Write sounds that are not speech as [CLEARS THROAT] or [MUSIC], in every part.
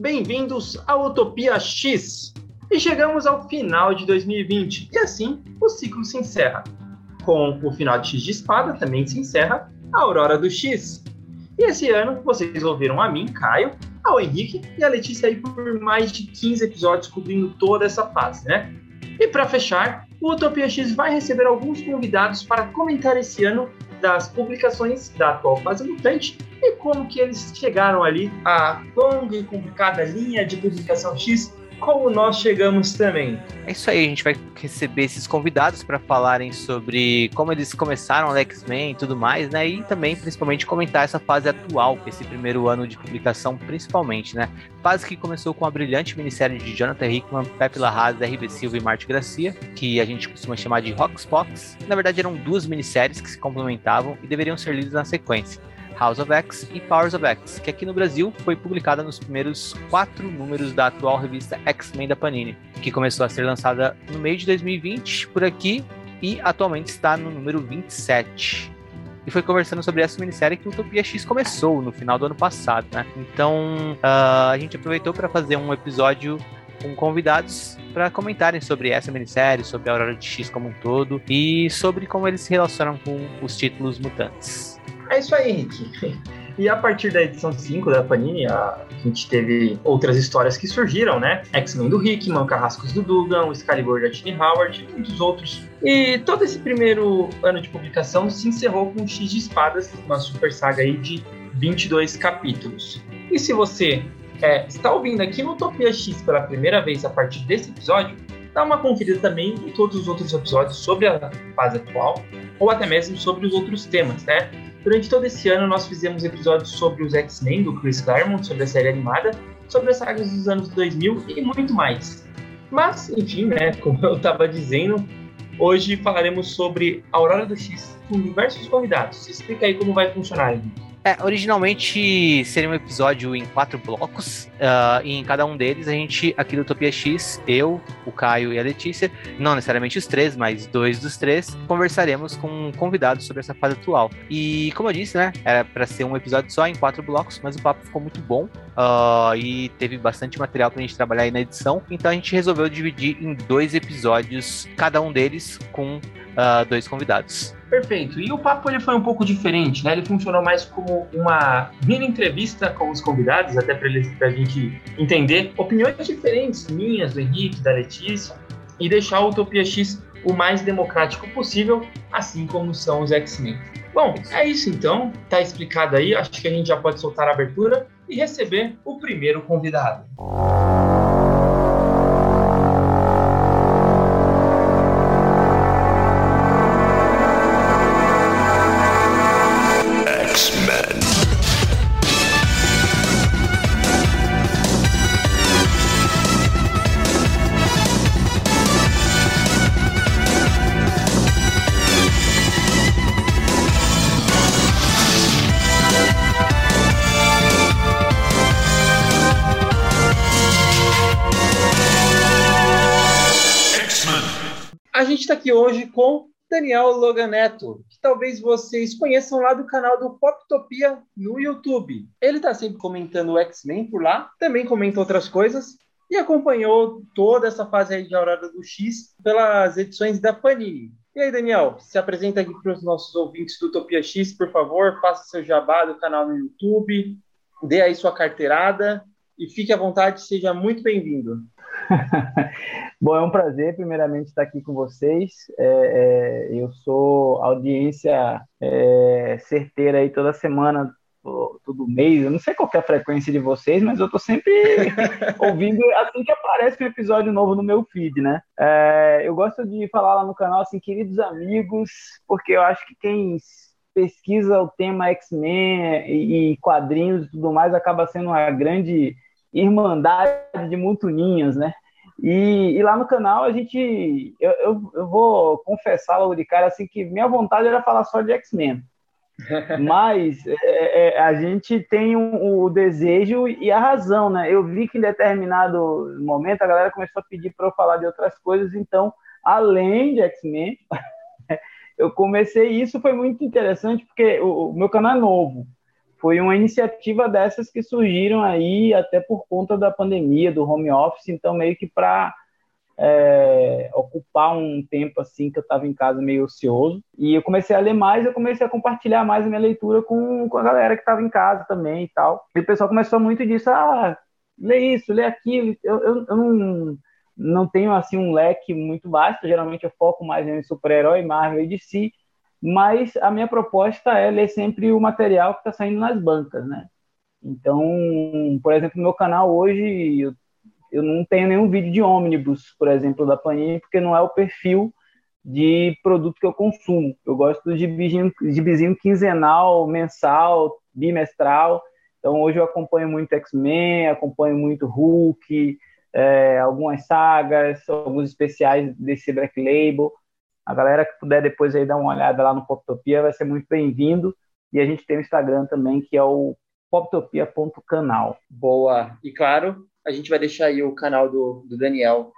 Bem-vindos à Utopia X! E chegamos ao final de 2020, e assim o ciclo se encerra. Com o final de X de Espada, também se encerra a Aurora do X. E esse ano vocês ouviram a mim, Caio, ao Henrique e a Letícia aí por mais de 15 episódios cobrindo toda essa fase, né? E para fechar, o Utopia X vai receber alguns convidados para comentar esse ano das publicações da atual fase mutante e como que eles chegaram ali à longa e complicada linha de publicação X como nós chegamos também. É isso aí, a gente vai receber esses convidados para falarem sobre como eles começaram no X-Men e tudo mais, né? E também, principalmente, comentar essa fase atual, esse primeiro ano de publicação, principalmente, né? Fase que começou com a brilhante minissérie de Jonathan Hickman, Pepe Larraz, R.B. Silva e Marte Gracia, que a gente costuma chamar de Roxbox. Na verdade, eram duas minisséries que se complementavam e deveriam ser lidas na sequência. House of X e Powers of X, que aqui no Brasil foi publicada nos primeiros quatro números da atual revista X-Men da Panini, que começou a ser lançada no meio de 2020 por aqui e atualmente está no número 27 e foi conversando sobre essa minissérie que o Utopia X começou no final do ano passado, né? Então uh, a gente aproveitou para fazer um episódio com convidados para comentarem sobre essa minissérie, sobre a Aurora de X como um todo e sobre como eles se relacionam com os títulos mutantes. É isso aí, Henrique. E a partir da edição 5 da Panini, a gente teve outras histórias que surgiram, né? X-Men do Hickman, Carrascos do Dugan, o Excalibur da Tini Howard e muitos outros. E todo esse primeiro ano de publicação se encerrou com X de Espadas, uma super saga aí de 22 capítulos. E se você é, está ouvindo aqui no Utopia X pela primeira vez a partir desse episódio, dá uma conferida também em todos os outros episódios sobre a fase atual, ou até mesmo sobre os outros temas, né? Durante todo esse ano, nós fizemos episódios sobre os X-Men do Chris Claremont, sobre a série animada, sobre as sagas dos anos 2000 e muito mais. Mas, enfim, né, [LAUGHS] como eu estava dizendo, hoje falaremos sobre Aurora do X com diversos convidados. Explica aí como vai funcionar, Henrique. É, originalmente seria um episódio em quatro blocos, uh, e em cada um deles a gente, aqui do Utopia X, eu, o Caio e a Letícia, não necessariamente os três, mas dois dos três, conversaremos com convidados sobre essa fase atual. E como eu disse, né, era para ser um episódio só em quatro blocos, mas o papo ficou muito bom uh, e teve bastante material pra gente trabalhar aí na edição, então a gente resolveu dividir em dois episódios, cada um deles com uh, dois convidados. Perfeito. E o papo ele foi um pouco diferente, né? Ele funcionou mais como uma mini entrevista com os convidados, até para a gente entender opiniões diferentes, minhas, do Henrique, da Letícia, e deixar o Utopia X o mais democrático possível, assim como são os X-Men. Bom, é isso então. Tá explicado aí. Acho que a gente já pode soltar a abertura e receber o primeiro convidado. está hoje com Daniel Loganeto, que talvez vocês conheçam lá do canal do Poptopia no YouTube. Ele está sempre comentando o X-Men por lá, também comenta outras coisas e acompanhou toda essa fase de Aurora do X pelas edições da Panini. E aí, Daniel, se apresenta aqui para os nossos ouvintes do Utopia X, por favor, faça seu jabá do canal no YouTube, dê aí sua carteirada e fique à vontade, seja muito bem-vindo. [LAUGHS] Bom, é um prazer, primeiramente, estar aqui com vocês. É, é, eu sou audiência é, certeira aí toda semana, todo mês. Eu não sei qual é a frequência de vocês, mas eu estou sempre [LAUGHS] ouvindo assim que aparece um episódio novo no meu feed, né? É, eu gosto de falar lá no canal, assim, queridos amigos, porque eu acho que quem pesquisa o tema X-Men e quadrinhos e tudo mais acaba sendo uma grande irmandade de mutuninhas, né? E, e, lá no canal a gente, eu, eu, eu, vou confessar logo de cara assim que minha vontade era falar só de X-Men, [LAUGHS] mas é, é, a gente tem um, o desejo e a razão, né? Eu vi que em determinado momento a galera começou a pedir para eu falar de outras coisas, então além de X-Men, [LAUGHS] eu comecei isso foi muito interessante porque o, o meu canal é novo. Foi uma iniciativa dessas que surgiram aí até por conta da pandemia, do home office, então meio que para é, ocupar um tempo assim que eu estava em casa meio ocioso. E eu comecei a ler mais, eu comecei a compartilhar mais a minha leitura com, com a galera que estava em casa também e tal. E o pessoal começou muito disso, ah, lê isso, lê aquilo. Eu, eu, eu não, não tenho assim um leque muito vasto, geralmente eu foco mais em super-herói, Marvel e DC, mas a minha proposta é ler sempre o material que está saindo nas bancas, né? Então, por exemplo, no meu canal hoje eu eu não tenho nenhum vídeo de ônibus, por exemplo, da Panini, porque não é o perfil de produto que eu consumo. Eu gosto do gibizinho, gibizinho quinzenal, mensal, bimestral. Então hoje eu acompanho muito X-Men, acompanho muito Hulk, é, algumas sagas, alguns especiais desse Black Label. A galera que puder depois aí dar uma olhada lá no Poptopia vai ser muito bem-vindo. E a gente tem o Instagram também, que é o poptopia.canal. Boa. E claro, a gente vai deixar aí o canal do, do Daniel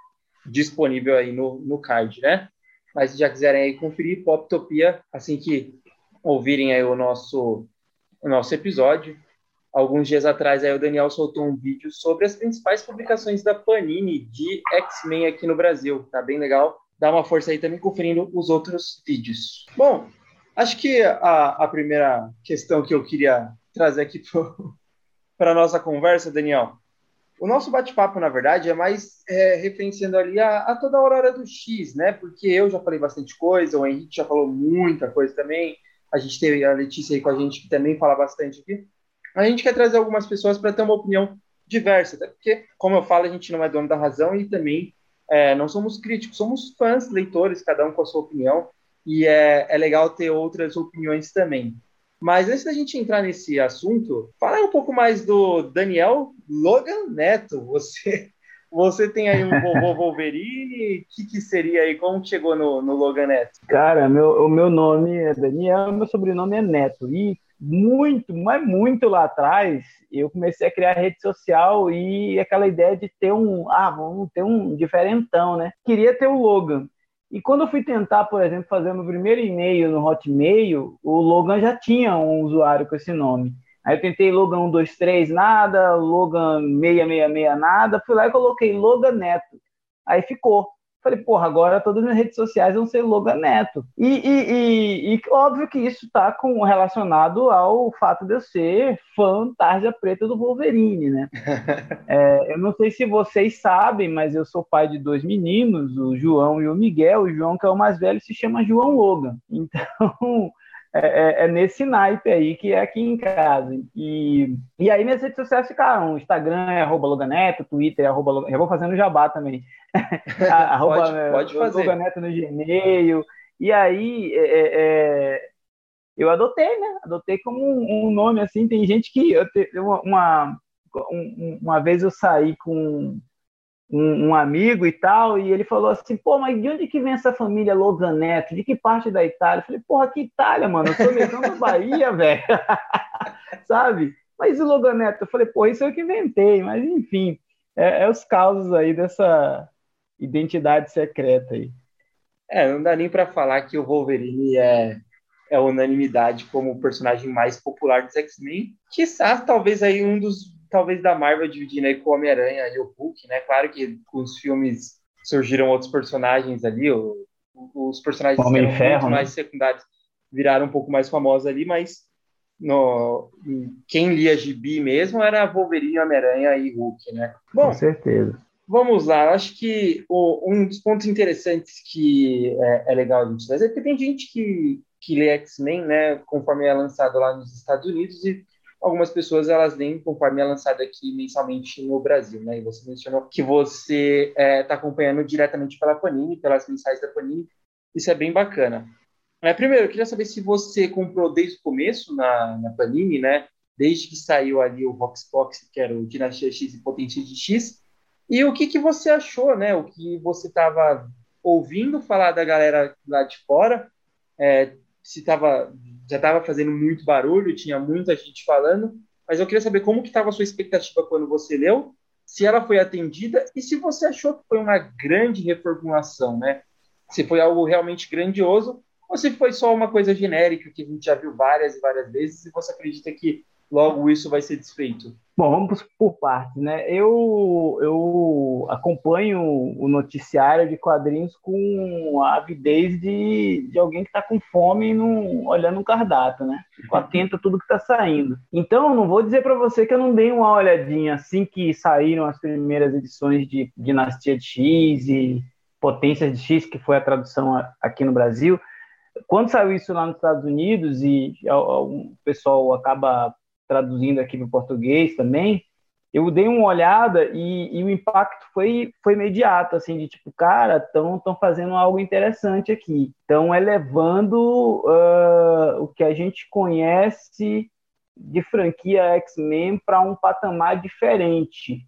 disponível aí no, no card, né? Mas se já quiserem aí conferir, Poptopia, assim que ouvirem aí o nosso, o nosso episódio, alguns dias atrás aí o Daniel soltou um vídeo sobre as principais publicações da Panini de X-Men aqui no Brasil. Tá bem legal. Dá uma força aí também conferindo os outros vídeos. Bom, acho que a, a primeira questão que eu queria trazer aqui para [LAUGHS] a nossa conversa, Daniel, o nosso bate-papo, na verdade, é mais é, referenciando ali a, a, toda a Aurora do X, né? Porque eu já falei bastante coisa, o Henrique já falou muita coisa também, a gente teve a Letícia aí com a gente que também fala bastante aqui. A gente quer trazer algumas pessoas para ter uma opinião diversa, até porque, como eu falo, a gente não é dono da razão e também é, não somos críticos, somos fãs, leitores, cada um com a sua opinião, e é, é legal ter outras opiniões também. Mas antes da gente entrar nesse assunto, fala um pouco mais do Daniel Logan Neto. Você, [LAUGHS] você tem aí um vovô [LAUGHS] Wolverine, o que, que seria aí? Como chegou no, no Logan Neto? Cara, meu, o meu nome é Daniel, meu sobrenome é Neto. E muito, mas muito lá atrás, eu comecei a criar rede social e aquela ideia de ter um, ah, vamos ter um diferentão, né? Queria ter o Logan. E quando eu fui tentar, por exemplo, fazer meu primeiro e-mail no Hotmail, o Logan já tinha um usuário com esse nome. Aí eu tentei Logan 123, nada, Logan 666, nada. Fui lá e coloquei Logan Neto. Aí ficou. Falei, porra, agora todas as minhas redes sociais vão ser Logan Neto. E, e, e, e óbvio que isso está relacionado ao fato de eu ser fã tarja preta do Wolverine, né? [LAUGHS] é, eu não sei se vocês sabem, mas eu sou pai de dois meninos, o João e o Miguel. O João, que é o mais velho, se chama João Logan. [LAUGHS] Então, é, é, é, nesse naipe aí que é aqui em casa. E, e aí minhas redes sociais ficaram. Instagram é arroba Loganeto, Twitter é arroba Loganeto. Já vou fazendo jabá também. [LAUGHS] arroba, pode, pode fazer. Loganeto no Gmail. E aí é, é, é, eu adotei, né? Adotei como um, um, nome assim. Tem gente que. Eu te, uma, uma, uma vez eu saí com um, um, amigo e tal, e ele falou assim, pô, mas de onde que vem essa família Loganeto? De que parte da Itália? Eu falei, porra, que Itália, mano? Eu sou negão da Bahia, [LAUGHS] velho. [LAUGHS] Sabe? Mas o Loganeto? Eu falei, pô, isso eu que inventei, mas enfim, é, é os causos aí dessa identidade secreta aí. É, não dá nem para falar que o Wolverine é, é unanimidade como o personagem mais popular dos X-Men. Quiçá, talvez aí um dos talvez da Marvel dividindo aí com o Homem-Aranha e o Hulk, né? Claro que com os filmes surgiram outros personagens ali, o, os personagens Homem eram Ferro, muito né? mais secundários viraram um pouco mais famosos ali, mas no, quem lia gibi mesmo era Wolverine, Homem-Aranha e Hulk, né? Bom, com certeza. Vamos lá, acho que o, um dos pontos interessantes que é, é legal a gente trazer é que tem gente que, que lê X-Men, né, conforme é lançado lá nos Estados Unidos e algumas pessoas elas nem conforme é lançado aqui mensalmente no Brasil, né? E você mencionou que você está é, tá acompanhando diretamente pela Panini, pelas mensais da Panini. Isso é bem bacana. É, primeiro, eu queria saber se você comprou desde o começo na, na Panini, né? Desde que saiu ali o Voxbox, que era o Dinastia X e Potência de X. E o que, que você achou, né? O que você estava ouvindo falar da galera lá de fora, é, se estava já estava fazendo muito barulho, tinha muita gente falando, mas eu queria saber como que estava a sua expectativa quando você leu, se ela foi atendida e se você achou que foi uma grande reformulação, né? Se foi algo realmente grandioso ou se foi só uma coisa genérica que a gente já viu várias e várias vezes e você acredita que logo isso vai ser desfeito? Bom, vamos por partes, né? Eu, eu acompanho o noticiário de quadrinhos com a avidez de, de alguém que está com fome no, olhando o cardápio, né? Fico atento a tudo que está saindo. Então, não vou dizer para você que eu não dei uma olhadinha assim que saíram as primeiras edições de Dinastia de X e Potências de X, que foi a tradução aqui no Brasil. Quando saiu isso lá nos Estados Unidos e o pessoal acaba traduzindo aqui para o português também, eu dei uma olhada e, e, o impacto foi, foi imediato, assim, de tipo, cara, estão fazendo algo interessante aqui. Estão elevando uh, o que a gente conhece de franquia X-Men para um patamar diferente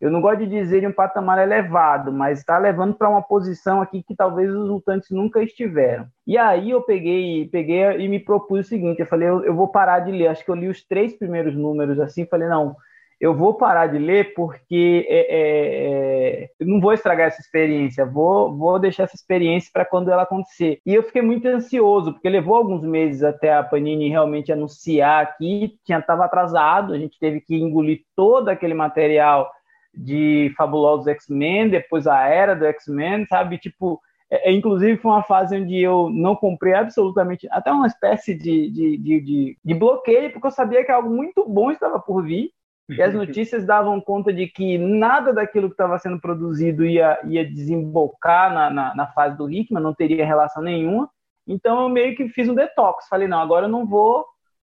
eu não gosto de dizer em um patamar elevado, mas está levando para uma posição aqui que talvez os lutantes nunca estiveram. E aí eu peguei, peguei e me propus o seguinte: eu falei, eu, eu vou parar de ler. Acho que eu li os três primeiros números assim, falei, não, eu vou parar de ler porque é, é, é, não vou estragar essa experiência, vou, vou deixar essa experiência para quando ela acontecer. E eu fiquei muito ansioso, porque levou alguns meses até a Panini realmente anunciar aqui, tinha estava atrasado, a gente teve que engolir todo aquele material de Fabulosos X-Men, depois a era do X-Men, sabe? Tipo, é, é, inclusive foi uma fase onde eu não comprei absolutamente, até uma espécie de, de, de, de, de bloqueio, porque eu sabia que algo muito bom estava por vir, e as [LAUGHS] notícias davam conta de que nada daquilo que estava sendo produzido ia, ia desembocar na, na, na, fase do Hickman, não teria relação nenhuma. Então eu meio que fiz um detox. Falei, não, agora eu não vou,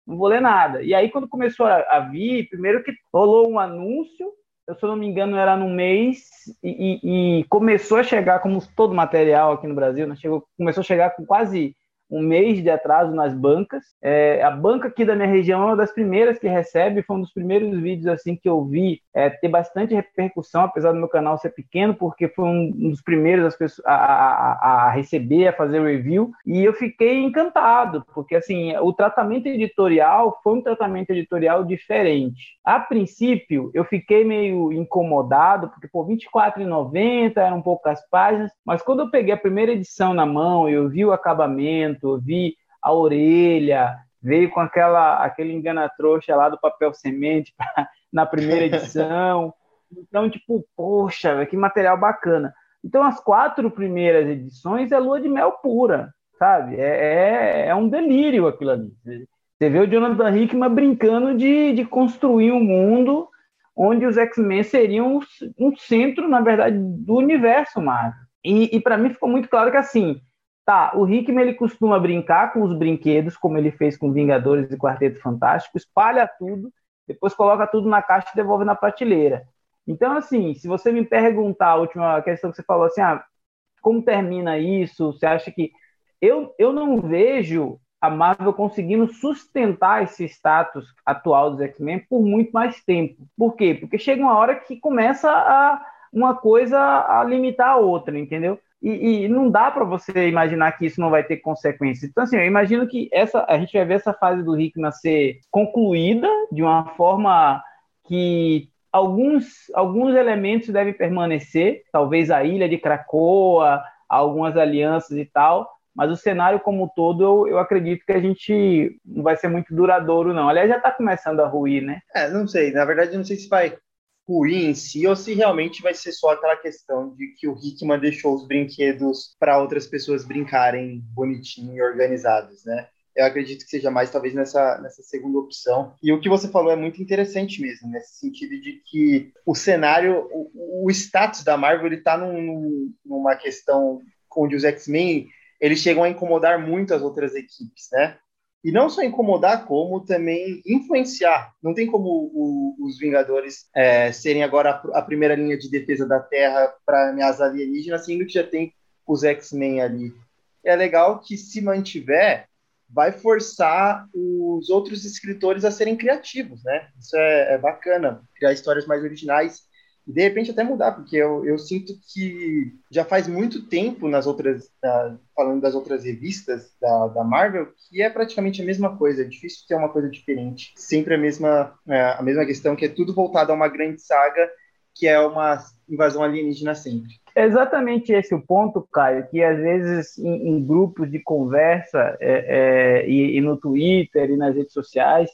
não vou ler nada. E aí, quando começou a, a vir, primeiro que rolou um anúncio eu, se eu não me engano, era no mês e, e, e, começou a chegar, como todo material aqui no Brasil, né? Chegou, começou a chegar com quase um mês de atraso nas bancas. É, a banca aqui da minha região é uma das primeiras que recebe, foi um dos primeiros vídeos assim que eu vi é, ter bastante repercussão, apesar do meu canal ser pequeno, porque foi um dos primeiros pessoas, a, a, a, receber, a fazer review, e eu fiquei encantado, porque assim, o tratamento editorial foi um tratamento editorial diferente. A princípio, eu fiquei meio incomodado, porque por R$24,90 eram poucas páginas, mas quando eu peguei a primeira edição na mão, eu vi o acabamento, vi a orelha, veio com aquela aquele engana-trouxa lá do papel semente pra, [LAUGHS] na primeira edição. Então, tipo, poxa, que material bacana. Então, as quatro primeiras edições é lua de mel pura, sabe? É, é, é um delírio aquilo ali. Você vê o Jonathan Hickman brincando de, de construir um mundo onde os X-Men seriam um centro, na verdade, do universo Marvel. E, e para mim ficou muito claro que, assim, Tá, o Hickman ele costuma brincar com os brinquedos, como ele fez com Vingadores e Quarteto Fantástico, espalha tudo, depois coloca tudo na caixa e devolve na prateleira. Então, assim, se você me perguntar a última questão que você falou assim, ah, como termina isso? Você acha que. Eu, eu não vejo a Marvel conseguindo sustentar esse status atual dos X-Men por muito mais tempo. Por quê? Porque chega uma hora que começa a uma coisa a limitar a outra, entendeu? E, e, não dá para você imaginar que isso não vai ter consequências. Então, assim, eu imagino que essa, a gente vai ver essa fase do Hickman ser concluída de uma forma que alguns, alguns elementos devem permanecer, talvez a ilha de Cracoa, algumas alianças e tal, mas o cenário como um todo, eu, eu acredito que a gente não vai ser muito duradouro, não. Aliás, já está começando a ruir, né? É, não sei. Na verdade, não sei se vai ruim em si ou se realmente vai ser só aquela questão de que o Hickman deixou os brinquedos para outras pessoas brincarem bonitinho e organizados, né? Eu acredito que seja mais talvez nessa, nessa segunda opção. E o que você falou é muito interessante mesmo, nesse sentido de que o cenário, o, o status da Marvel está num, numa questão onde os X-Men eles chegam a incomodar muito as outras equipes, né? E não só incomodar, como também influenciar. Não tem como o, os Vingadores é, serem agora a, a, primeira linha de defesa da Terra para ameaçar alienígenas, sendo que já tem os X-Men ali. É legal que, se mantiver, vai forçar os outros escritores a serem criativos, né? Isso é, é bacana, criar histórias mais originais e de repente até mudar, porque eu, eu sinto que já faz muito tempo nas outras, falando das outras revistas da, da Marvel, que é praticamente a mesma coisa, é difícil ter uma coisa diferente. Sempre a mesma, é, a mesma questão, que é tudo voltado a uma grande saga, que é uma invasão alienígena sempre. É exatamente esse o ponto, Caio, que às vezes em, em grupos de conversa é, é, e, e no Twitter e nas redes sociais,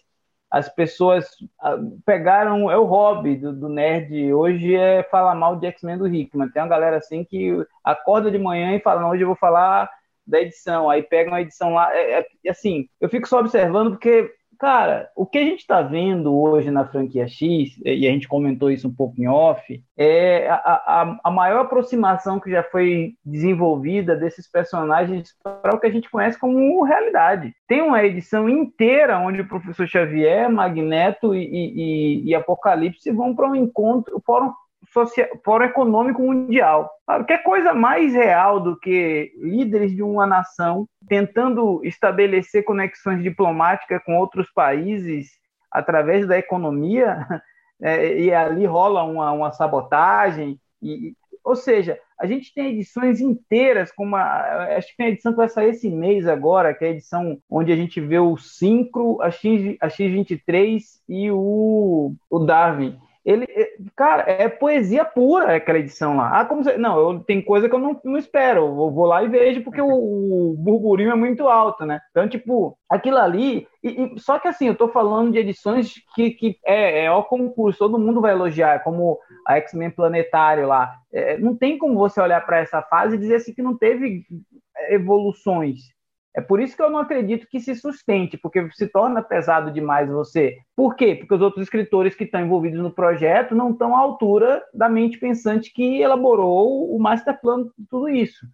as pessoas ah, pegaram, é o hobby do, do, nerd hoje é falar mal de X-Men do Hickman. Tem uma galera assim que acorda de manhã e fala, não, hoje eu vou falar da edição, aí pegam a edição lá, é, é, assim, eu fico só observando porque Cara, o que a gente está vendo hoje na franquia X, e a gente comentou isso um pouco em off, é a, a, a maior aproximação que já foi desenvolvida desses personagens para o que a gente conhece como realidade. Tem uma edição inteira onde o professor Xavier, Magneto e, e, e Apocalipse vão para um encontro, foram social, fórum econômico mundial. Que coisa mais real do que líderes de uma nação tentando estabelecer conexões diplomáticas com outros países através da economia, [LAUGHS] é, e ali rola uma, uma sabotagem. E, ou seja, a gente tem edições inteiras, como a, acho que tem a edição que vai sair esse mês agora, que é a edição onde a gente vê o Syncro, a, X, a X23 e o, o Darwin. Ele, é, cara, é poesia pura aquela edição lá. Ah, como você... Não, eu, tem coisa que eu não, não espero. Eu vou lá e vejo porque o, o burburinho é muito alto, né? Então, tipo, aquilo ali. E, e, só que assim, eu tô falando de edições que, que é, é o concurso, todo mundo vai elogiar, como a X-Men Planetário lá. É, não tem como você olhar para essa fase e dizer assim que não teve evoluções. É por isso que eu não acredito que se sustente, porque se torna pesado demais você. Por quê? Porque os outros escritores que estão envolvidos no projeto não estão à altura da mente pensante que elaborou o master plan de tudo isso.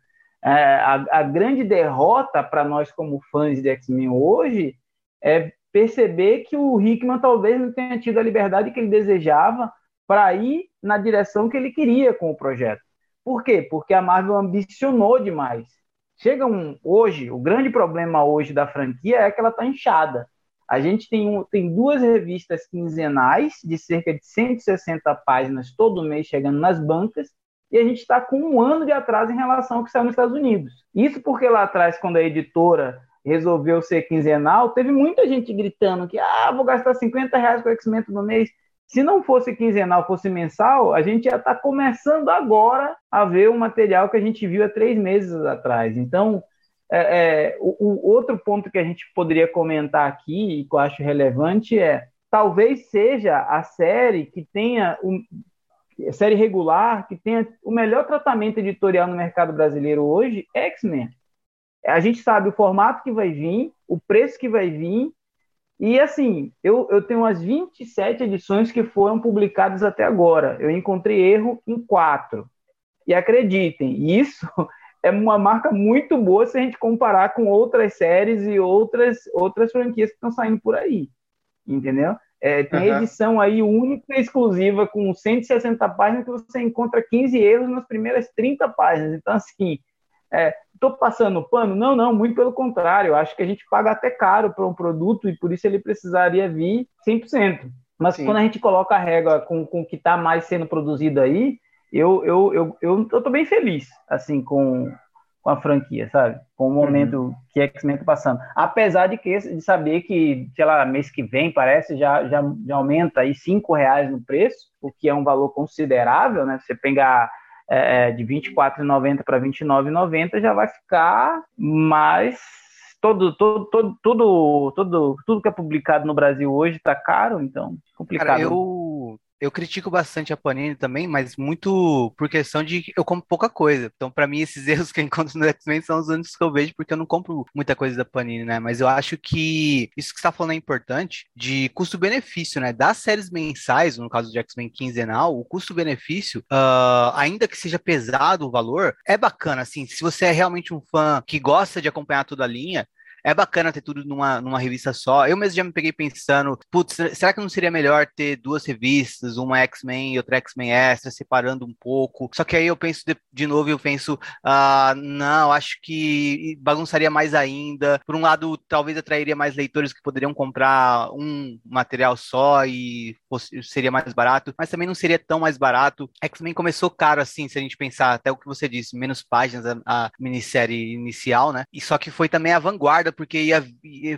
É, a, a grande derrota para nós como fãs de X-Men hoje é perceber que o Hickman talvez não tenha tido a liberdade que ele desejava para ir na direção que ele queria com o projeto. Por quê? Porque a Marvel ambicionou demais Chega um, hoje, o grande problema hoje da franquia é que ela está inchada. A gente tem, um, tem duas revistas quinzenais de cerca de 160 páginas todo mês chegando nas bancas, e a gente está com um ano de atraso em relação ao que saiu nos Estados Unidos. Isso porque lá atrás, quando a editora resolveu ser quinzenal, teve muita gente gritando que ah, vou gastar 50 reais com o X-Men no mês. Se não fosse quinzenal, fosse mensal, a gente já está começando agora a ver o material que a gente viu há três meses atrás. Então, é, é, o, o, outro ponto que a gente poderia comentar aqui, e que eu acho relevante, é talvez seja a série que tenha um, série regular que tenha o melhor tratamento editorial no mercado brasileiro hoje, X-Men. A gente sabe o formato que vai vir, o preço que vai vir e assim, eu, eu tenho umas 27 edições que foram publicadas até agora. Eu encontrei erro em quatro. E acreditem, isso [LAUGHS] é uma marca muito boa se a gente comparar com outras séries e outras, outras franquias que estão saindo por aí. Entendeu? É, tem uhum. edição aí única e exclusiva com 160 páginas que você encontra 15 erros nas primeiras 30 páginas. Então, assim, é, estou passando pano? Não, não, muito pelo contrário. Acho que a gente paga até caro para um produto e por isso ele precisaria vir 100%. Mas Sim. quando a gente coloca a régua com, com o que está mais sendo produzido aí, eu eu, eu, eu, eu tô bem feliz, assim, com, com a franquia, sabe? Com o momento uhum. que X-Men tá passando. Apesar de, que, de saber que, sei lá, mês que vem, parece, já, já, já aumenta aí 5 reais no preço, o que é um valor considerável, né? Você pegar é, é de R$ 24,90 para R$ 29,90 já vai ficar mais todo, todo, todo, tudo, tudo, tudo que é publicado no Brasil hoje está caro, então complicado. Cara, eu, eu critico bastante a Panini também, mas muito por questão de que eu compro pouca coisa. Então, para mim, esses [LAUGHS] erros que eu encontro no X-Men são os únicos que eu vejo, porque eu não compro muita coisa da Panini, né? Mas eu acho que isso que você tá falando é importante, de custo-benefício, né? Das séries mensais, no caso de X-Men quinzenal, o custo-benefício, uh, ainda que seja pesado o valor, é bacana, assim, se você é realmente um fã que gosta de acompanhar toda a linha, é bacana ter tudo numa, numa revista só. Eu mesmo já me peguei pensando, putz, será que não seria melhor ter duas revistas, uma X-Men e outra X-Men Extra, separando um pouco? Só que aí eu penso de, de novo, eu penso, ah, não, acho que bagunçaria mais ainda. Por um lado, talvez atrairia mais leitores que poderiam comprar um material só e seria mais barato, mas também não seria tão mais barato. X-Men começou caro assim, se a gente pensar até o que você disse, menos páginas a, a minissérie inicial, né? E só que foi também a vanguarda porque ia,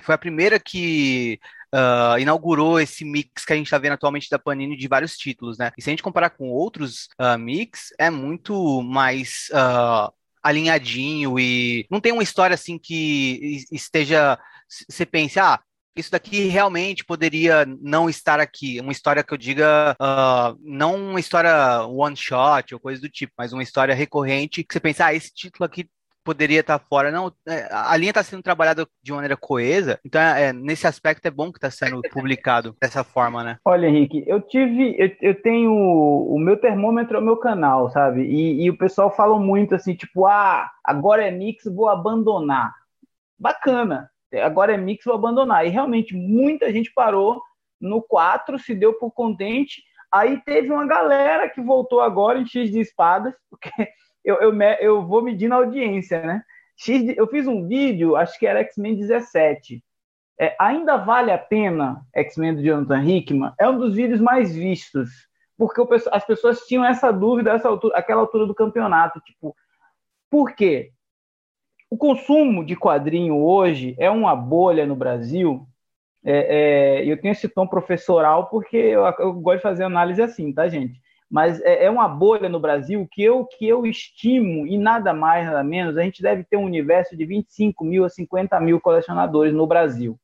foi a primeira que uh, inaugurou esse mix que a gente está vendo atualmente da Panini de vários títulos, né? E se a gente comparar com outros uh, mix, é muito mais uh, alinhadinho e não tem uma história assim que esteja. Você pensa, ah, isso daqui realmente poderia não estar aqui. Uma história que eu diga, uh, não uma história one shot ou coisa do tipo, mas uma história recorrente que você pensa, ah, esse título aqui poderia estar fora. Não, é, a linha está sendo trabalhada de maneira coesa, então é, é nesse aspecto é bom que está sendo publicado dessa forma, né? Olha, Henrique, eu tive, eu, eu tenho o meu termômetro é o meu canal, sabe? E, e o pessoal fala muito assim, tipo, ah, agora é mix, vou abandonar. Bacana, agora é mix, vou abandonar. E realmente muita gente parou no 4, se deu por contente. Aí teve uma galera que voltou agora em X de espadas, [LAUGHS] porque eu, eu, eu vou medindo a audiência, né? X, eu fiz um vídeo, acho que era X-Men 17. É, ainda vale a pena X-Men do Jonathan Hickman? É um dos vídeos mais vistos, porque o, as pessoas tinham essa dúvida, essa altura, aquela altura do campeonato, tipo, por quê? O consumo de quadrinho hoje é uma bolha no Brasil. É, é, eu tenho esse tom professoral porque eu, eu gosto de fazer análise assim, tá, gente? Mas é, é, uma bolha no Brasil que eu, que eu estimo, e nada mais, nada menos, a gente deve ter um universo de 25 mil a 50 mil colecionadores no Brasil.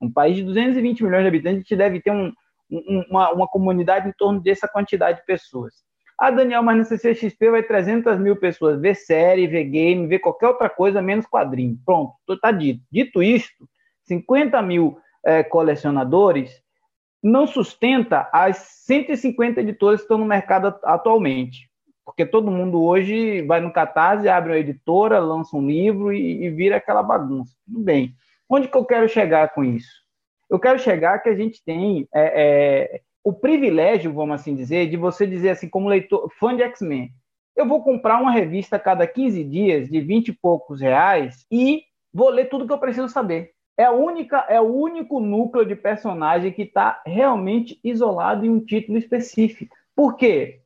Um país de 220 milhões de habitantes, a gente deve ter um, um, uma, uma comunidade em torno dessa quantidade de pessoas. Ah, Daniel, mas no CCXP vai 300 mil pessoas ver série, ver game, ver qualquer outra coisa, menos quadrinho. Pronto, está dito. Dito isto, 50 mil é, colecionadores não sustenta as 150 editoras que estão no mercado atualmente. Porque todo mundo hoje vai no Catarse, abre uma editora, lança um livro e, e vira aquela bagunça. Tudo bem. Onde que eu quero chegar com isso? Eu quero chegar que a gente tem é, é, o privilégio, vamos assim dizer, de você dizer assim, como leitor, fã de X-Men, eu vou comprar uma revista a cada 15 dias de 20 e poucos reais e vou ler tudo que eu preciso saber é a única, é o único núcleo de personagem que está realmente isolado em um título específico. Por quê?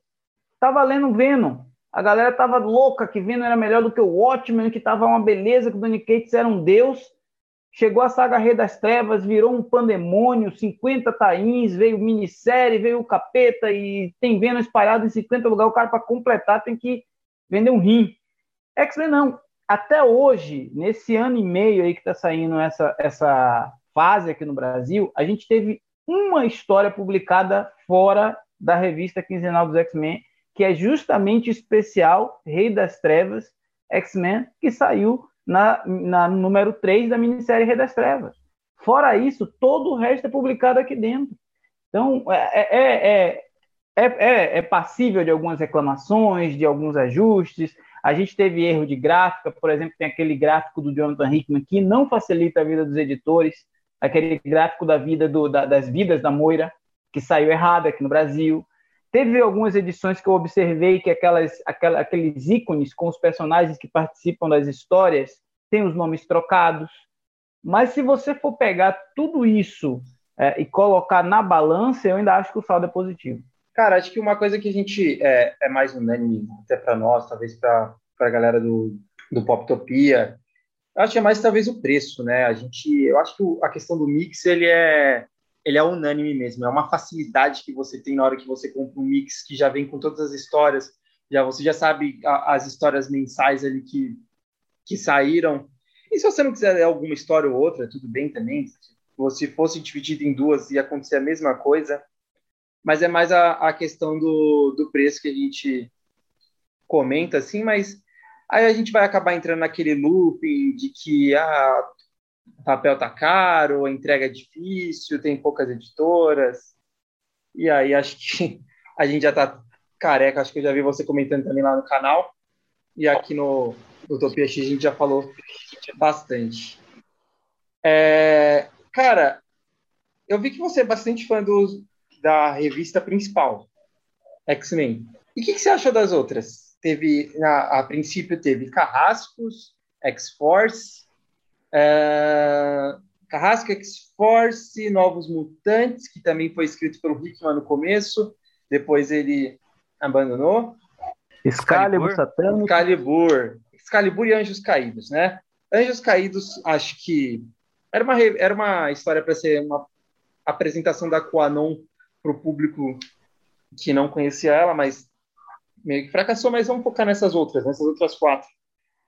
Tava lendo Venom. A galera tava louca que Venom era melhor do que o Watchmen, que tava uma beleza, que o Donny Cates era um deus. Chegou a saga Rei das Trevas, virou um pandemônio, 50 tains, veio minissérie, veio o capeta e tem Venom espalhado em 50 lugares. O cara, para completar, tem que vender um rim. X-Men não até hoje, nesse ano e meio aí que está saindo essa, essa fase aqui no Brasil, a gente teve uma história publicada fora da revista quinzenal dos X-Men, que é justamente especial Rei das Trevas X-Men, que saiu na, na número 3 da minissérie Rei das Trevas. Fora isso, todo o resto é publicado aqui dentro. Então, é, é, é, é, é passível de algumas reclamações, de alguns ajustes, a gente teve erro de gráfica, por exemplo, tem aquele gráfico do Jonathan Hickman que não facilita a vida dos editores, aquele gráfico da vida do, da, das vidas da Moira, que saiu errado aqui no Brasil. Teve algumas edições que eu observei que aquelas, aqueles ícones com os personagens que participam das histórias têm os nomes trocados. Mas se você for pegar tudo isso é, e colocar na balança, eu ainda acho que o saldo é positivo. Cara, acho que uma coisa que a gente é, é mais unânime, até para nós, talvez para a galera do, do Poptopia, acho que é mais talvez o preço, né? A gente, eu acho que a questão do mix ele é ele é unânime mesmo. É uma facilidade que você tem na hora que você compra um mix que já vem com todas as histórias, já você já sabe a, as histórias mensais ali que que saíram. E se você não quiser ler alguma história ou outra, tudo bem também. Se fosse dividido em duas, ia acontecer a mesma coisa mas é mais a, a questão do, do preço que a gente comenta, assim, mas aí a gente vai acabar entrando naquele looping de que ah, o papel tá caro, a entrega é difícil, tem poucas editoras, e aí acho que [LAUGHS] a gente já tá careca, acho que eu já vi você comentando também lá no canal, e aqui no Utopia X a gente já falou bastante. É, cara, eu vi que você é bastante fã dos, da revista principal, X-Men. E o que, que, você achou das outras? Teve, a, a princípio, teve Carrascos, X-Force, uh, Carrasco, X-Force, Novos Mutantes, que também foi escrito pelo Hickman no começo, depois ele abandonou. Excalibur, Excalibur, Excalibur, Excalibur e Anjos Caídos, né? Anjos Caídos, acho que era uma, era uma história para ser uma apresentação da Quanon para o público que não conhecia ela, mas meio que fracassou, mas vamos focar nessas outras, nessas outras quatro.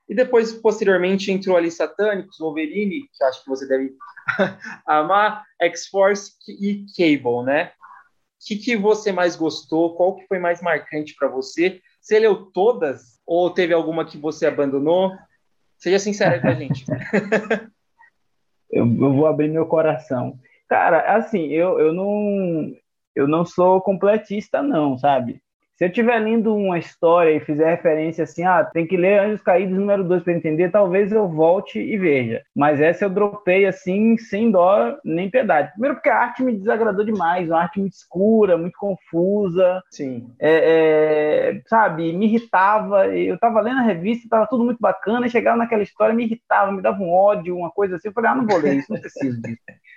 E depois, posteriormente, entrou ali Satânicos, Wolverine, que acho que você deve [LAUGHS] amar, X-Force e Cable, né? O que, que você mais gostou? Qual que foi mais marcante para você? Você leu todas ou teve alguma que você abandonou? Seja sincero com a gente. eu, eu, vou abrir meu coração. Cara, assim, eu, eu não eu não sou completista não, sabe? Se eu estiver lendo uma história e fizer referência assim, ah, tem que ler Anjos Caídos número 2 para entender, talvez eu volte e veja. Mas essa eu dropei assim, sem dó nem piedade. Primeiro porque a arte me desagradou demais, uma arte muito escura, muito confusa. Sim. É, é, sabe, me irritava. Eu tava lendo a revista, tava tudo muito bacana, e chegava naquela história, me irritava, me dava um ódio, uma coisa assim. Eu falei, ah, não vou ler isso, não preciso disso. [LAUGHS]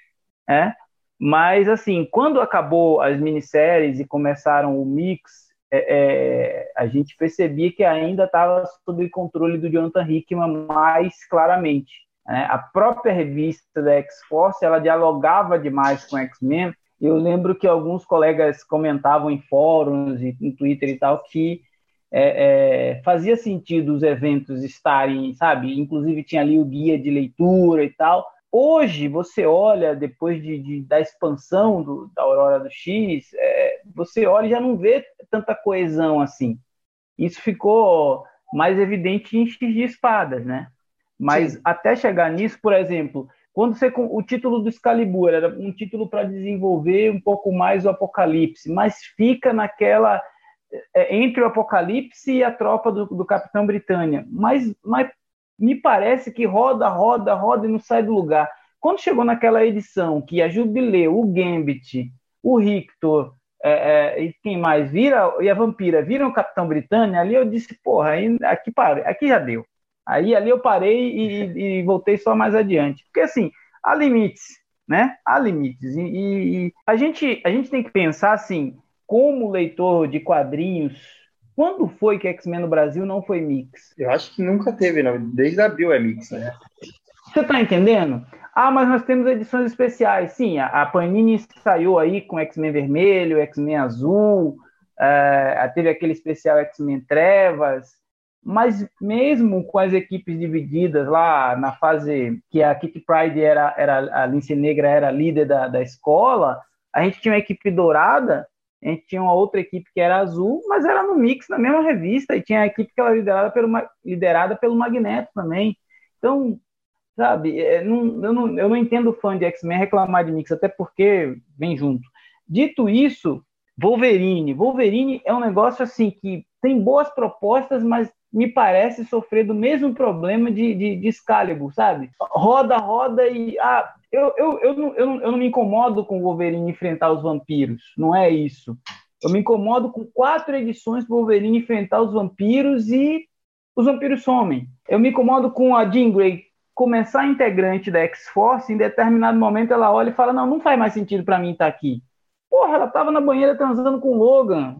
É? Mas, assim, quando acabou as minisséries e começaram o mix é, é, a gente percebia que ainda estava sob controle do Jonathan Hickman mais claramente. Né? A própria revista da X-Force ela dialogava demais com X-Men. Eu lembro que alguns colegas comentavam em fóruns e no Twitter e tal que é, é, fazia sentido os eventos estarem, sabe? Inclusive tinha ali o guia de leitura e tal, Hoje, você olha, depois de, de da expansão do, da Aurora do X, é, você olha e já não vê tanta coesão assim. Isso ficou mais evidente em X de Espadas, né? Mas Sim. até chegar nisso, por exemplo, quando você o título do Excalibur era um título para desenvolver um pouco mais o Apocalipse, mas fica naquela é, entre o Apocalipse e a tropa do, do Capitão Britânia. Mas, mas me parece que roda, roda, roda e não sai do lugar. Quando chegou naquela edição que a Jubileu, o Gambit, o Rictor é, é, e quem mais vira e a Vampira viram o Capitão Britânia, ali eu disse, porra, aí, aqui, parei, aqui já deu. Aí ali eu parei e, e, voltei só mais adiante. Porque assim, há limites, né? Há limites. E, e, a, gente, a gente tem que pensar assim, como leitor de quadrinhos quando foi que X-Men no Brasil não foi mix? Eu acho que nunca teve, não. Desde abril é mix, né? Você tá entendendo? Ah, mas nós temos edições especiais. Sim, a, Panini saiu aí com X-Men vermelho, X-Men azul, uh, teve aquele especial X-Men Trevas, mas mesmo com as equipes divididas lá na fase que a Kitty Pride era, era a Lince Negra era líder da, da escola, a gente tinha uma equipe dourada a gente tinha uma outra equipe que era azul, mas era no mix na mesma revista, e tinha a equipe que era liderada pelo, liderada pelo Magneto também. Então, sabe, é, não, eu, não, eu não entendo fã de X-Men reclamar de mix, até porque vem junto. Dito isso, Wolverine. Wolverine é um negócio assim que tem boas propostas, mas me parece sofrer do mesmo problema de, de, de Excalibur, sabe? Roda, roda e. Ah, eu, eu, eu, não, eu, não, eu não me incomodo com o Wolverine enfrentar os vampiros, não é isso. Eu me incomodo com quatro edições para o Wolverine enfrentar os vampiros e os vampiros somem. Eu me incomodo com a Jean Grey começar integrante da X-Force, em determinado momento ela olha e fala: Não, não faz mais sentido para mim estar tá aqui. Porra, ela estava na banheira transando com o Logan.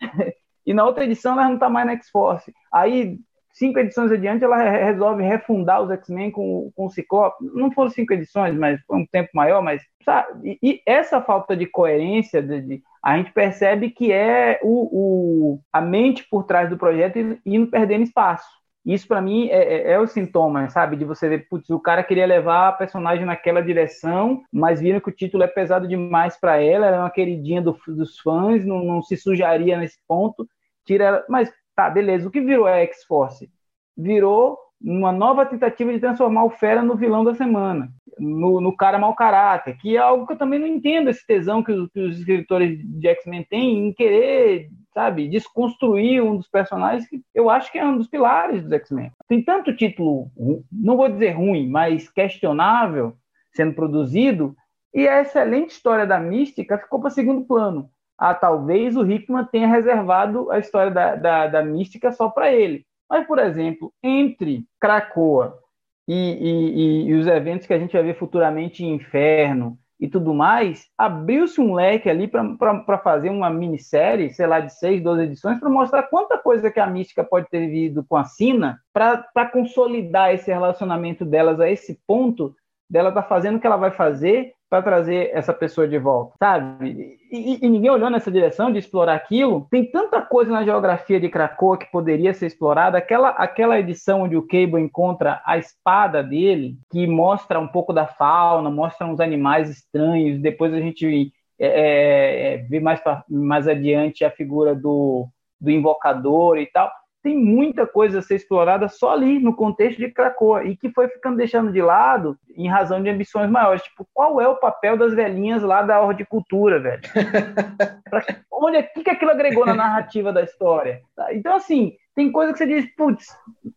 [LAUGHS] E na outra edição ela não está mais na X-Force. Aí, cinco edições adiante, ela resolve refundar os X-Men com, com o Ciclope. Não foram cinco edições, mas foi um tempo maior, mas sabe? E, essa falta de coerência, de, de, a gente percebe que é o, o, a mente por trás do projeto indo perdendo espaço. Isso para mim é, é, é, o sintoma, sabe? De você ver, putz, o cara queria levar a personagem naquela direção, mas viram que o título é pesado demais para ela, ela é uma queridinha do, dos fãs, não, não, se sujaria nesse ponto, tira ela. Mas tá, beleza. O que virou a X-Force? Virou uma nova tentativa de transformar o Fera no vilão da semana, no, no cara mau caráter, que é algo que eu também não entendo esse tesão que os, que os escritores de X-Men têm em querer sabe, desconstruir um dos personagens que eu acho que é um dos pilares dos X-Men. Tem tanto título, não vou dizer ruim, mas questionável sendo produzido, e a excelente história da Mística ficou para segundo plano. Ah, talvez o Hickman tenha reservado a história da, da, da Mística só para ele. Mas, por exemplo, entre Krakoa e, e, e, os eventos que a gente vai ver futuramente em Inferno, e tudo mais, abriu-se um leque ali para fazer uma minissérie, sei lá, de seis, 12 edições, para mostrar quanta coisa que a mística pode ter vivido com a Sina, para consolidar esse relacionamento delas a esse ponto, dela tá fazendo o que ela vai fazer para trazer essa pessoa de volta, sabe? E, e, ninguém olhou nessa direção de explorar aquilo. Tem tanta coisa na geografia de Krakoa que poderia ser explorada. Aquela, aquela edição onde o Cable encontra a espada dele, que mostra um pouco da fauna, mostra uns animais estranhos. Depois a gente é, é, é vê mais, mais adiante a figura do, do invocador e tal tem muita coisa a ser explorada só ali, no contexto de Krakoa, e que foi ficando deixando de lado em razão de ambições maiores. Tipo, qual é o papel das velhinhas lá da horticultura, velho? [LAUGHS] pra, onde é que, que aquilo agregou na narrativa da história? Então, assim, tem coisa que você diz, putz,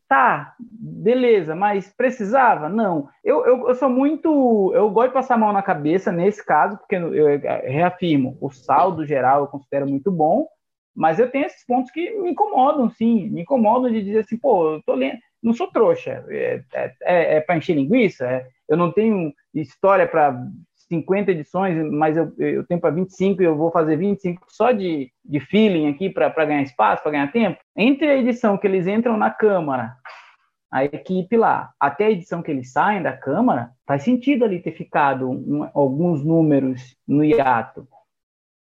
tá, beleza, mas precisava? Não. Eu, eu, eu, sou muito. Eu gosto de passar a mão na cabeça nesse caso, porque eu, eu reafirmo, o saldo geral eu considero muito bom mas eu tenho esses pontos que me incomodam, sim, me incomodam de dizer assim, pô, eu tô lendo, não sou trouxa, é, é, é, é para encher linguiça, é, eu não tenho história para 50 edições, mas eu, eu tenho para 25 e eu vou fazer 25 só de, de feeling aqui para ganhar espaço, para ganhar tempo. Entre a edição que eles entram na Câmara, a equipe lá, até a edição que eles saem da Câmara, faz sentido ali ter ficado um, alguns números no hiato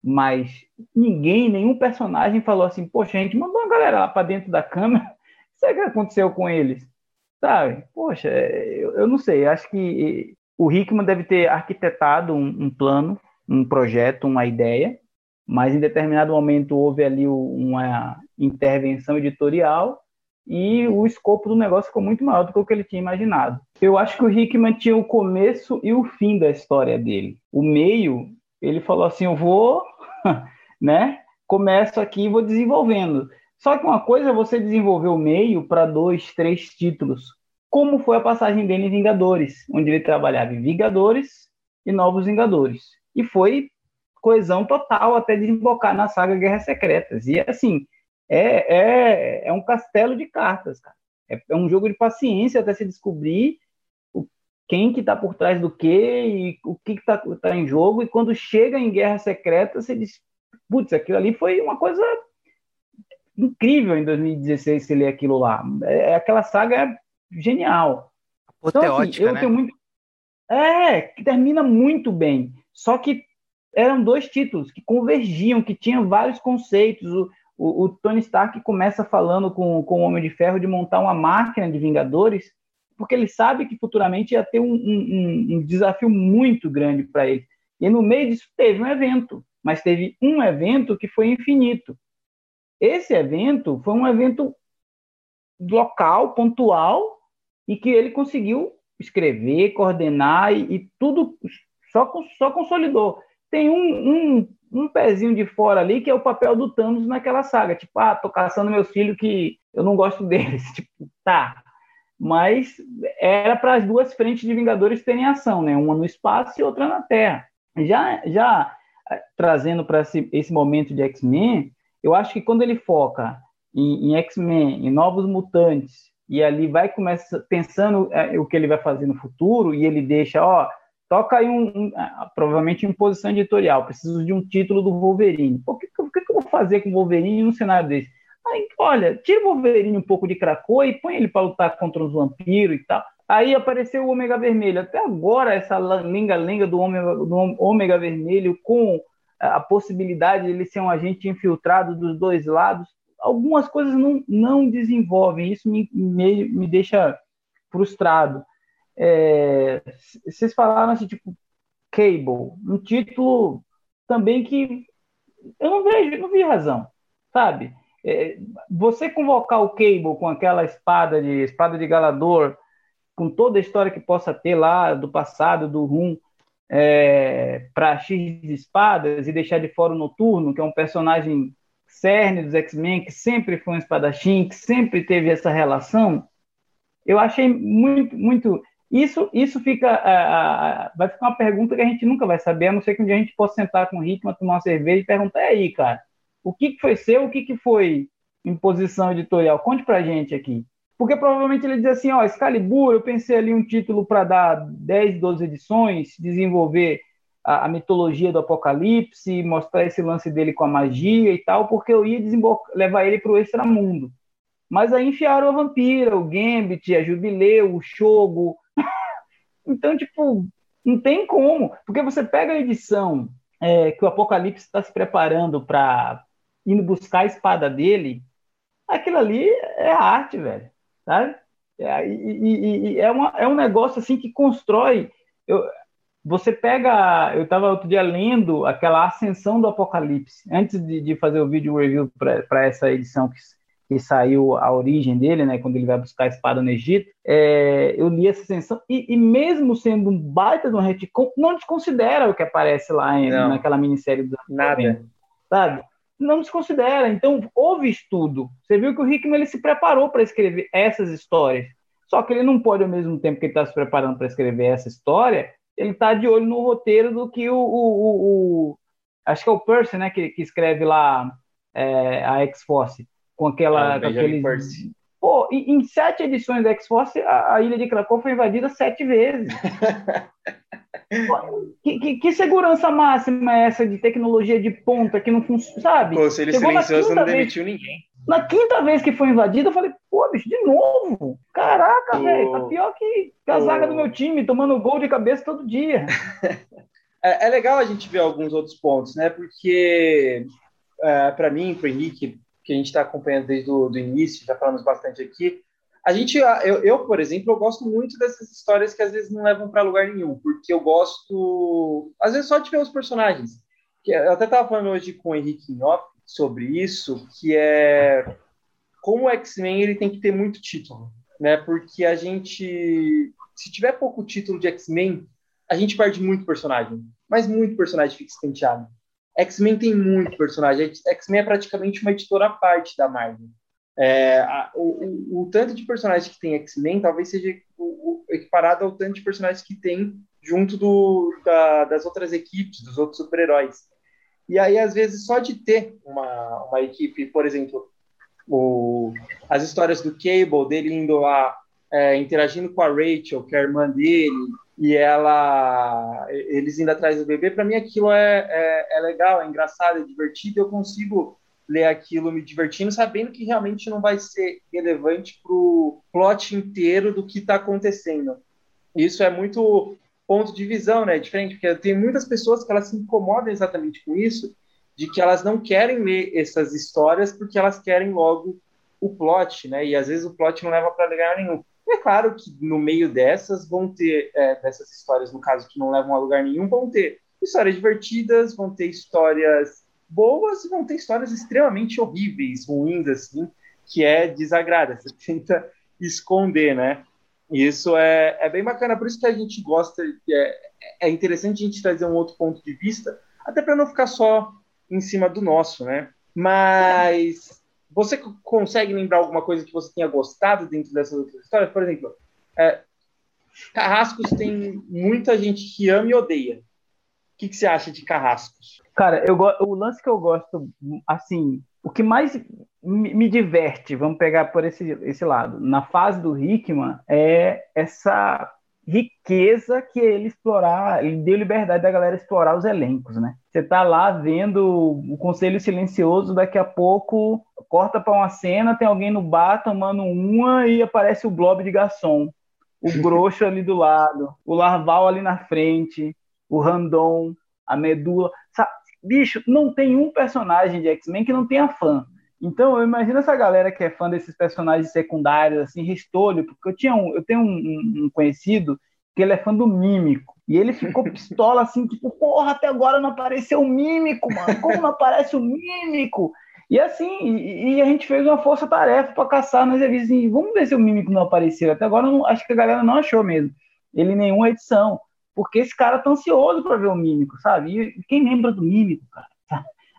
mas ninguém, nenhum personagem falou assim, poxa, a gente mandou a galera lá para dentro da câmera, [LAUGHS] o que aconteceu com eles? Sabe? Poxa, eu, eu não sei, acho que o Hickman deve ter arquitetado um, um, plano, um projeto, uma ideia, mas em determinado momento houve ali uma intervenção editorial e o escopo do negócio ficou muito maior do que o que ele tinha imaginado. Eu acho que o Hickman tinha o começo e o fim da história dele. O meio, ele falou assim: eu vou [LAUGHS] né? Começo aqui e vou desenvolvendo. Só que uma coisa é você desenvolver o meio para dois, três títulos, como foi a passagem dele em Vingadores, onde ele trabalhava em Vingadores e Novos Vingadores. E foi coesão total até desembocar na saga Guerras Secretas. E assim, é, é, é um castelo de cartas, cara. É, é um jogo de paciência até se descobrir quem que está por trás do que e o que está tá em jogo. E quando chega em Guerra Secreta, você diz, putz, aquilo ali foi uma coisa incrível em 2016 você ler aquilo lá. É, aquela saga genial. Então, assim, eu né? tenho muito. É, que termina muito bem. Só que eram dois títulos que convergiam, que tinham vários conceitos. O, o, o, Tony Stark começa falando com, com o Homem de Ferro de montar uma máquina de Vingadores, porque ele sabe que futuramente ia ter um, um, um desafio muito grande para ele. E no meio disso teve um evento mas teve um evento que foi infinito. Esse evento foi um evento local, pontual, e que ele conseguiu escrever, coordenar e, e tudo só, só consolidou. Tem um, um, um pezinho de fora ali que é o papel do Thanos naquela saga. Tipo, ah, tô caçando meus filhos que eu não gosto [LAUGHS] deles. Tipo, tá. Mas era para as duas frentes de Vingadores terem ação, né? Uma no espaço e outra na Terra. Já, já trazendo para esse, esse momento de X-Men, eu acho que quando ele foca em, em X-Men, em novos mutantes, e ali vai começar pensando é, o que ele vai fazer no futuro, e ele deixa, ó, toca aí um, um provavelmente em posição editorial, preciso de um título do Wolverine. O que, que, eu vou fazer com o Wolverine num cenário desse? Aí, olha, tira o Wolverine um pouco de Krakoa e põe ele para lutar contra os vampiros e tal. Aí apareceu o ômega vermelho. Até agora, essa lenga-lenga do ômega, do vermelho com a possibilidade de ele ser um agente infiltrado dos dois lados, algumas coisas não, não desenvolvem. Isso me, me, me deixa frustrado. É, vocês falaram assim, tipo, Cable, um título também que eu não vejo, não vi razão, sabe? É, você convocar o Cable com aquela espada de espada de Galador com toda a história que possa ter lá do passado, do Rum, é, para X espadas e deixar de fora o Noturno, que é um personagem cerne dos X-Men, que sempre foi um espadachim, que sempre teve essa relação, eu achei muito, muito. Isso, isso fica. Uh, uh, vai ficar uma pergunta que a gente nunca vai saber, a não ser que um dia a gente possa sentar com o Rickman, tomar uma cerveja e perguntar: aí, cara, o que, foi seu, o que, foi imposição editorial? Conte pra gente aqui. Porque provavelmente ele diz assim, ó, Excalibur, eu pensei ali um título para dar 10, 12 edições, desenvolver a, a, mitologia do Apocalipse, mostrar esse lance dele com a magia e tal, porque eu ia levar ele para o extramundo. Mas aí enfiaram a Vampira, o Gambit, a Jubileu, o Shogo. [LAUGHS] então, tipo, Não tem como, porque você pega a edição é, que o Apocalipse está se preparando para indo buscar a espada dele, aquilo ali é arte, velho, sabe? É, e, e, é, uma, é um negócio assim que constrói. Eu, você pega. Eu estava outro dia lendo aquela ascensão do Apocalipse, antes de, de fazer o vídeo review para essa edição que, que saiu a origem dele, né, quando ele vai buscar a espada no Egito, é, eu li essa ascensão, e, e, mesmo sendo um baita de um retcon, não desconsidera o que aparece lá em, naquela minissérie do Nada. Sabe? Não desconsidera. Então, houve estudo. Você viu que o Hickman ele se preparou para escrever essas histórias. Só que ele não pode, ao mesmo tempo que ele está se preparando para escrever essa história, ele está de olho no roteiro do que o, o, o, o, acho que é o Percy, né, que, que escreve lá é, a X-Force, com aquela, ah, com aquele, pô, em, em, sete edições da X-Force, a, a, ilha de Krakow foi invadida sete vezes. [LAUGHS] que, que, que, segurança máxima é essa de tecnologia de ponta que não funciona, sabe? Conselho silencioso não demitiu vez, ninguém. Na quinta vez que foi invadida, eu falei, pô, bicho, de novo. Caraca, velho, tá pior que a zaga do meu time, tomando gol de cabeça todo dia. [LAUGHS] é, é, legal a gente ver alguns outros pontos, né? Porque, é, para mim, para o Henrique, que a gente está acompanhando desde o início, já falamos bastante aqui, a gente, eu, eu, por exemplo, eu gosto muito dessas histórias que às vezes não levam para lugar nenhum, porque eu gosto, às vezes, só de ver os personagens. Eu até estava falando hoje com o Henrique em off, sobre isso, que é como o X-Men ele tem que ter muito título, né? Porque a gente, se tiver pouco título de X-Men, a gente perde muito personagem, mas muito personagem fica escanteado. X-Men tem muito personagem. X-Men é praticamente uma editora à parte da Marvel. É, a, o, o, o, tanto de personagens que tem X-Men talvez seja o, equiparado ao tanto de personagens que tem junto do, da, das outras equipes, dos outros super-heróis. E aí, às vezes, só de ter uma, uma equipe, por exemplo, o, as histórias do Cable, dele indo lá é, interagindo com a Rachel, que é a irmã dele, e ela eles indo atrás do bebê, para mim aquilo é, é, é, legal, é engraçado, é divertido, eu consigo ler aquilo me divertindo, sabendo que realmente não vai ser relevante para o plot inteiro do que está acontecendo. Isso é muito ponto de visão, né? Diferente, porque tem muitas pessoas que elas se incomodam exatamente com isso, de que elas não querem ler essas histórias porque elas querem logo o plot, né? E às vezes o plot não leva para lugar nenhum. E é claro que no meio dessas vão ter, é, dessas histórias, no caso, que não levam a lugar nenhum, vão ter histórias divertidas, vão ter histórias boas e vão ter histórias extremamente horríveis, ruins, assim, que é desagrada. Você tenta esconder, né? Isso é, é bem bacana, por isso que a gente gosta, é, é interessante a gente trazer um outro ponto de vista, até para não ficar só em cima do nosso, né? Mas você consegue lembrar alguma coisa que você tenha gostado dentro dessas outras histórias? Por exemplo, é, Carrascos tem muita gente que ama e odeia. O que, que você acha de Carrascos? Cara, eu o lance que eu gosto, assim, o que mais me, me diverte, vamos pegar por esse, esse lado, na fase do Hickman, é essa riqueza que ele explorar, ele deu liberdade da galera explorar os elencos, né? Você tá lá vendo o Conselho Silencioso, daqui a pouco corta para uma cena, tem alguém no bar tomando uma e aparece o Blob de garçom, o [LAUGHS] Grosso ali do lado, o Larval ali na frente, o Randon, a Medula. Bicho, não tem um personagem de X-Men que não tenha fã. Então, eu imagino essa galera que é fã desses personagens secundários, assim, restolho, porque eu, tinha um, eu tenho um, um conhecido que ele é fã do Mímico. E ele ficou [LAUGHS] pistola assim, tipo, porra, até agora não apareceu o Mímico, mano. Como não aparece o Mímico? E assim, e, e a gente fez uma força-tarefa para caçar nas revistas. Assim, vamos ver se o Mímico não apareceu. Até agora, não, acho que a galera não achou mesmo. Ele em nenhuma edição porque esse cara tá ansioso para ver o Mímico, sabe? E quem lembra do Mímico, cara?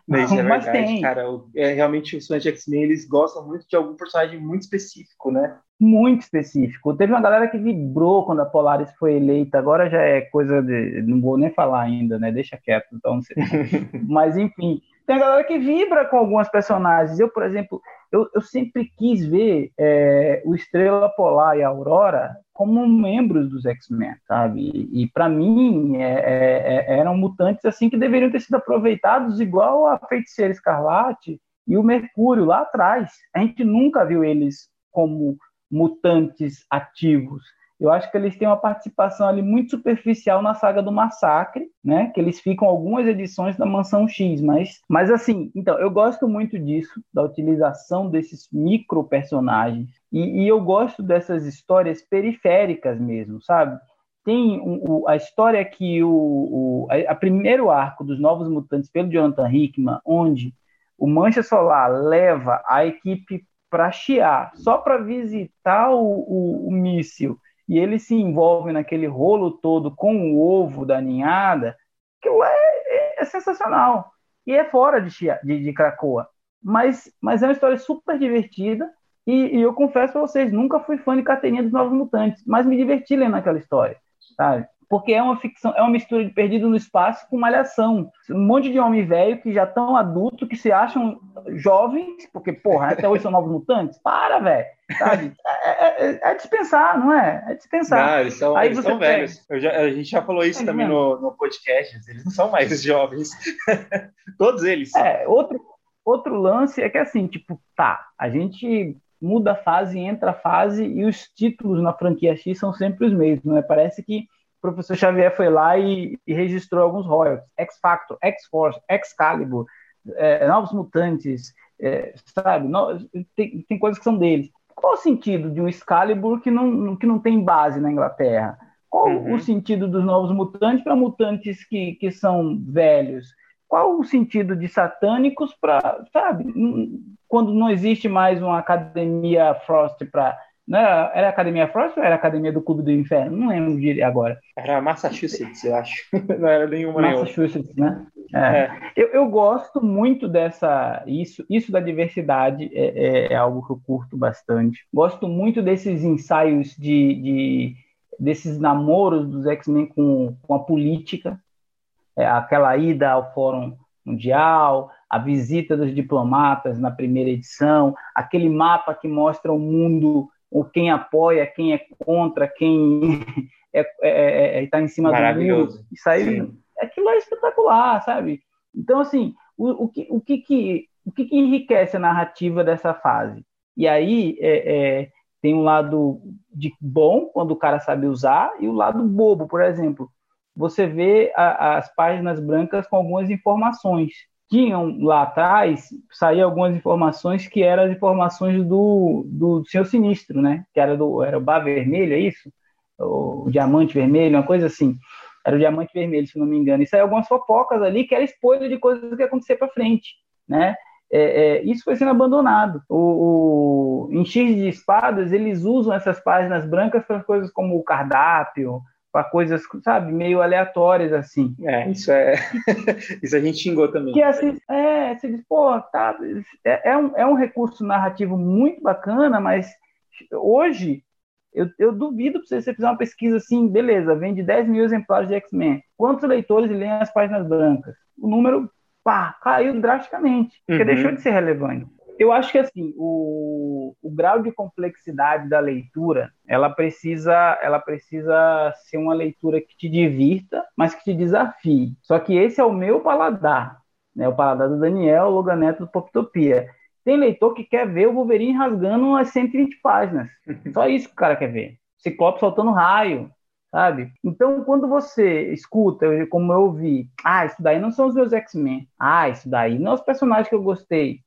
Mas, [LAUGHS] é Mas verdade, tem. cara. É, realmente, os fãs de X-Men, eles gostam muito de algum personagem muito específico, né? Muito específico. Teve uma galera que vibrou quando a Polaris foi eleita, agora já é coisa de... Não vou nem falar ainda, né? Deixa quieto, então... [LAUGHS] Mas, enfim, tem a galera que vibra com algumas personagens. Eu, por exemplo, eu, eu sempre quis ver é, o Estrela Polar e a Aurora como membros dos X-Men, sabe? E, e para mim é, é, é, eram mutantes assim que deveriam ter sido aproveitados igual a Feiticeira Escarlate e o Mercúrio lá atrás. A gente nunca viu eles como mutantes ativos. Eu acho que eles têm uma participação ali muito superficial na saga do Massacre, né? Que eles ficam algumas edições da Mansão X, mas, mas assim, então, eu gosto muito disso, da utilização desses micro personagens, e, e eu gosto dessas histórias periféricas mesmo, sabe? Tem um, o, a história que o, o a, a, primeiro arco dos Novos Mutantes pelo Jonathan Hickman, onde o Mancha Solar leva a equipe para chiar, só para visitar o, o, o míssil e ele se envolve naquele rolo todo com o ovo da ninhada, que é, é, é sensacional. E é fora de, de, de Cracoa. Mas, mas é uma história super divertida. E, e eu confesso a vocês, nunca fui fã de Carteirinha dos Novos Mutantes, mas me diverti lendo aquela história. Sabe? Porque é uma ficção, é uma mistura de Perdido no Espaço com Malhação. Um monte de homem velho que já estão adultos, que se acham jovens, porque, porra, até hoje são novos mutantes. Para, velho. É, é, é, é, dispensar, não é? É dispensar. Não, eles são, Aí eles são velhos. Já, a gente já falou isso é também no, no podcast. Eles não são mais [LAUGHS] jovens. [LAUGHS] Todos eles. É, outro, outro lance é que, assim, tipo, tá, a gente muda a fase, entra a fase e os títulos na franquia X são sempre os mesmos, né? Parece que o professor Xavier foi lá e, e registrou alguns royalties. X Factor, X Force, Excalibur, é, Novos Mutantes, é, sabe? No, tem, tem coisas que são deles. Qual o sentido de um Excalibur que não, que não tem base na Inglaterra? Qual uhum. o sentido dos Novos Mutantes para mutantes que, que são velhos? Qual o sentido de satânicos para, sabe? Quando não existe mais uma academia Frost para não era, era a Academia Frost ou era a Academia do Clube do Inferno? Não lembro de agora. Era Massachusetts, eu acho. [LAUGHS] Não era nenhuma Massachusetts, né? É. É. Eu, eu gosto muito dessa. Isso, isso da diversidade é, é, é algo que eu curto bastante. Gosto muito desses ensaios de, de desses namoros dos X-Men com, com a política. É, aquela ida ao Fórum Mundial, a visita dos diplomatas na primeira edição, aquele mapa que mostra o mundo ou quem apoia, quem é contra, quem [LAUGHS] é, é, é, é tá em cima do muro. Isso aí, Sim. aquilo é espetacular, sabe? Então, assim, o, o, que, o, que, que, o que, que enriquece a narrativa dessa fase? E aí é, tem um lado de bom, quando o cara sabe usar, e o lado bobo, por exemplo. Você vê a, as páginas brancas com algumas informações tinham lá atrás, saíam algumas informações que eram as informações do, do Senhor Sinistro, né? Que era, do, era o Bar Vermelho, é isso? O Diamante Vermelho, uma coisa assim. Era o Diamante Vermelho, se não me engano. E saiu algumas fofocas ali que era spoiler de coisas que ia acontecer para frente, né? É, é, isso foi sendo abandonado. O, o, em X de Espadas, eles usam essas páginas brancas para coisas como o cardápio, para coisas, sabe, meio aleatórias, assim. É, isso é. [LAUGHS] isso a gente xingou também. Que assim, é, você diz, pô, tá, é, é, um, é um recurso narrativo muito bacana, mas hoje eu, eu duvido para você, fizer uma pesquisa assim, beleza, vende 10 mil exemplares de X-Men. Quantos leitores leem as páginas brancas? O número, pá, caiu drasticamente, porque uhum. deixou de ser relevante eu acho que assim o, o grau de complexidade da leitura ela precisa ela precisa ser uma leitura que te divirta mas que te desafie. Só que esse é o meu paladar né? O paladar do Daniel Loganeto do Poptopia. Tem leitor que quer ver o Wolverine rasgando umas 120 páginas. [LAUGHS] Só isso que o cara quer ver. Ciclope soltando raio sabe? Então, quando você escuta, como eu ouvi, ah, isso daí não são os meus X-Men, ah, isso daí não é os personagens que eu gostei,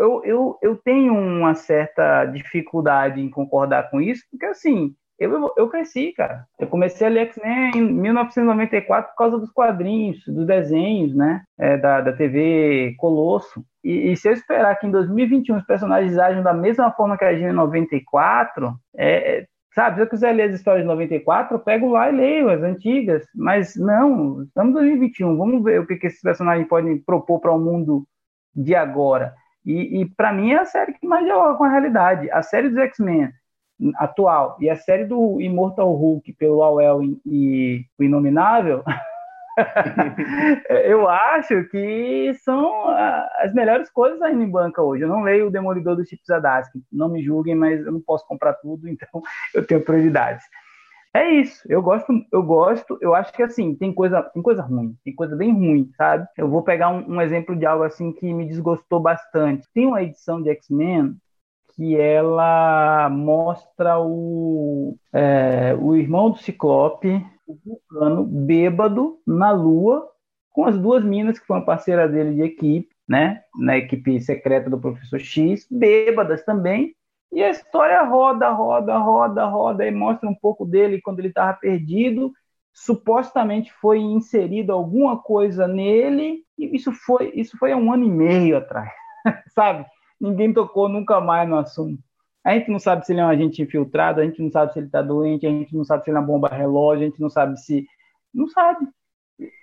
eu, eu, eu tenho uma certa dificuldade em concordar com isso, porque assim, eu, eu cresci, cara. Eu comecei a ler X-Men em 1994 por causa dos quadrinhos, dos desenhos, né? É, da, da TV Colosso. E, e, se eu esperar que em 2021 os personagens ajam da mesma forma que agiam em 94, é, é, sabe? Se eu quiser ler as histórias de 94, eu pego lá e leio as antigas. Mas não, estamos em 2021, vamos ver o que, que esses personagens podem propor para o mundo de agora. E, e para mim é a série que mais dialoga com a realidade. A série dos X-Men atual e a série do Immortal Hulk pelo Al e o Inominável, [LAUGHS] eu acho que são as melhores coisas ainda em banca hoje. Eu não leio o Demolidor do Chip Zadarsky, não me julguem, mas eu não posso comprar tudo, [LAUGHS] então eu tenho prioridades. É isso. Eu gosto, eu gosto, eu acho que assim, tem coisa, tem coisa ruim, tem coisa bem ruim, sabe? Eu vou pegar um, um exemplo de algo assim que me desgostou bastante. Tem uma edição de X-Men que ela mostra o, é, o irmão do Ciclope, o Vulcano, bêbado na Lua, com as duas minas que foram parceiras dele de equipe, né? Na equipe secreta do Professor X, bêbadas também. E a história roda, roda, roda, roda, e mostra um pouco dele quando ele estava perdido. Supostamente foi inserido alguma coisa nele, e isso foi, isso foi há um ano e meio atrás, [LAUGHS] sabe? Ninguém tocou nunca mais no assunto. A gente não sabe se ele é um agente infiltrado, a gente não sabe se ele está doente, a gente não sabe se ele é uma bomba relógio, a gente não sabe se. Não sabe.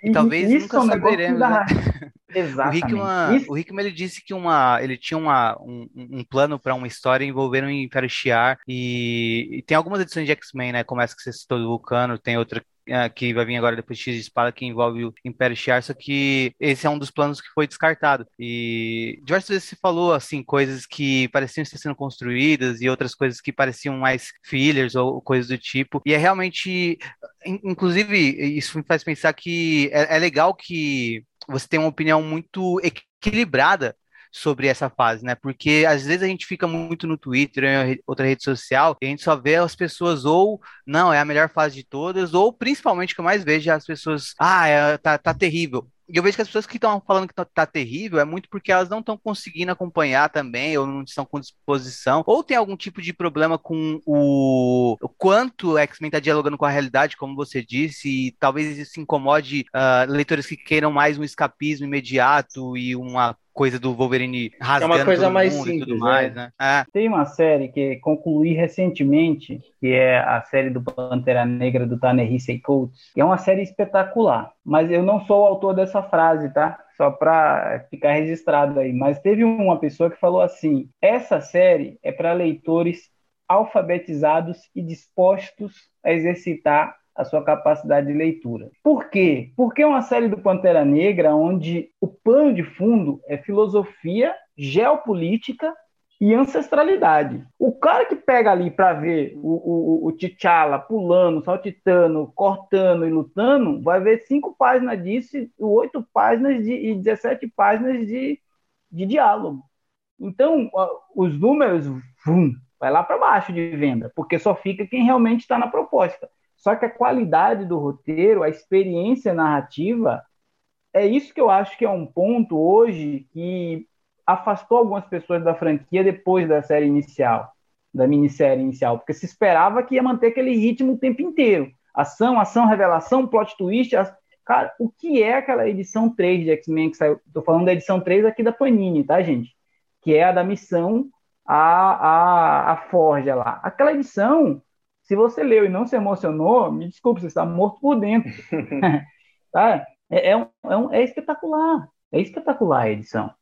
E, talvez isso nunca é um saberemos. Né? [LAUGHS] Exatamente. O Hickman, o Hickman ele disse que uma, ele tinha uma, um, um plano para uma história envolvendo o Império Shi'ar e, e, tem algumas edições de X-Men, né? Como essa que você citou do Vulcano, tem outra uh, que vai vir agora depois de X de Espada, que envolve o Império Shi'ar, só que esse é um dos planos que foi descartado. E diversas vezes se falou, assim, coisas que pareciam estar sendo construídas e outras coisas que pareciam mais fillers ou coisas do tipo. E é realmente, inclusive, isso me faz pensar que é, é legal que você tem uma opinião muito equilibrada sobre essa fase, né? Porque às vezes a gente fica muito no Twitter, em outra rede social, e a gente só vê as pessoas ou não, é a melhor fase de todas, ou principalmente que eu mais vejo é as pessoas, ah, é, tá, tá terrível. Eu vejo que as pessoas que estão falando que tá, tá, terrível é muito porque elas não estão conseguindo acompanhar também, ou não estão com disposição, ou tem algum tipo de problema com o, o quanto o X-Men está dialogando com a realidade, como você disse, e talvez isso incomode uh, leitores que queiram mais um escapismo imediato e uma coisa do Wolverine rasgando é uma coisa mais simples, tudo mais, né? né? É. Tem uma série que concluí recentemente, que é a série do Pantera Negra do Ta-Nehisi Coates, que é uma série espetacular, mas eu não sou o autor dessa frase, tá? Só para ficar registrado aí, mas teve uma pessoa que falou assim: "Essa série é para leitores alfabetizados e dispostos a exercitar a sua capacidade de leitura. Por quê? Porque é uma série do Pantera Negra onde o pano de fundo é filosofia, geopolítica e ancestralidade. O cara que pega ali para ver o, o, o T'Challa pulando, saltitando, cortando e lutando, vai ver cinco páginas disso, oito páginas de, e 17 páginas de, de diálogo. Então, os números, vum, vai lá para baixo de venda, porque só fica quem realmente está na proposta. Só que a qualidade do roteiro, a experiência narrativa, é isso que eu acho que é um ponto hoje que afastou algumas pessoas da franquia depois da série inicial, da minissérie inicial, porque se esperava que ia manter aquele ritmo o tempo inteiro. Ação, ação, revelação, plot twist. As... Cara, o que é aquela edição 3 de X-Men que saiu? Tô falando da edição 3 aqui da Panini, tá, gente? Que é a da missão a, a, a Forja lá. Aquela edição se você leu e não se emocionou, me desculpe, você está morto por dentro. [LAUGHS] tá? É, é, um, é, é, espetacular. É espetacular a edição.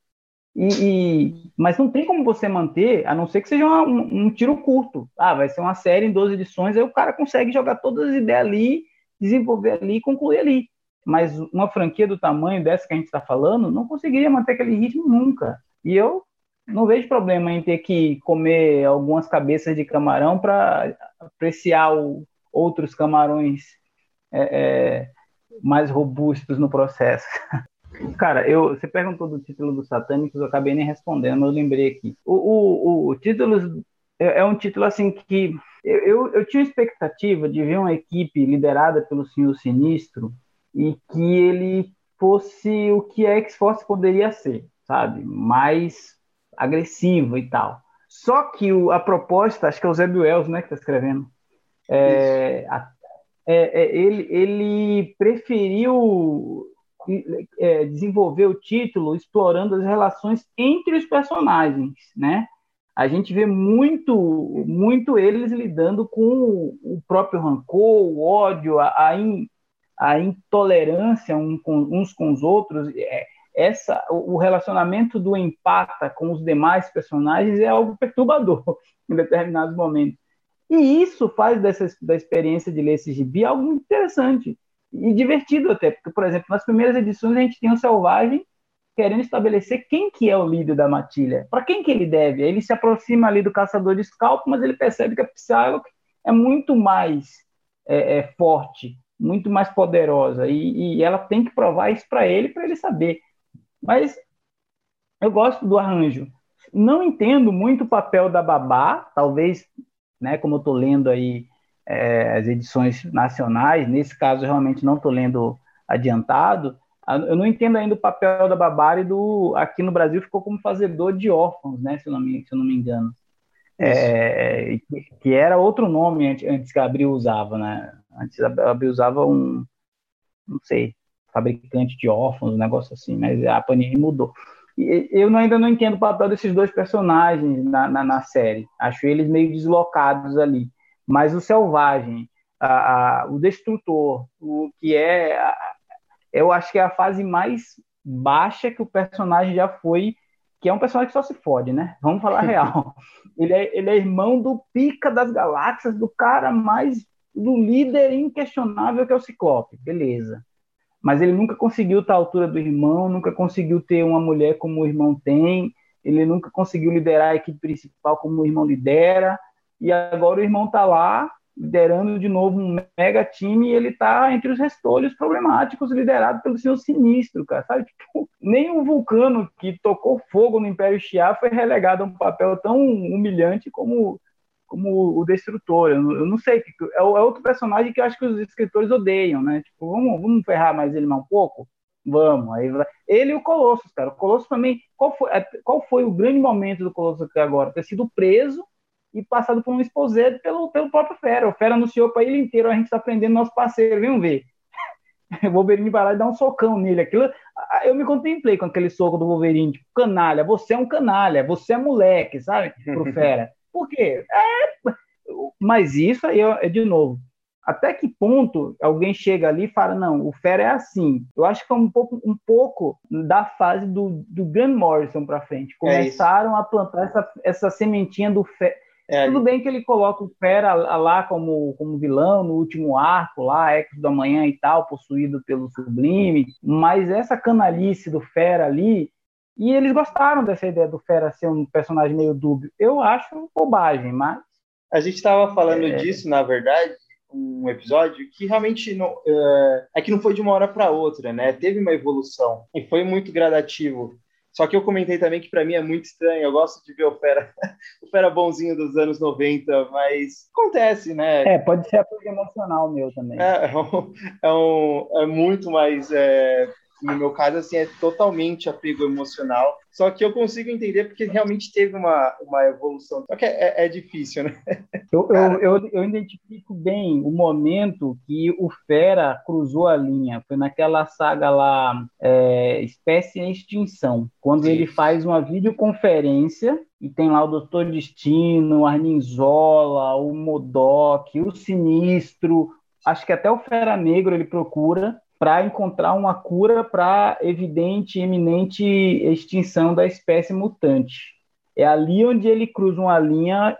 E, e, mas não tem como você manter, a não ser que seja uma, um, um, tiro curto. Ah, vai ser uma série em 12 edições, aí o cara consegue jogar todas as ideias ali, desenvolver ali e concluir ali. Mas uma franquia do tamanho dessa que a gente está falando não conseguiria manter aquele ritmo nunca. E eu não vejo problema em ter que comer algumas cabeças de camarão para apreciar o, outros camarões é, é, mais robustos no processo. [LAUGHS] Cara, eu, você perguntou do título dos Satânicos, eu acabei nem respondendo, mas eu lembrei aqui. O, o, o título é, é, um título assim que eu, eu, eu tinha expectativa de ver uma equipe liderada pelo Senhor Sinistro e que ele fosse o que a X-Force poderia ser, sabe? Mais agressivo e tal. Só que o, a proposta, acho que é o Zé Wells, né, que está escrevendo, é, a, é, é, ele, ele preferiu é, desenvolver o título explorando as relações entre os personagens, né? A gente vê muito, muito eles lidando com o próprio rancor, o ódio, a, a, in, a intolerância um com, uns com os outros. É, essa o relacionamento do empata com os demais personagens é algo perturbador [LAUGHS] em determinados momentos. E isso faz dessa, da experiência de ler esse gibi algo interessante e divertido até, porque, por exemplo, nas primeiras edições a gente tem o Selvagem querendo estabelecer quem que é o líder da matilha, para quem que ele deve. Ele se aproxima ali do caçador de scalpo, mas ele percebe que a Psylocke é muito mais é, é, forte, muito mais poderosa, e, e ela tem que provar isso para ele, para ele saber. Mas eu gosto do arranjo. Não entendo muito o papel da babá, talvez, né, como eu estou lendo aí é, as edições nacionais, nesse caso realmente não estou lendo adiantado, eu não entendo ainda o papel da babá e do aqui no Brasil ficou como fazedor de órfãos, né, se eu não me, se eu não me engano. É, que, que, era outro nome antes, antes que a Abril usava, né? Antes a Abril usava um, não sei, fabricante de órfãos, um negócio assim, mas a Panini mudou. E eu ainda não entendo o papel desses dois personagens na, na, na série. Acho eles meio deslocados ali. Mas o Selvagem, a, a, o Destrutor, o que é, a, eu acho que é a fase mais baixa que o personagem já foi, que é um personagem que só se fode, né? Vamos falar real. [LAUGHS] ele, é, ele é irmão do pica das galáxias, do cara mais do líder inquestionável que é o Ciclope, beleza. Mas ele nunca conseguiu estar à altura do irmão, nunca conseguiu ter uma mulher como o irmão tem, ele nunca conseguiu liderar a equipe principal como o irmão lidera, e agora o irmão está lá liderando de novo um mega time e ele está entre os restolhos problemáticos liderado pelo senhor sinistro, cara, sabe? Tipo, nem o Vulcano que tocou fogo no Império Xia foi relegado a um papel tão humilhante como como o Destrutor. Eu, eu não sei, é, é, outro personagem que eu acho que os escritores odeiam, né? Tipo, vamos, vamos ferrar mais ele mais um pouco? Vamos. Aí, ele e o Colossus, cara. O Colossus também. Qual foi, é, qual foi o grande momento do Colossus até agora? Ter sido preso e passado por um exposed pelo, pelo próprio Fera. O Fera anunciou para ele inteiro: a gente está prendendo nosso parceiro, vem ver. [LAUGHS] O Wolverine vai lá e dá um socão nele. Aquilo, eu me contemplei com aquele soco do Wolverine, tipo, canalha, você é um canalha, você é moleque, sabe? Pro [LAUGHS] Fera. Por quê? É, mas isso aí é de novo. Até que ponto alguém chega ali e fala, não, o Fera é assim. Eu acho que é um pouco, um pouco da fase do, do Grant Morrison para frente. É Começaram é a plantar essa, essa sementinha do Fera. É, Tudo bem que ele coloca o Fera lá como, como vilão no último arco, lá, Ex da Manhã e tal, possuído pelo Sublime, mas essa canalice do Fera ali e eles gostaram dessa ideia do Fera ser um personagem meio dúbio. Eu acho bobagem, mas. A gente estava falando é... disso, na verdade, um episódio que realmente não, é, é que não foi de uma hora para outra, né? Teve uma evolução e foi muito gradativo. Só que eu comentei também que para mim é muito estranho. Eu gosto de ver o Fera, [LAUGHS] o Fera bonzinho dos anos 90, mas acontece, né? É, pode ser a coisa emocional meu também. É, [LAUGHS] é, um, é muito mais é, no meu caso, assim, é totalmente apego emocional. Só que eu consigo entender porque realmente teve uma, uma evolução. Só que é, é, é difícil, né? [LAUGHS] Eu, eu, eu, eu, identifico bem o momento que o Fera cruzou a linha. Foi naquela saga lá, é, Espécie em Extinção, quando Sim. ele faz uma videoconferência e tem lá o Doutor Destino, o Arninzola, o Modok, o Sinistro, acho que até o Fera Negro ele procura para encontrar uma cura para evidente e iminente extinção da espécie mutante. É ali onde ele cruza uma linha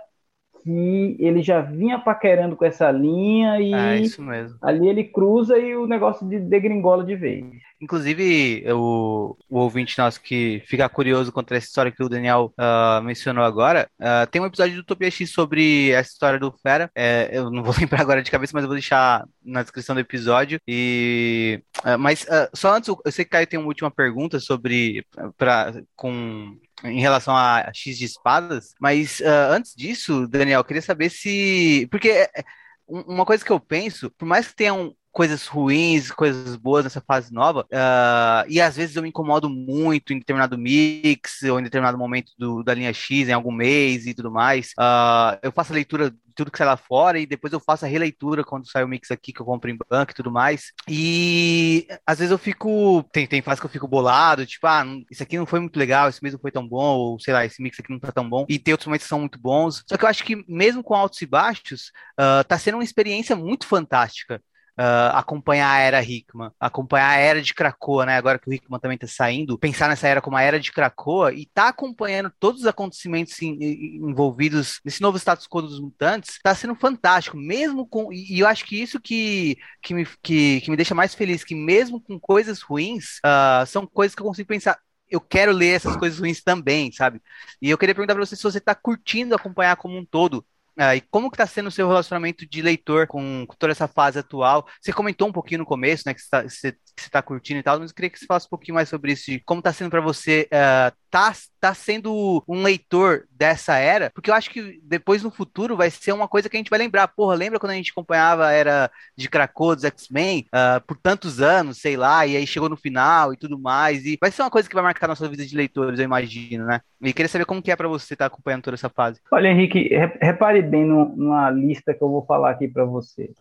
que ele já vinha paquerando com essa linha e é isso mesmo. ali ele cruza e o negócio de degringola de vez. Inclusive, o, o ouvinte nosso que fica curioso contra essa história que o Daniel uh, mencionou agora, uh, tem um episódio do Utopia X sobre essa história do Fera. É, eu não [LAUGHS] vou lembrar agora de cabeça, mas eu vou deixar na descrição do episódio. E, uh, mas só antes, eu sei que Caio tem uma última pergunta sobre pra, com em relação a X de espadas, mas uh, antes disso, Daniel, eu queria saber se. Porque é, é, uma coisa que eu penso, por mais que tenham coisas ruins, coisas boas nessa fase nova, uh, e às vezes eu me incomodo muito em determinado mix, ou em determinado momento do, da linha X, em algum mês e tudo mais. Uh, eu faço a leitura de tudo que sai lá fora, e depois eu faço a releitura quando sai o mix aqui, que eu compro em banco e tudo mais. E às vezes eu fico. Tem, tem fase que eu fico bolado, tipo, ah, isso aqui não foi muito legal, esse mês não foi tão bom, ou sei lá, esse mix aqui não tá tão bom. E tem outros momentos que são muito bons. Só que eu acho que mesmo com altos e baixos, uh, tá sendo uma experiência muito fantástica uh, acompanhar a era Hickman, acompanhar a era de Krakoa, né? Agora que o Hickman também está saindo, pensar nessa era como a era de Krakoa e tá acompanhando todos os acontecimentos envolvidos nesse novo status quo dos mutantes, está sendo fantástico, mesmo com. E eu acho que isso que, que, me, que, que me deixa mais feliz, que mesmo com coisas ruins, uh, são coisas que eu consigo pensar eu quero ler essas coisas ruins também, sabe? E eu queria perguntar para você se você está curtindo acompanhar como um todo ah, e como que está sendo o seu relacionamento de leitor com, com, toda essa fase atual? Você comentou um pouquinho no começo, né, que você está curtindo e tal, mas eu queria que você falasse um pouquinho mais sobre isso, de como está sendo para você uh, tá, tá sendo um leitor dessa era, porque eu acho que depois no futuro vai ser uma coisa que a gente vai lembrar. Porra, lembra quando a gente acompanhava a era de Krakow dos X-Men uh, por tantos anos, sei lá, e aí chegou no final e tudo mais, e vai ser uma coisa que vai marcar nossa vida de leitores, eu imagino, né? E queria saber como que é para você estar tá acompanhando toda essa fase. Olha, Henrique, repare bem no, numa lista que eu vou falar aqui para você.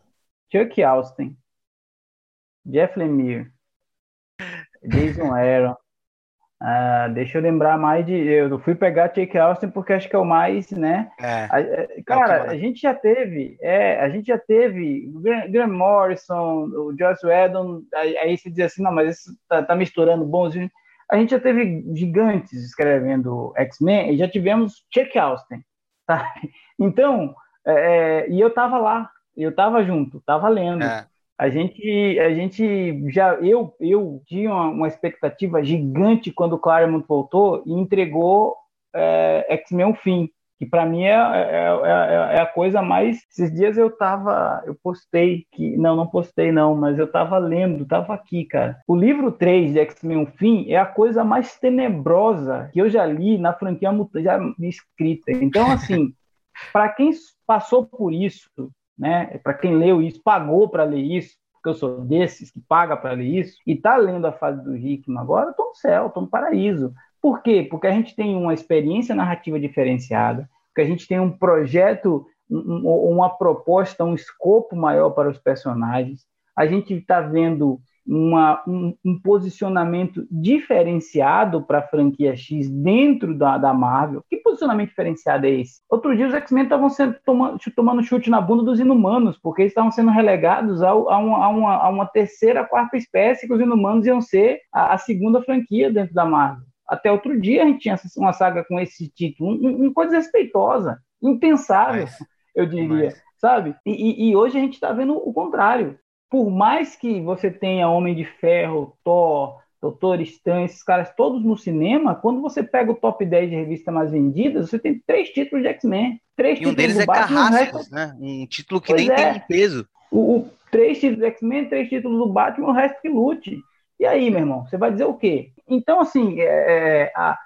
Chuck Austin, Jeff Lemire, Jason Aaron, Uh, deixa eu lembrar mais de. Eu fui pegar Jake Austin porque acho que é o mais, né? É, a, é, cara, a gente já teve, é, a gente já teve Graham Morrison, o Joss Whedon, aí você diz assim, não, mas isso tá, tá misturando bons. A gente já teve gigantes escrevendo X-Men e já tivemos Jake Austin, tá? [LAUGHS] Então, é, é, e eu tava lá, eu tava junto, tava lendo. É a gente, a gente já, eu, eu tinha uma, uma expectativa gigante quando o Claremont voltou e entregou é, X-Men o fim, que para mim é, é, é, é, a coisa mais. Esses dias eu tava, eu postei que, não, não postei não, mas eu tava lendo, tava aqui, cara. O livro 3 de X-Men o fim é a coisa mais tenebrosa que eu já li na franquia já escrita. Então, assim, [LAUGHS] para quem passou por isso, né? Para quem leu isso, pagou para ler isso, porque eu sou desses que paga para ler isso, e está lendo a fase do Hickman agora, estou no céu, estou no paraíso. Por quê? Porque a gente tem uma experiência narrativa diferenciada, porque a gente tem um projeto, um, uma proposta, um escopo maior para os personagens, a gente está vendo uma, um, um, posicionamento diferenciado para a franquia X dentro da, da Marvel. Que posicionamento diferenciado é esse? Outro dia os X-Men estavam tomando, tomando chute na bunda dos inumanos, porque eles estavam sendo relegados a, a, uma, a, uma, a uma, terceira, quarta espécie, que os inumanos iam ser a, a, segunda franquia dentro da Marvel. Até outro dia a gente tinha uma saga com esse título, uma um, um coisa respeitosa, impensável, Mas, eu diria. Sabe? E, e, hoje a gente está vendo o contrário por mais que você tenha Homem de Ferro, Thor, Doutor Estranho, esses caras todos no cinema, quando você pega o top 10 de revistas mais vendidas, você tem três títulos de X-Men. Três e um deles é Batman, Carrascos, né? Um título que pois nem é. tem peso. O, o, três títulos do X-Men, três títulos do Batman, o resto que lute. E aí, meu irmão, você vai dizer o quê? Então, assim, é, é a,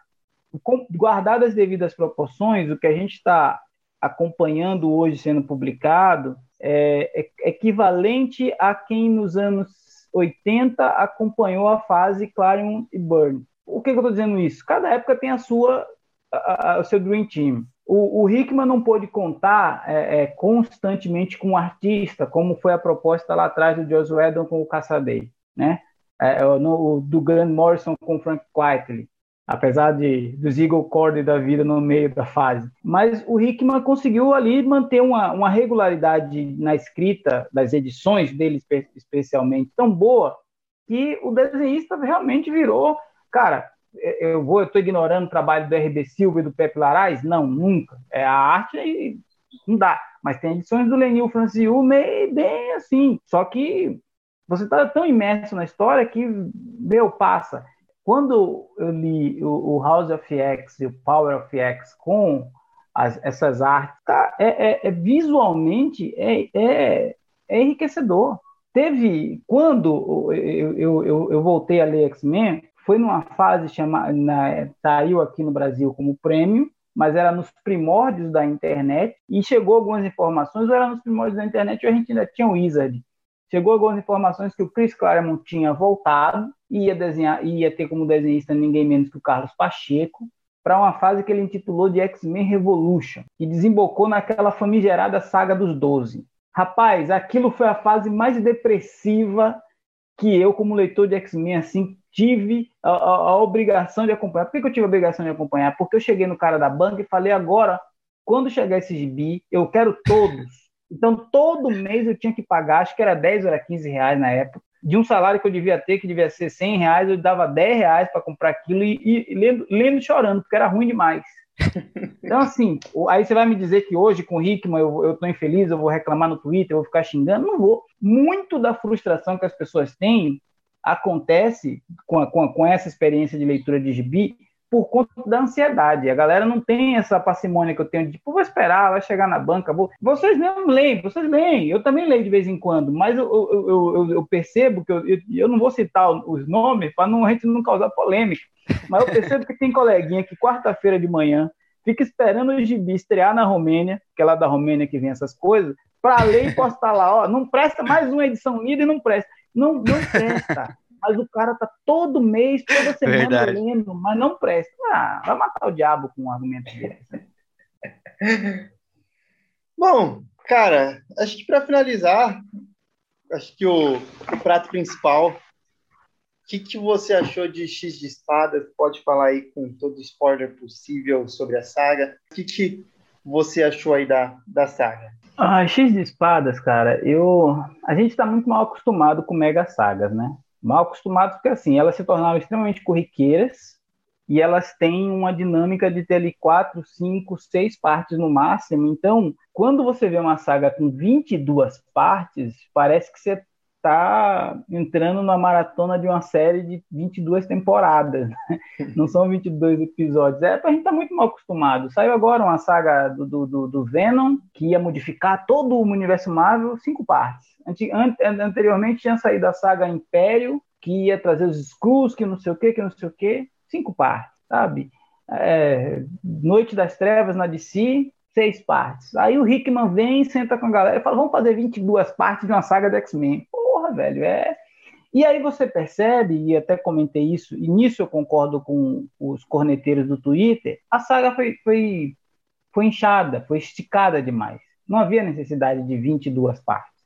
guardadas as devidas proporções, o que a gente está acompanhando hoje sendo publicado é, é equivalente a quem nos anos 80 acompanhou a fase Clarion e Burn. O que, que eu estou dizendo isso? Cada época tem a sua, a, a, o seu Dream Team. O, o Hickman não pôde contar é, é, constantemente com um artista, como foi a proposta lá atrás do Joss Whedon com o Cassaday, né? É, no, do Grant Morrison com o Frank Quitely apesar de dos Eagle Cord da vida no meio da fase. Mas o Hickman conseguiu ali manter uma, uma regularidade na escrita das edições dele, especialmente, tão boa que o desenhista realmente virou, cara. Eu vou, estou ignorando o trabalho do RB Silva e do Pepe Larais? Não, nunca. É a arte não dá. Mas tem edições do Lenil Franciu meio bem assim. Só que você está tão imerso na história que meu passa. Quando eu li o, House of X e o Power of X com as, essas artes, tá, é, é, é visualmente é, é, é, enriquecedor. Teve, quando eu, eu, eu, eu voltei a ler X-Men, foi numa fase chamada, saiu aqui no Brasil como prêmio, mas era nos primórdios da internet, e chegou algumas informações, ou era nos primórdios da internet, ou a gente ainda tinha o Wizard, Chegou algumas informações que o Chris Claremont tinha voltado e ia desenhar, ia ter como desenhista ninguém menos que o Carlos Pacheco, para uma fase que ele intitulou de X-Men Revolution, e desembocou naquela famigerada saga dos Doze. Rapaz, aquilo foi a fase mais depressiva que eu, como leitor de X-Men, assim, tive a, a, a, obrigação de acompanhar. Por que, que, eu tive a obrigação de acompanhar? Porque eu cheguei no cara da banca e falei, agora, quando chegar esse gibi, eu quero todos. Então, todo mês eu tinha que pagar, acho que era 10 ou era 15 reais na época, de um salário que eu devia ter, que devia ser 100 reais, eu dava 10 reais para comprar aquilo e, e lendo, lendo, chorando, porque era ruim demais. [LAUGHS] Então, assim, aí você vai me dizer que hoje com o Hickman eu, estou infeliz, eu vou reclamar no Twitter, eu vou ficar xingando. Não vou. Muito da frustração que as pessoas têm acontece com, a, com, a, com essa experiência de leitura de gibi por conta da ansiedade. A galera não tem essa parcimônia que eu tenho de, tipo, vou esperar, vai chegar na banca. Vou... Vocês mesmo leem, vocês leem. Eu também leio de vez em quando, mas eu, eu, eu, eu percebo que eu, eu, não vou citar os nomes para a gente não causar polêmica, mas eu percebo que tem coleguinha que quarta-feira de manhã fica esperando o gibi estrear na Romênia, que é lá da Romênia que vem essas coisas, para ler e postar lá, ó, não presta mais uma edição lida e não presta. Não, não presta mas o cara tá todo mês, toda semana Verdade. lendo, mas não presta. Ah, vai matar o diabo com um argumento desse. Bom, cara, acho que para finalizar, acho que o, o prato principal, o que, que você achou de X de Espadas? Pode falar aí com todo spoiler possível sobre a saga. O que, que você achou aí da, da saga? Ah, X de Espadas, cara, eu a gente está muito mal acostumado com mega sagas, né? Mal acostumados, porque assim, elas se tornaram extremamente corriqueiras e elas têm uma dinâmica de ter ali quatro, cinco, seis partes no máximo. Então, quando você vê uma saga com 22 partes, parece que você está entrando na maratona de uma série de 22 temporadas. Né? [LAUGHS] Não são 22 episódios. É, a gente está muito mal acostumado. Saiu agora uma saga do, do, do, Venom, que ia modificar todo o universo Marvel, cinco partes. Anteriormente tinha saído a saga Império, que ia trazer os Skrulls, que não sei o que, que não sei o que, cinco partes, sabe? É, Noite das Trevas na DC, seis partes. Aí o Hickman vem, senta com a galera e fala: vamos fazer 22 partes de uma saga de X-Men. Velho, é. E aí você percebe, e até comentei isso, e nisso eu concordo com os corneteiros do Twitter, a saga foi, foi, foi inchada, foi esticada demais. Não havia necessidade de 22 partes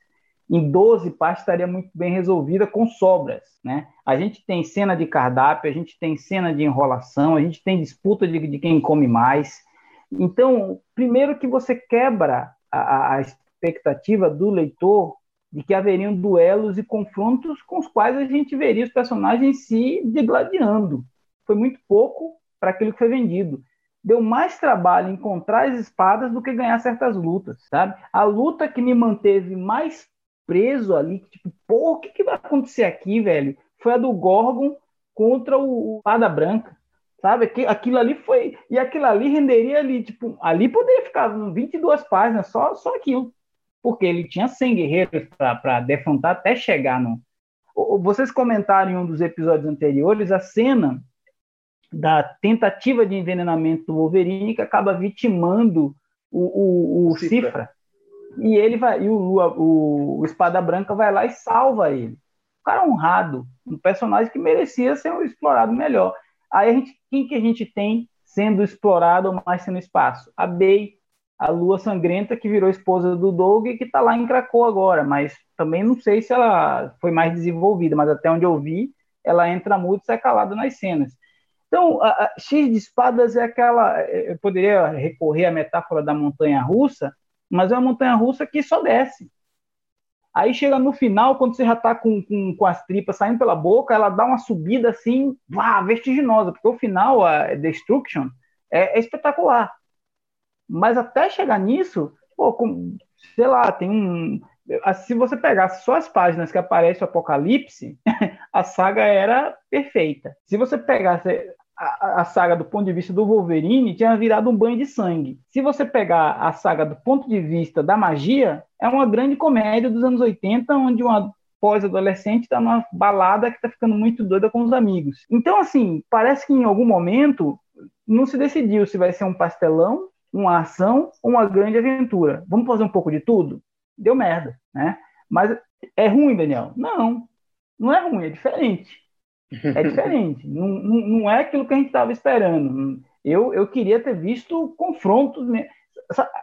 em 12 partes estaria muito bem resolvida com sobras, né? A gente tem cena de cardápio, a gente tem cena de enrolação, a gente tem disputa de, de quem come mais. Então, primeiro que você quebra a, a expectativa do leitor de que haveriam duelos e confrontos com os quais a gente veria os personagens se degladiando. Foi muito pouco para aquilo que foi vendido. Deu mais trabalho encontrar as espadas do que ganhar certas lutas, sabe? A luta que me manteve mais preso ali, tipo, pô, o que, que vai acontecer aqui, velho? Foi a do Gorgon contra o Pada Branca, sabe? Aquilo ali foi. E aquilo ali renderia ali, tipo, ali poderia ficar 22 páginas, só, só aquilo. Porque ele tinha 100 guerreiros para defrontar até chegar no. Vocês comentaram em um dos episódios anteriores a cena da tentativa de envenenamento do Wolverine que acaba vitimando o, o, o Cifra. Cifra e ele vai, e o, o, o Espada Branca vai lá e salva ele. O cara honrado, um personagem que merecia ser explorado melhor. Aí a gente, quem que a gente tem sendo explorado mais sendo espaço? A Bey, a Lua Sangrenta, que virou esposa do Doug e que está lá em Krakow agora, mas também não sei se ela foi mais desenvolvida, mas até onde eu vi, ela entra muito e sai calada nas cenas. Então, a, a X de espadas é aquela. Eu poderia recorrer à metáfora da montanha russa, mas é uma montanha russa que só desce. Aí chega no final, quando você já está com, com, com, as tripas saindo pela boca, ela dá uma subida assim, vá, vertiginosa, porque o final, a Destruction, é, é espetacular. Mas até chegar nisso, pô, com, sei lá, tem um. Se você pegasse só as páginas que aparece o Apocalipse, [LAUGHS] a saga era perfeita. Se você pegasse a, a, saga do ponto de vista do Wolverine tinha virado um banho de sangue. Se você pegar a saga do ponto de vista da magia, é uma grande comédia dos anos 80, onde uma pós-adolescente está numa balada que está ficando muito doida com os amigos. Então, assim, parece que em algum momento não se decidiu se vai ser um pastelão, uma ação ou uma grande aventura. Vamos fazer um pouco de tudo? Deu merda, né? Mas é ruim, Daniel? Não, não é ruim, é diferente. É [LAUGHS] diferente. não, não, não, é aquilo que a gente estava esperando. Eu, eu queria ter visto confrontos.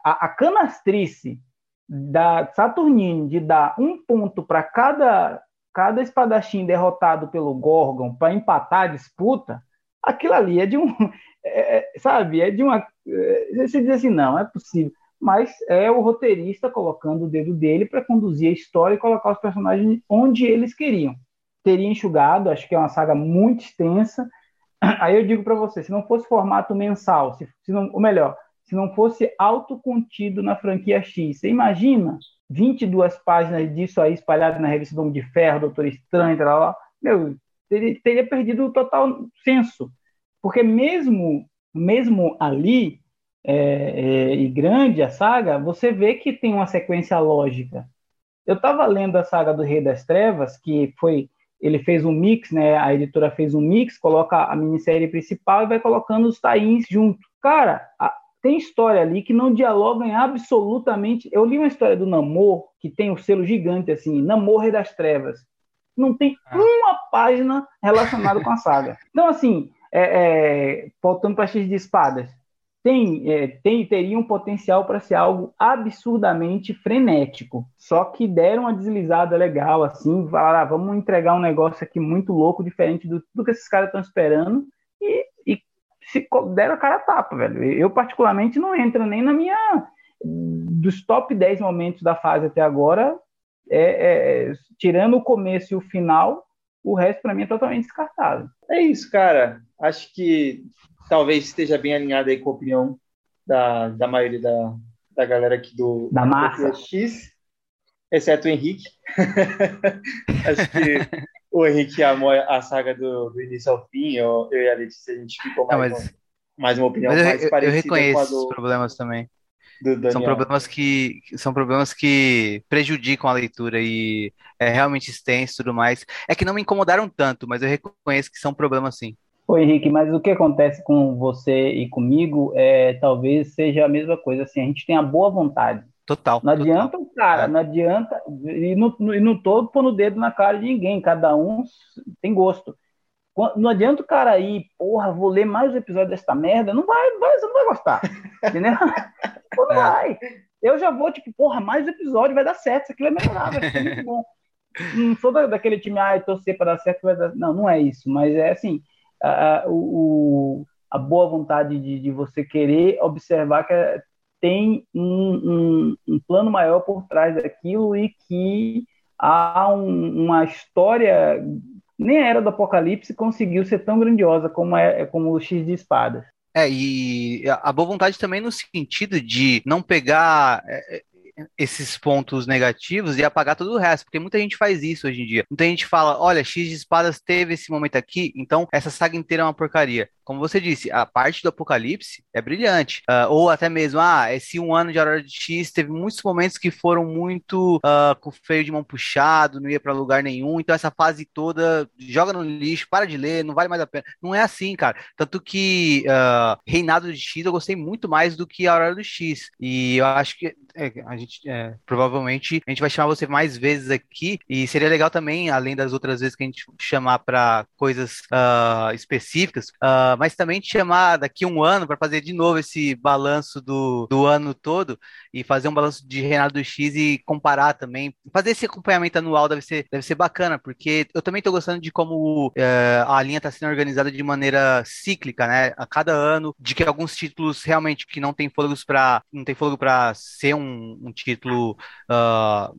A, a canastrice da Saturnine de dar um ponto para cada, cada espadachim derrotado pelo Gorgon para empatar a disputa, aquilo ali é de um. [LAUGHS] É, é, sabe? É de uma. É, você diz assim, não, é possível. Mas é o roteirista colocando o dedo dele para conduzir a história e colocar os personagens onde eles queriam teria enxugado, acho que é uma saga muito extensa. [CLEARS THROAT] Aí eu digo para você, se não fosse formato mensal, se, se não, ou melhor, se não fosse autocontido na franquia X, você imagina 22 páginas disso aí espalhadas na revista do Homem de Ferro, Doutor Estranho, tal, meu, teria, teria perdido o total senso. Porque mesmo, mesmo ali, é, é, e grande a saga, você vê que tem uma sequência lógica. Eu estava lendo a saga do Rei das Trevas, que foi ele fez um mix, né? A editora fez um mix, coloca a minissérie principal e vai colocando os tains junto. Cara, a, tem história ali que não dialogam absolutamente. Eu li uma história do Namor, que tem o um selo gigante assim, Namor Rei das Trevas. Não tem ah. uma página relacionada com a saga. Então, assim, é, é, voltando para X de Espadas, tem, é, tem teria um potencial para ser algo absurdamente frenético. Só que deram uma deslizada legal, assim, falaram, ah, vamos entregar um negócio aqui muito louco, diferente do, do que esses caras estão esperando, e, e se deram a cara a tapa, velho. Eu, particularmente, não entro nem na minha. Dos top 10 momentos da fase até agora, é, é, tirando o começo e o final, o resto para mim é totalmente descartável. É isso, cara. Acho que talvez esteja bem alinhado aí com a opinião da, da maioria da, da galera aqui do da massa X, exceto o Henrique. [LAUGHS] Acho que o Henrique amou a saga do, do início ao fim. Eu, eu e a Letícia, a gente ficou mais, Não, mas, mais uma opinião eu, mais parecida. Eu reconheço os problemas também. São problemas que são problemas que prejudicam a leitura e é realmente extenso e tudo mais. É que não me incomodaram tanto, mas eu reconheço que são problemas sim. Ô Henrique, mas o que acontece com você e comigo é talvez seja a mesma coisa, assim, a gente tem a boa vontade. Total. Não adianta, total. cara, é. não adianta, e não, e não tô pondo o dedo na cara de ninguém, cada um tem gosto. Não adianta o cara ir, porra, vou ler mais um episódio dessa merda, não vai, vai você não vai gostar, [LAUGHS] entendeu? Pô, não é. vai. Eu já vou, tipo, porra, mais um episódio, vai dar certo, isso aqui vai melhorar, vai ser muito bom. [LAUGHS] Não sou daquele time, ah, torcer para dar certo, vai dar... Não, não é isso, mas é assim, a, o, a boa vontade de, de, você querer observar que tem um, um, um, plano maior por trás daquilo e que há um, uma história nem a era do Apocalipse conseguiu ser tão grandiosa como é como o X de espadas. É, e a boa vontade também no sentido de não pegar é, esses pontos negativos e apagar todo o resto, porque muita gente faz isso hoje em dia. Muita gente fala, olha, X de espadas teve esse momento aqui, então essa saga inteira é uma porcaria. Como você disse, a parte do Apocalipse é brilhante. Uh, ou até mesmo, ah, esse um ano de Aurora de X teve muitos momentos que foram muito uh, com feio de mão puxado, não ia para lugar nenhum, então essa fase toda joga no lixo, para de ler, não vale mais a pena. Não é assim, cara. Tanto que uh, Reinado de X eu gostei muito mais do que Aurora do X. E eu acho que é, a gente é, provavelmente a gente vai chamar você mais vezes aqui e seria legal também, além das outras vezes que a gente chamar para coisas uh, específicas, uh, mas também te chamar daqui um ano para fazer de novo esse balanço do, do ano todo e fazer um balanço de Renato X e comparar também. Fazer esse acompanhamento anual deve ser, deve ser bacana, porque eu também estou gostando de como uh, a linha está sendo organizada de maneira cíclica, né? A cada ano, de que alguns títulos realmente que não tem fôlegos para não tem fôlego para ser um um, um título uh,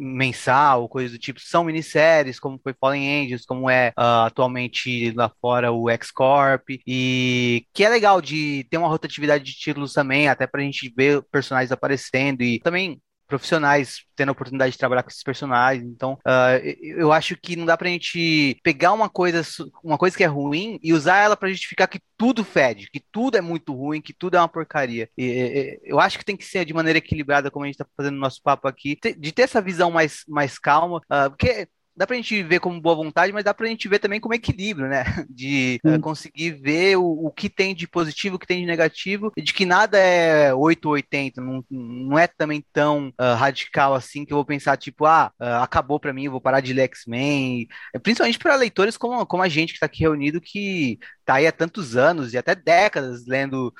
mensal, coisa do tipo, são minisséries, como foi Fallen Angels, como é uh, atualmente lá fora o X-Corp, e que é legal de ter uma rotatividade de títulos também, até pra gente ver personagens aparecendo, e também profissionais tendo a oportunidade de trabalhar com esses personagens. Então, uh, eu acho que não dá pra gente pegar uma coisa, uma coisa que é ruim e usar ela para justificar que tudo fede, que tudo é muito ruim, que tudo é uma porcaria. E, eu acho que tem que ser de maneira equilibrada, como a gente tá fazendo no nosso papo aqui, de ter essa visão mais, mais calma, uh, porque dá pra gente ver como boa vontade, mas dá pra gente ver também como equilíbrio, né? [LAUGHS] De uh, conseguir ver o, o, que tem de positivo, o que tem de negativo, e de que nada é 8 ou 80, não, não é também tão uh, radical assim que eu vou pensar, tipo, ah, uh, acabou pra mim, eu vou parar de ler X-Men. Principalmente para leitores como, como a gente que tá aqui reunido, que tá aí há tantos anos e até décadas lendo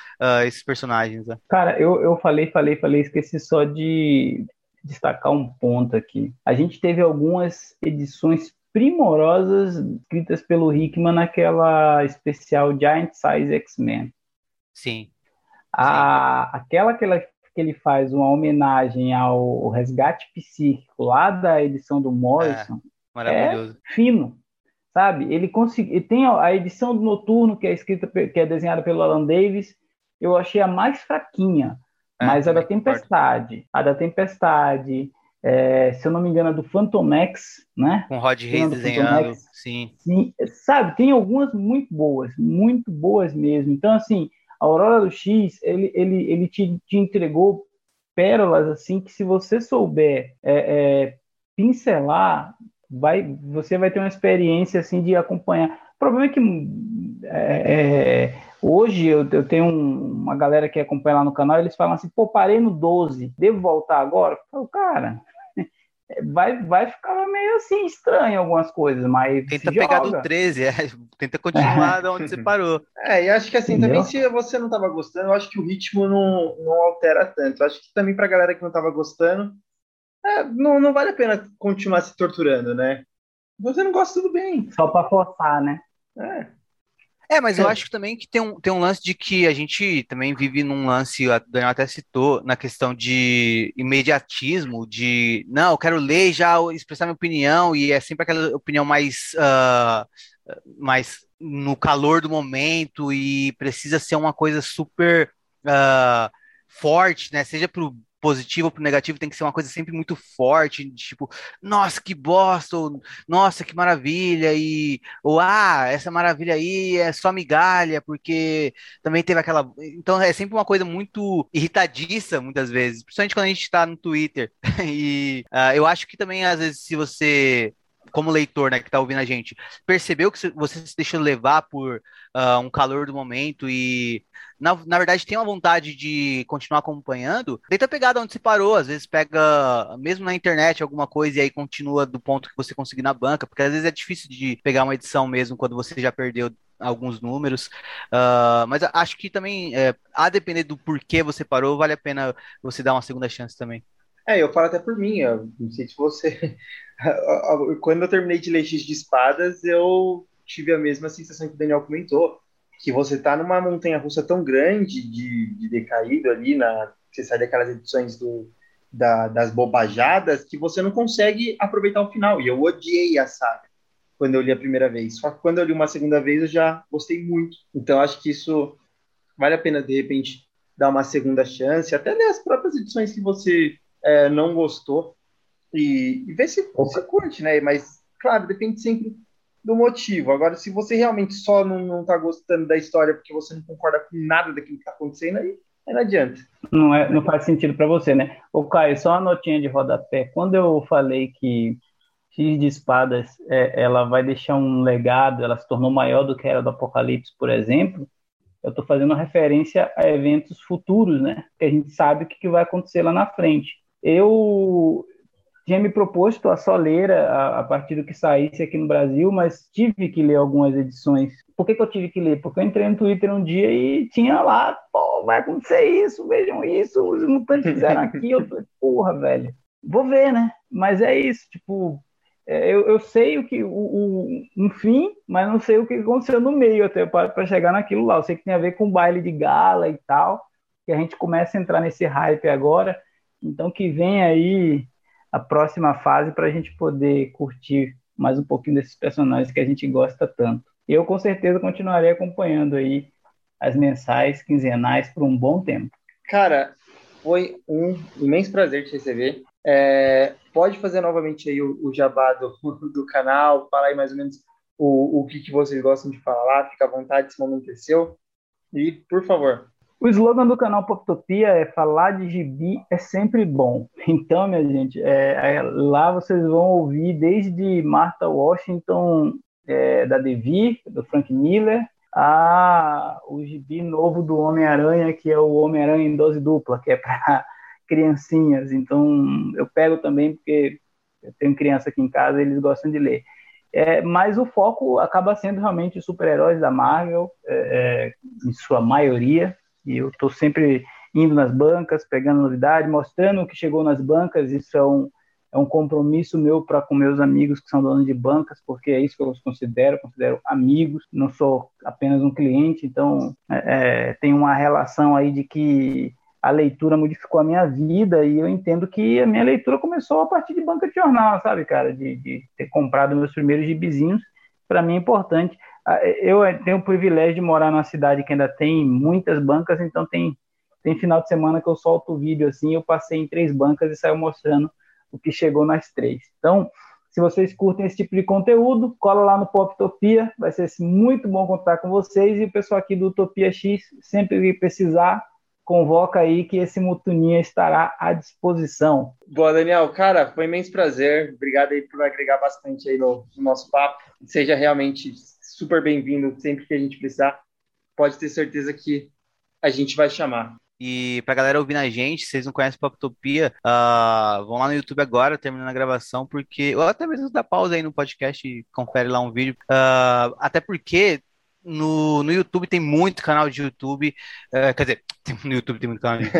esses personagens. Né? Cara, eu, eu falei, falei, falei, esqueci só de destacar um ponto aqui. A gente teve algumas edições primorosas escritas pelo Hickman naquela especial Giant Size X-Men. Sim. A, Sim. Aquela que, ela, que ele faz uma homenagem ao resgate psíquico lá da edição do Morrison. É, maravilhoso. É fino, sabe? Ele conseguiu. Tem a edição do Noturno que é escrita, que é desenhada pelo Alan Davis. Eu achei a mais fraquinha. É, mas a da Tempestade, a da Tempestade, é, se eu não me engano, é do Phantomex, né? Com Rod Reis desenhando, sim. sim. Sabe, tem algumas muito boas, muito boas mesmo. Então, assim, a Aurora do X, ele, ele, ele te, te entregou pérolas, assim, que se você souber é, é, pincelar, vai, você vai ter uma experiência, assim, de acompanhar. O problema é que é, é hoje eu, eu tenho um, uma galera que acompanha lá no canal, eles falam assim, pô, parei no 12, devo voltar agora? Eu falo, cara, [LAUGHS] vai, vai ficar meio assim estranho algumas coisas, mas. Tenta pegar joga. do 13, é, [LAUGHS] tenta [LAUGHS] continuar de onde você parou. É, e acho que assim, Entendeu? também se você não estava gostando, eu acho que o ritmo não, não altera tanto. Eu acho que também pra galera que não estava gostando, é, não, não vale a pena continuar se torturando, né? Você não gosta, tudo bem. Só para forçar, né? É. É, mas eu é. acho também que tem um, tem um lance de que a gente também vive num lance, o Daniel até citou, na questão de imediatismo, de não, eu quero ler já expressar minha opinião, e é sempre aquela opinião mais, uh, mais no calor do momento e precisa ser uma coisa super uh, forte, né? Seja pro positivo pro negativo tem que ser uma coisa sempre muito forte, tipo, nossa, que bosta, ou, nossa, que maravilha, e, ou, ah, essa maravilha aí é só migalha, porque também teve aquela. Então é sempre uma coisa muito irritadiça, muitas vezes, principalmente quando a gente está no Twitter. [LAUGHS] e uh, eu acho que também, às vezes, se você como leitor, né, que tá ouvindo a gente, percebeu que você se deixou levar por uh, um calor do momento e, na, na verdade, tem uma vontade de continuar acompanhando, tenta pegar de onde você parou, às vezes pega, mesmo na internet, alguma coisa e aí continua do ponto que você conseguir na banca, porque às vezes é difícil de pegar uma edição mesmo quando você já perdeu alguns números, uh, mas acho que também, é, a depender do porquê você parou, vale a pena você dar uma segunda chance também. É, eu falo até por mim, eu não sei se você. [LAUGHS] Quando eu terminei de ler X de espadas, eu tive a mesma sensação que o Daniel comentou, que você tá numa montanha russa tão grande de, de decaído ali, na, você sai daquelas edições do, da, das bobajadas, que você não consegue aproveitar o final. E eu odiei a saga quando eu li a primeira vez. Só que quando eu li uma segunda vez, eu já gostei muito. Então acho que isso vale a pena, de repente, dar uma segunda chance, até ler as próprias edições que você é, não gostou e, e ver se você curte, né? Mas, claro, depende sempre do motivo. Agora, se você realmente só não, não tá gostando da história porque você não concorda com nada daquilo que tá acontecendo, aí, aí não adianta. Não, é, não faz sentido para você, né? Ô, Caio, só uma notinha de rodapé. Quando eu falei que X de Espadas é, ela vai deixar um legado, ela se tornou maior do que era do Apocalipse, por exemplo, eu estou fazendo referência a eventos futuros, né? Que a gente sabe o que, que vai acontecer lá na frente. Eu tinha me proposto a só ler a, a, partir do que saísse aqui no Brasil, mas tive que ler algumas edições. Por que, que eu tive que ler? Porque eu entrei no Twitter um dia e tinha lá, pô, vai acontecer isso, vejam isso, os mutantes fizeram aqui. Eu falei, porra, velho, vou ver, né? Mas é isso, tipo, é, eu, eu sei o que, o, o, um fim, mas não sei o que aconteceu no meio até para chegar naquilo lá. Eu sei que tem a ver com baile de gala e tal, que a gente começa a entrar nesse hype agora então que vem aí a próxima fase para a gente poder curtir mais um pouquinho desses personagens que a gente gosta tanto. Eu com certeza continuarei acompanhando aí as mensais, quinzenais por um bom tempo. Cara, foi um imenso prazer te receber. É, pode fazer novamente aí o, o jabá do, [LAUGHS] do canal, falar aí mais ou menos o, o que, que vocês gostam de falar, fica à vontade, esse momento é seu. E, por favor. O slogan do canal Poptopia é falar de gibi é sempre bom. Então, minha gente, é, é, lá vocês vão ouvir desde Martha Washington, é, da Devir, do Frank Miller, a o gibi novo do Homem-Aranha, que é o Homem-Aranha em dose dupla, que é para [LAUGHS] criancinhas. Então, eu pego também porque eu tenho criança aqui em casa, eles gostam de ler. É, mas o foco acaba sendo realmente os super-heróis da Marvel, é, é em sua maioria, e eu estou sempre indo nas bancas, pegando novidade, mostrando o que chegou nas bancas. Isso é um, é um compromisso meu para com meus amigos que são donos de bancas, porque é isso que eu os considero, considero amigos, não sou apenas um cliente, então é, é, tem uma relação aí de que a leitura modificou a minha vida e eu entendo que a minha leitura começou a partir de banca de jornal, sabe, cara, de, de ter comprado meus primeiros gibizinhos, para mim é importante. Ah, eu tenho o privilégio de morar numa cidade que ainda tem muitas bancas, então tem, tem final de semana que eu solto o vídeo assim, eu passei em três bancas e saio mostrando o que chegou nas três. Então, se vocês curtem esse tipo de conteúdo, cola lá no Poptopia, vai ser muito bom contar com vocês e o pessoal aqui do Utopia X, sempre que precisar, convoca aí que esse Mutuninha estará à disposição. Boa, Daniel. Cara, foi imenso prazer. Obrigado aí por agregar bastante aí no, no nosso papo. Seja realmente super bem-vindo sempre que a gente precisar. Pode ter certeza que a gente vai chamar. E pra galera ouvindo a gente, vocês não conhecem Poptopia, uh, vão lá no YouTube agora, terminando a gravação, porque. Ou até mesmo dá pausa aí no podcast e confere lá um vídeo. Uh, até porque no, no YouTube tem muito canal de YouTube. Uh, quer dizer, [LAUGHS] no YouTube tem muito canal de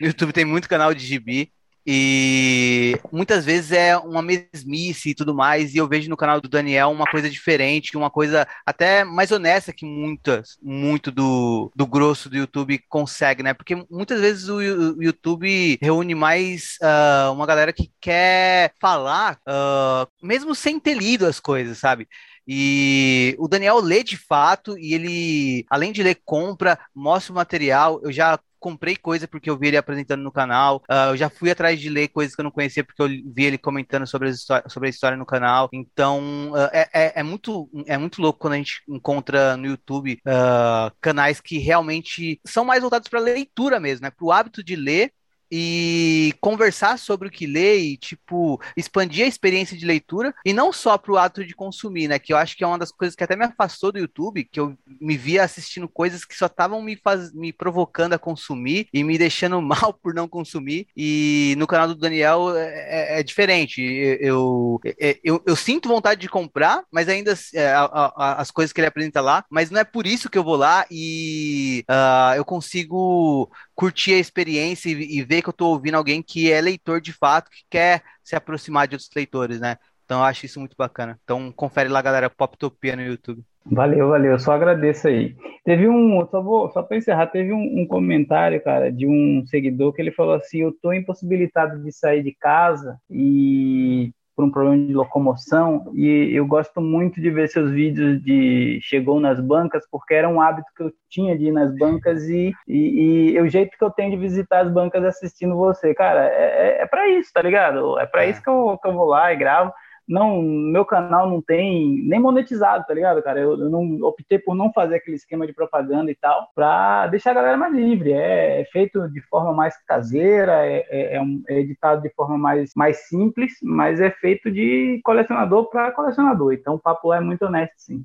No YouTube tem muito canal de gibi. E muitas vezes é uma mesmice e tudo mais, e eu vejo no canal do Daniel uma coisa diferente, uma coisa até mais honesta que muitas, muito do, do grosso do YouTube consegue, né? Porque muitas vezes o, YouTube reúne mais uh, uma galera que quer falar, uh, mesmo sem ter lido as coisas, sabe? E o Daniel lê de fato e ele, além de ler, compra, mostra o material. Eu já comprei coisa porque eu vi ele apresentando no canal. Uh, eu já fui atrás de ler coisas que eu não conhecia porque eu vi ele comentando sobre, sobre a história no canal. Então, uh, é, é, é, muito, é muito louco quando a gente encontra no YouTube uh, canais que realmente são mais voltados para leitura mesmo, né? Para o hábito de ler e conversar sobre o que lê e, tipo, expandir a experiência de leitura e não só para o ato de consumir, né? Que eu acho que é uma das coisas que até me afastou do YouTube, que eu me via assistindo coisas que só estavam me, faz... me provocando a consumir e me deixando [LAUGHS] mal por não consumir. E no canal do Daniel é, é, é diferente. Eu, eu, eu, eu, sinto vontade de comprar, mas ainda é, a, a, as coisas que ele apresenta lá, mas não é por isso que eu vou lá e uh, eu consigo curtir a experiência e, e ver que eu estou ouvindo alguém que é leitor de fato, que quer se aproximar de outros leitores, né? Então eu acho isso muito bacana. Então confere lá, galera, Poptopia no YouTube. Valeu, valeu. Só agradeço aí. Teve um, só vou, só para encerrar, teve um, um, comentário, cara, de um seguidor que ele falou assim: eu tô impossibilitado de sair de casa e por um problema de locomoção e eu gosto muito de ver seus vídeos de chegou nas bancas porque era um hábito que eu tinha de ir nas bancas e, e, e o jeito que eu tenho de visitar as bancas assistindo você, cara, é, é, é para isso, tá ligado? É para é. isso que eu, que eu vou lá e gravo não, meu canal não tem nem monetizado, tá ligado, cara? Eu, eu, não optei por não fazer aquele esquema de propaganda e tal, pra deixar a galera mais livre. É, é feito de forma mais caseira, é, é, é, um, é, editado de forma mais, mais simples, mas é feito de colecionador para colecionador. Então o papo é muito honesto, sim.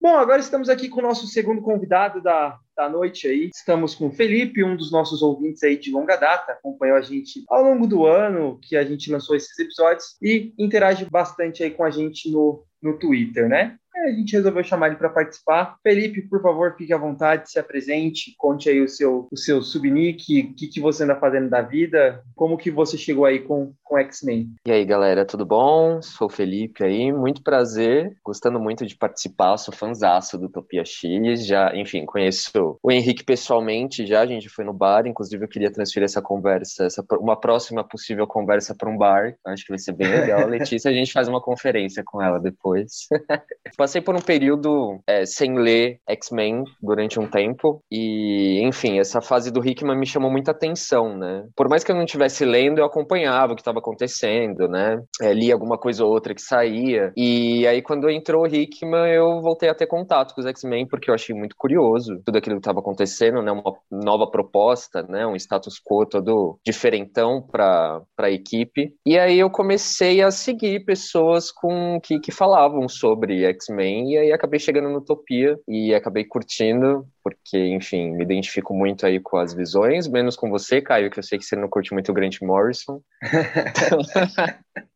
Bom, agora estamos aqui com o nosso segundo convidado da, da noite aí. Estamos com o Felipe, um dos nossos ouvintes aí de longa data, acompanhou a gente ao longo do ano que a gente lançou esses episódios e interage bastante aí com a gente no, no Twitter, né? A gente resolveu chamar ele para participar. Felipe, por favor, fique à vontade, se apresente, conte aí o seu, o seu subnick, o que, que você anda fazendo da vida, como que você chegou aí com, com X-Men. E aí, galera, tudo bom? Sou o Felipe aí, muito prazer, gostando muito de participar, sou fãzaço do Utopia X, já, enfim, conheço o Henrique pessoalmente já, a gente foi no bar, inclusive eu queria transferir essa conversa, essa, uma próxima possível conversa para um bar, acho que vai ser bem legal. [LAUGHS] Letícia, a gente faz uma conferência com ela depois. [LAUGHS] Passei por um período é, sem ler X-Men durante um tempo e, enfim, essa fase do Hickman me chamou muita atenção, né? Por mais que eu não estivesse lendo, eu acompanhava o que estava acontecendo, né? É, li alguma coisa ou outra que saía e aí quando entrou o Hickman, eu voltei a ter contato com os X-Men porque eu achei muito curioso tudo aquilo que estava acontecendo, né? Uma nova proposta, né? Um status quo todo diferentão para a equipe. E aí eu comecei a seguir pessoas com que, que falavam sobre X-Men X-Men, e aí acabei chegando no Utopia e acabei curtindo, porque, enfim, me identifico muito aí com as visões, menos com você, Caio, que eu sei que você não curte muito o Grant Morrison. [LAUGHS] [LAUGHS]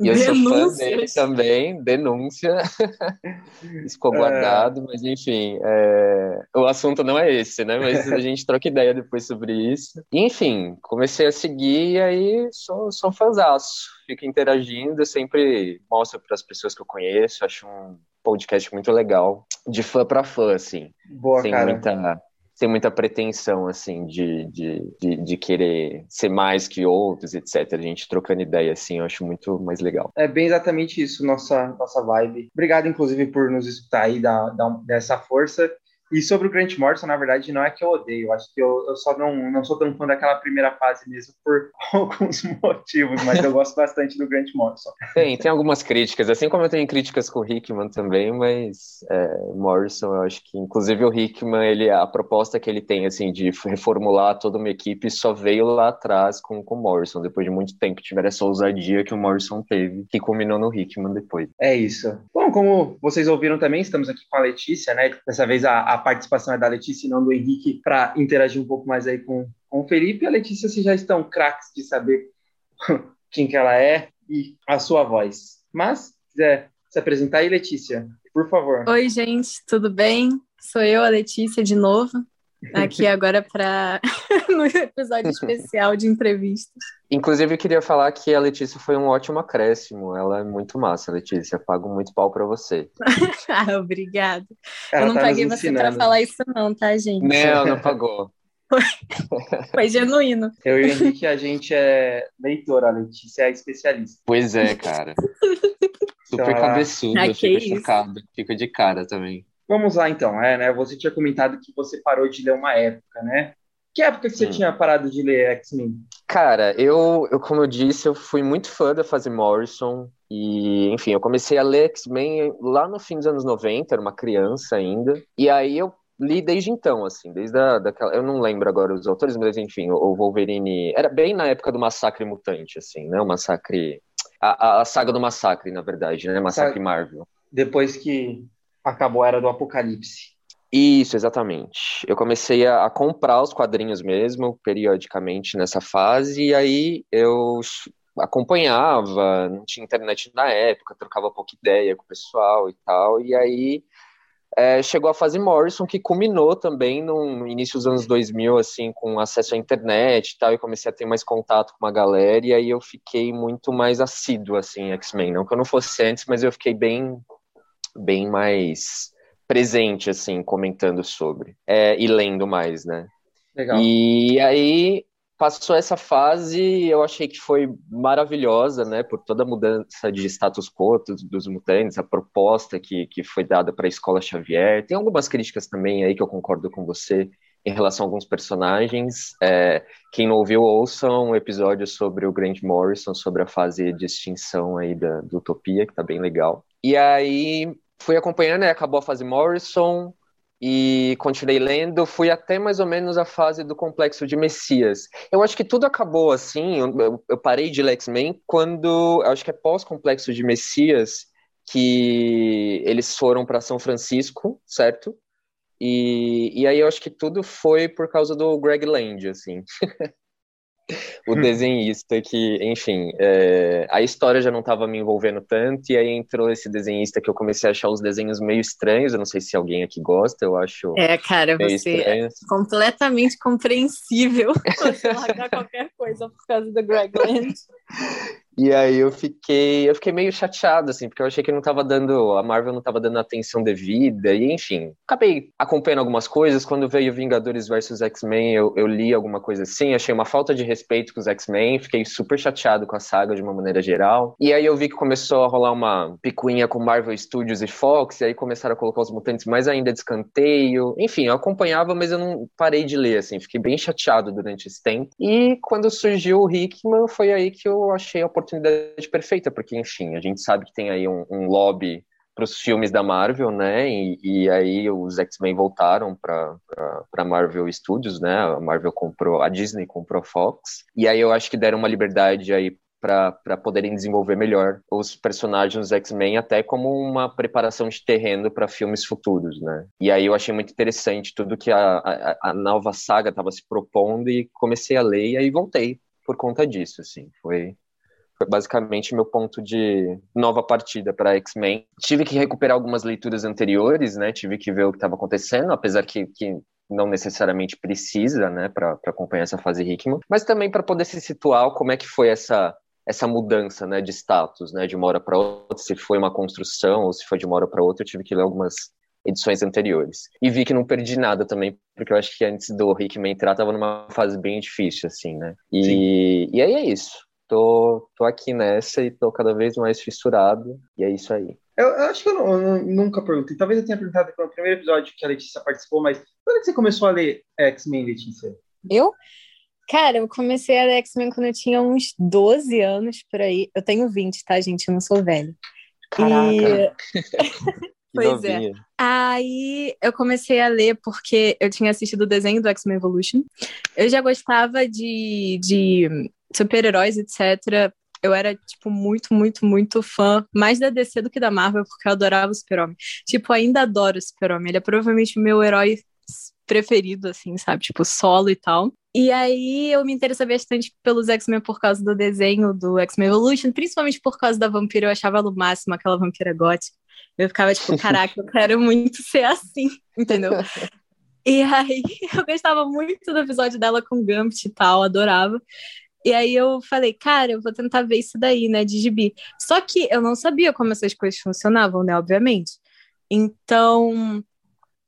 e eu denúncia. sou fã dele também, denúncia. [LAUGHS] Ficou guardado, é... mas enfim, é... o assunto não é esse, né? Mas a gente troca ideia depois sobre isso. Enfim, comecei a seguir e aí sou, sou fãzaço. Fico interagindo, sempre mostro para as pessoas que eu conheço, acho um podcast muito legal, de fã para fã, assim. Boa, sem cara. Muita, sem muita pretensão, assim, de, de, de, de, querer ser mais que outros, etc. A gente trocando ideia, assim, eu acho muito mais legal. É bem exatamente isso, nossa, nossa vibe. Obrigado, inclusive, por nos escutar aí, dar, dar dessa força. E sobre o Grant Morrison, na verdade, não é que eu odeio, eu acho que eu, eu só não, não sou tão fã daquela primeira fase mesmo por [LAUGHS] alguns motivos, mas eu gosto bastante do Grant Morrison. Tem, tem algumas críticas, assim como eu tenho críticas com o Hickman também, mas é, Morrison, eu acho que, inclusive o Hickman, ele, a proposta que ele tem, assim, de reformular toda uma equipe só veio lá atrás com o Morrison, depois de muito tempo tiver essa ousadia que o Morrison teve, que culminou no Hickman depois. É isso. Bom, como vocês ouviram também, estamos aqui com a Letícia, né? Dessa vez a, a participação é da Letícia e não do Henrique, para interagir um pouco mais aí com, com o Felipe. A Letícia, vocês já estão craques de saber [LAUGHS] quem que ela é e a sua voz. Mas, se quiser se apresentar aí, Letícia, por favor. Oi, gente, tudo bem? Sou eu, a Letícia, de novo, aqui agora para [LAUGHS] no episódio especial de entrevistas. Inclusive, eu queria falar que a Letícia foi um ótimo acréscimo. Ela é muito massa, Letícia. Pago muito pau para você. [LAUGHS] ah, obrigada. Ela eu não tá paguei você para falar isso, não, tá, gente? Não, não pagou. [LAUGHS] Foi genuíno. Eu e o Henrique, a gente é leitor, a Letícia é especialista. Pois é, cara. Super então, cabeçudo, ah, fico chocado. Fico de cara também. Vamos lá, então. É, né? Você tinha comentado que você parou de ler uma época, né? Que época que você hum. tinha parado de ler X-Men? Cara, eu, eu, como eu disse, eu fui muito fã da fase Morrison. E, enfim, eu comecei a ler X-Men lá no fim dos anos 90, era uma criança ainda. E aí eu li desde então, assim, desde a, daquela. Eu não lembro agora os autores, mas enfim, o, Wolverine. Era bem na época do Massacre Mutante, assim, né? O Massacre. A, a, a saga do Massacre, na verdade, né? Massacre Marvel. Depois que acabou a era do Apocalipse. Isso, exatamente. Eu comecei a, a, comprar os quadrinhos mesmo, periodicamente nessa fase, e aí eu acompanhava, não tinha internet na época, trocava pouca ideia com o pessoal e tal, e aí é, chegou a fase Morrison, que culminou também no, início dos anos 2000, assim, com acesso à internet e tal, e comecei a ter mais contato com uma galera, e aí eu fiquei muito mais assíduo, assim, X-Men. Não que eu não fosse antes, mas eu fiquei bem, bem mais presente, assim, comentando sobre. É, e lendo mais, né? Legal. E aí passou essa fase, eu achei que foi maravilhosa, né, por toda a mudança de status quo dos, dos mutantes, a proposta que, que foi dada para a Escola Xavier. Tem algumas críticas também aí que eu concordo com você em relação a alguns personagens. É, quem não ouviu, ouça um episódio sobre o Grant Morrison, sobre a fase de extinção aí da, do Utopia, que tá bem legal. E aí fui acompanhando, né, acabou a fase Morrison e continuei lendo, fui até mais ou menos a fase do complexo de Messias. Eu acho que tudo acabou assim, eu, eu parei de X-Men quando, acho que é pós-complexo de Messias, que eles foram para São Francisco, certo? E, e aí eu acho que tudo foi por causa do Greg Land, assim. [LAUGHS] o hum. desenhista que, enfim, é, a história já não estava me envolvendo tanto, e aí entrou esse desenhista que eu comecei a achar os desenhos meio estranhos, eu não sei se alguém aqui gosta, eu acho. É, cara, você estranho. é completamente compreensível [LAUGHS] você largar qualquer coisa por causa do Greg Land. [LAUGHS] E aí eu fiquei, eu fiquei meio chateado, assim, porque eu achei que não tava dando, a Marvel não tava dando atenção devida, e enfim, acabei acompanhando algumas coisas. Quando veio Vingadores vs X-Men, eu, eu li alguma coisa assim, achei uma falta de respeito com os X-Men, fiquei super chateado com a saga de uma maneira geral. E aí eu vi que começou a rolar uma picuinha com Marvel Studios e Fox, e aí começaram a colocar os mutantes mais ainda de escanteio. Enfim, eu acompanhava, mas eu não parei de ler, assim, fiquei bem chateado durante esse tempo. E quando surgiu o Hickman, foi aí que eu achei a oportunidade oportunidade perfeita, porque, enfim, a gente sabe que tem aí um, um lobby para os filmes da Marvel, né? E, e aí os X-Men voltaram para Marvel Studios, né? A Marvel comprou, a Disney comprou a Fox. E aí eu acho que deram uma liberdade aí para poderem desenvolver melhor os personagens dos X-Men, até como uma preparação de terreno para filmes futuros, né? E aí eu achei muito interessante tudo que a, a, a nova saga estava se propondo e comecei a ler e aí voltei por conta disso, assim. Foi foi basicamente meu ponto de nova partida para X-Men. Tive que recuperar algumas leituras anteriores, né? Tive que ver o que estava acontecendo, apesar que, que não necessariamente precisa, né, para acompanhar essa fase Hickman, mas também para poder se situar como é que foi essa essa mudança, né, de status, né, de uma hora para outra, se foi uma construção ou se foi de uma hora para outra, eu tive que ler algumas edições anteriores. E vi que não perdi nada também, porque eu acho que antes do Hickman entrar, tava numa fase bem difícil, assim, né? E, e aí é isso tô, tô aqui nessa e tô cada vez mais fissurado, e é isso aí. Eu, eu acho que eu, não, eu, nunca perguntei. Talvez eu tenha perguntado no primeiro episódio que a Letícia participou, mas quando é que você começou a ler X-Men, Letícia? Eu? Cara, eu comecei a ler X-Men quando eu tinha uns 12 anos por aí. Eu tenho 20, tá, gente? Eu não sou velho. Caraca. E... [LAUGHS] pois novinha. é. Aí eu comecei a ler porque eu tinha assistido o desenho do X-Men Evolution. Eu já gostava de, de super-heróis, etc. Eu era, tipo, muito, muito, muito fã, mais da DC do que da Marvel, porque eu adorava o Super-Homem. Tipo, ainda adoro o Super-Homem. Ele é provavelmente o meu herói preferido, assim, sabe? Tipo, solo e tal. E aí eu me interessei bastante pelos X-Men por causa do desenho do X-Men Evolution, principalmente por causa da vampira. Eu achava no máximo aquela vampira gótica. Eu ficava tipo, [LAUGHS] caraca, eu quero muito ser assim, entendeu? [LAUGHS] E aí [LAUGHS] eu gostava muito do episódio dela com Gambit e tal, adorava. E aí eu falei, cara, eu vou tentar ver isso daí, né, de gibi. Só que eu não sabia como essas coisas funcionavam, né, obviamente. Então,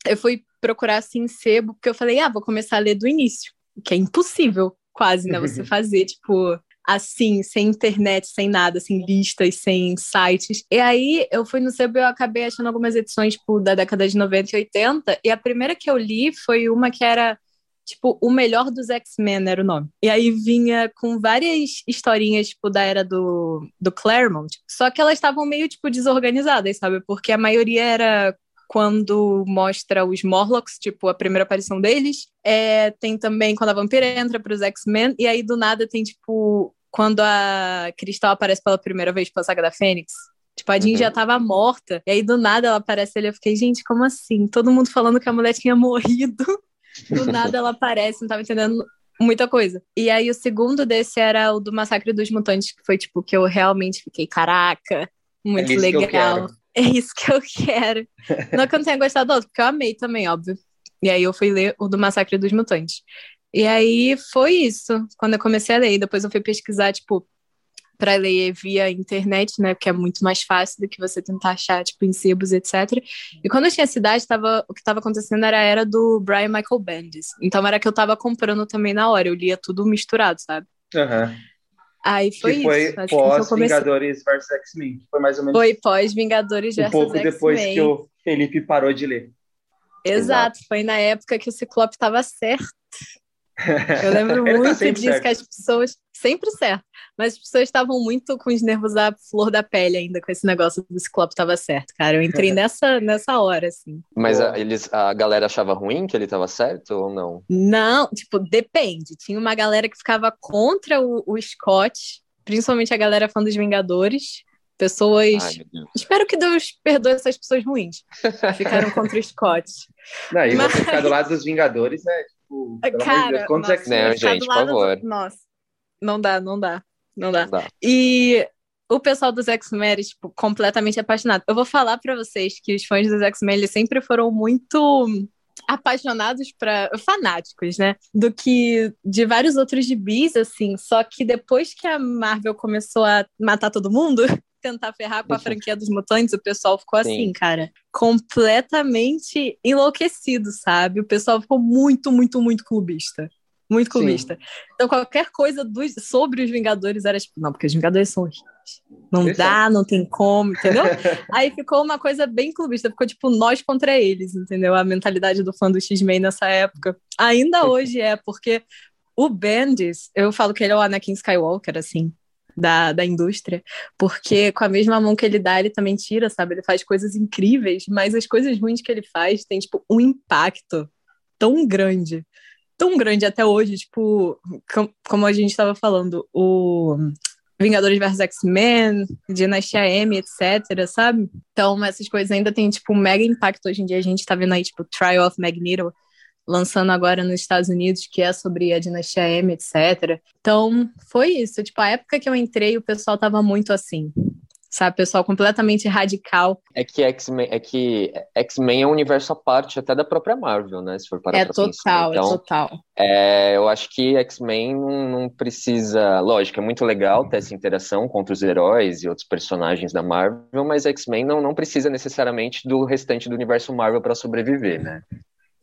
eu fui procurar assim sebo, porque eu falei, ah, vou começar a ler do início, que é impossível, quase, né, você fazer, tipo, assim, sem internet, sem nada, sem listas, sem sites. E aí eu fui no sebo e eu acabei achando algumas edições, tipo, da década de 90 e 80, e a primeira que eu li foi uma que era tipo, o melhor dos X-Men era o nome. E aí vinha com várias historinhas, tipo, da era do, do Claremont, só que elas estavam meio, tipo, desorganizadas, sabe? Porque a maioria era quando mostra os Morlocks, tipo, a primeira aparição deles. É, tem também quando a vampira entra para os X-Men, e aí do nada tem, tipo, quando a Cristal aparece pela primeira vez pela saga da Fênix. Tipo, a Jean uhum. já tava morta, e aí do nada ela aparece ali. Eu fiquei, gente, como assim? Todo mundo falando que a mulher tinha morrido. [LAUGHS] Do nada ela aparece, não tava entendendo muita coisa. E aí o segundo desse era o do Massacre dos Mutantes, que foi tipo que eu realmente fiquei, caraca, muito é legal. [LAUGHS] É isso que eu quero. Não que eu não tenha gostado do outro, porque eu amei também, óbvio. E aí eu fui ler o do Massacre dos Mutantes. E aí foi isso, quando eu comecei a ler. Depois eu fui pesquisar, tipo, para ler via internet, né? Porque é muito mais fácil do que você tentar achar, tipo, em sebos, etc. E quando eu tinha cidade, tava, o que estava acontecendo era a era do Brian Michael Bendis. Então era que eu estava comprando também na hora. Eu lia tudo misturado, sabe? Uhum. Aí foi que foi isso. pós-Vingadores vs X-Men. Foi mais ou menos. Foi pós-Vingadores vs X-Men. Um pouco depois que o Felipe parou de ler. Exato, Exato. foi na época que o Ciclope estava certo. Eu lembro [LAUGHS] tá muito tá disso certo. que as pessoas. Sempre certo. Mas as pessoas estavam muito com os nervos à flor da pele ainda com esse negócio do Ciclope estava certo, cara. Eu entrei [LAUGHS] nessa, nessa hora, assim. Mas a, eles, a galera achava ruim que ele estava certo ou não? Não, tipo, depende. Tinha uma galera que ficava contra o, o Scott, principalmente a galera fã dos Vingadores. Pessoas. Ai, Espero que Deus perdoe essas pessoas ruins. Ficaram contra o Scott. Não, e Mas... você ficar do lado dos Vingadores é tipo. Cara, Deus, nossa, não, gente, por favor. Do... Nossa, não dá, não dá. Não dá. Não dá. E o pessoal dos X-Men, tipo, completamente apaixonado. Eu vou falar para vocês que os fãs dos X-Men, eles sempre foram muito apaixonados para fanáticos, né? Do que de vários outros gibis, assim. Só que depois que a Marvel começou a matar todo mundo, [LAUGHS] tentar ferrar com a franquia dos mutantes, o pessoal ficou Sim. assim, cara, completamente enlouquecido, sabe? O pessoal ficou muito, muito, muito clubista. Muito clubista. Sim. Então, qualquer coisa dos, sobre os Vingadores era tipo, não, porque os Vingadores são horríveis. Não Eles dá, são. não tem como, entendeu? [LAUGHS] Aí ficou uma coisa bem clubista, ficou tipo nós contra eles, entendeu? A mentalidade do fã do X-Men nessa época. Ainda hoje é, porque o Bendis, eu falo que ele é o Anakin Skywalker, assim da, da indústria, porque com a mesma mão que ele dá, ele também tira, sabe? Ele faz coisas incríveis, mas as coisas ruins que ele faz têm, tipo, um impacto tão grande, tão grande até hoje, tipo, como a gente estava falando, o Vingadores vs X-Men, Dinastia M, etc, sabe? Então, essas coisas ainda têm, tipo, um mega impacto hoje em dia. A gente tá vendo aí, tipo, Trial of Magneto, lançando agora nos Estados Unidos, que é sobre a dinastia M, etc. Então, foi isso. Tipo, a época que eu entrei, o pessoal tava muito assim. Sabe, pessoal completamente radical. É que X-Men é que X-Men é um universo à parte até da própria Marvel, né? Se for parar é total, pensar. Então, é total. É, eu acho que X-Men não, não, precisa. Lógico, é muito legal ter essa interação contra os heróis e outros personagens da Marvel, mas X-Men não, não precisa necessariamente do restante do universo Marvel para sobreviver, né?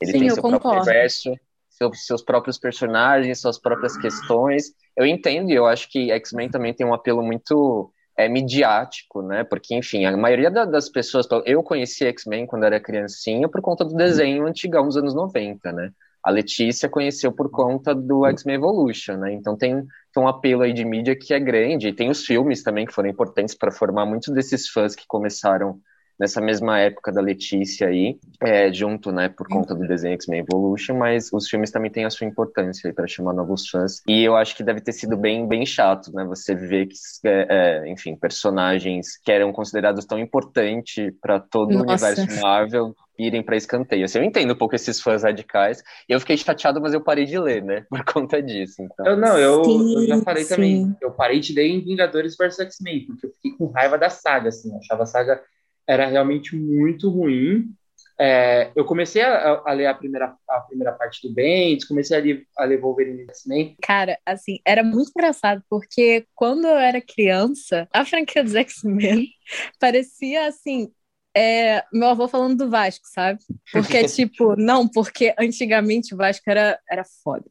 Ele Sim, tem seu concordo. próprio universo, seus, seus próprios personagens, suas próprias questões. Eu entendo e eu acho que X-Men também tem um apelo muito é midiático, né? Porque, enfim, a maioria da, das pessoas. Eu conheci X-Men quando era criancinha por conta do desenho antigão dos anos 90, né? A Letícia conheceu por conta do X-Men Evolution, né? Então tem, tem um apelo aí de mídia que é grande. E tem os filmes também que foram importantes para formar muitos desses fãs que começaram nessa mesma época da Letícia aí, é, junto, né, por conta do desenho X-Men Evolution, mas os filmes também têm a sua importância para chamar novos fãs. E eu acho que deve ter sido bem, bem chato, né, você ver que, é, é, enfim, personagens que eram considerados tão importantes para todo Nossa. o universo Marvel irem para escanteio. Assim, eu entendo um pouco esses fãs radicais. Eu fiquei chateado, mas eu parei de ler, né? [LAUGHS] Por conta disso. Então. Eu não, eu, sim, eu já falei sim. também. Eu parei de ler em Vingadores vs X-Men, porque eu fiquei com raiva da saga, assim. Eu achava a saga era realmente muito ruim. É, eu comecei a, a, ler a primeira, a primeira parte do Bendis, comecei a ler, a ler Wolverine X-Men. Cara, assim, era muito engraçado, porque quando eu era criança, a franquia dos X-Men [LAUGHS] parecia, assim, é, meu avô falando do Vasco, sabe? Porque, [LAUGHS] tipo, não, porque antigamente o Vasco era, era foda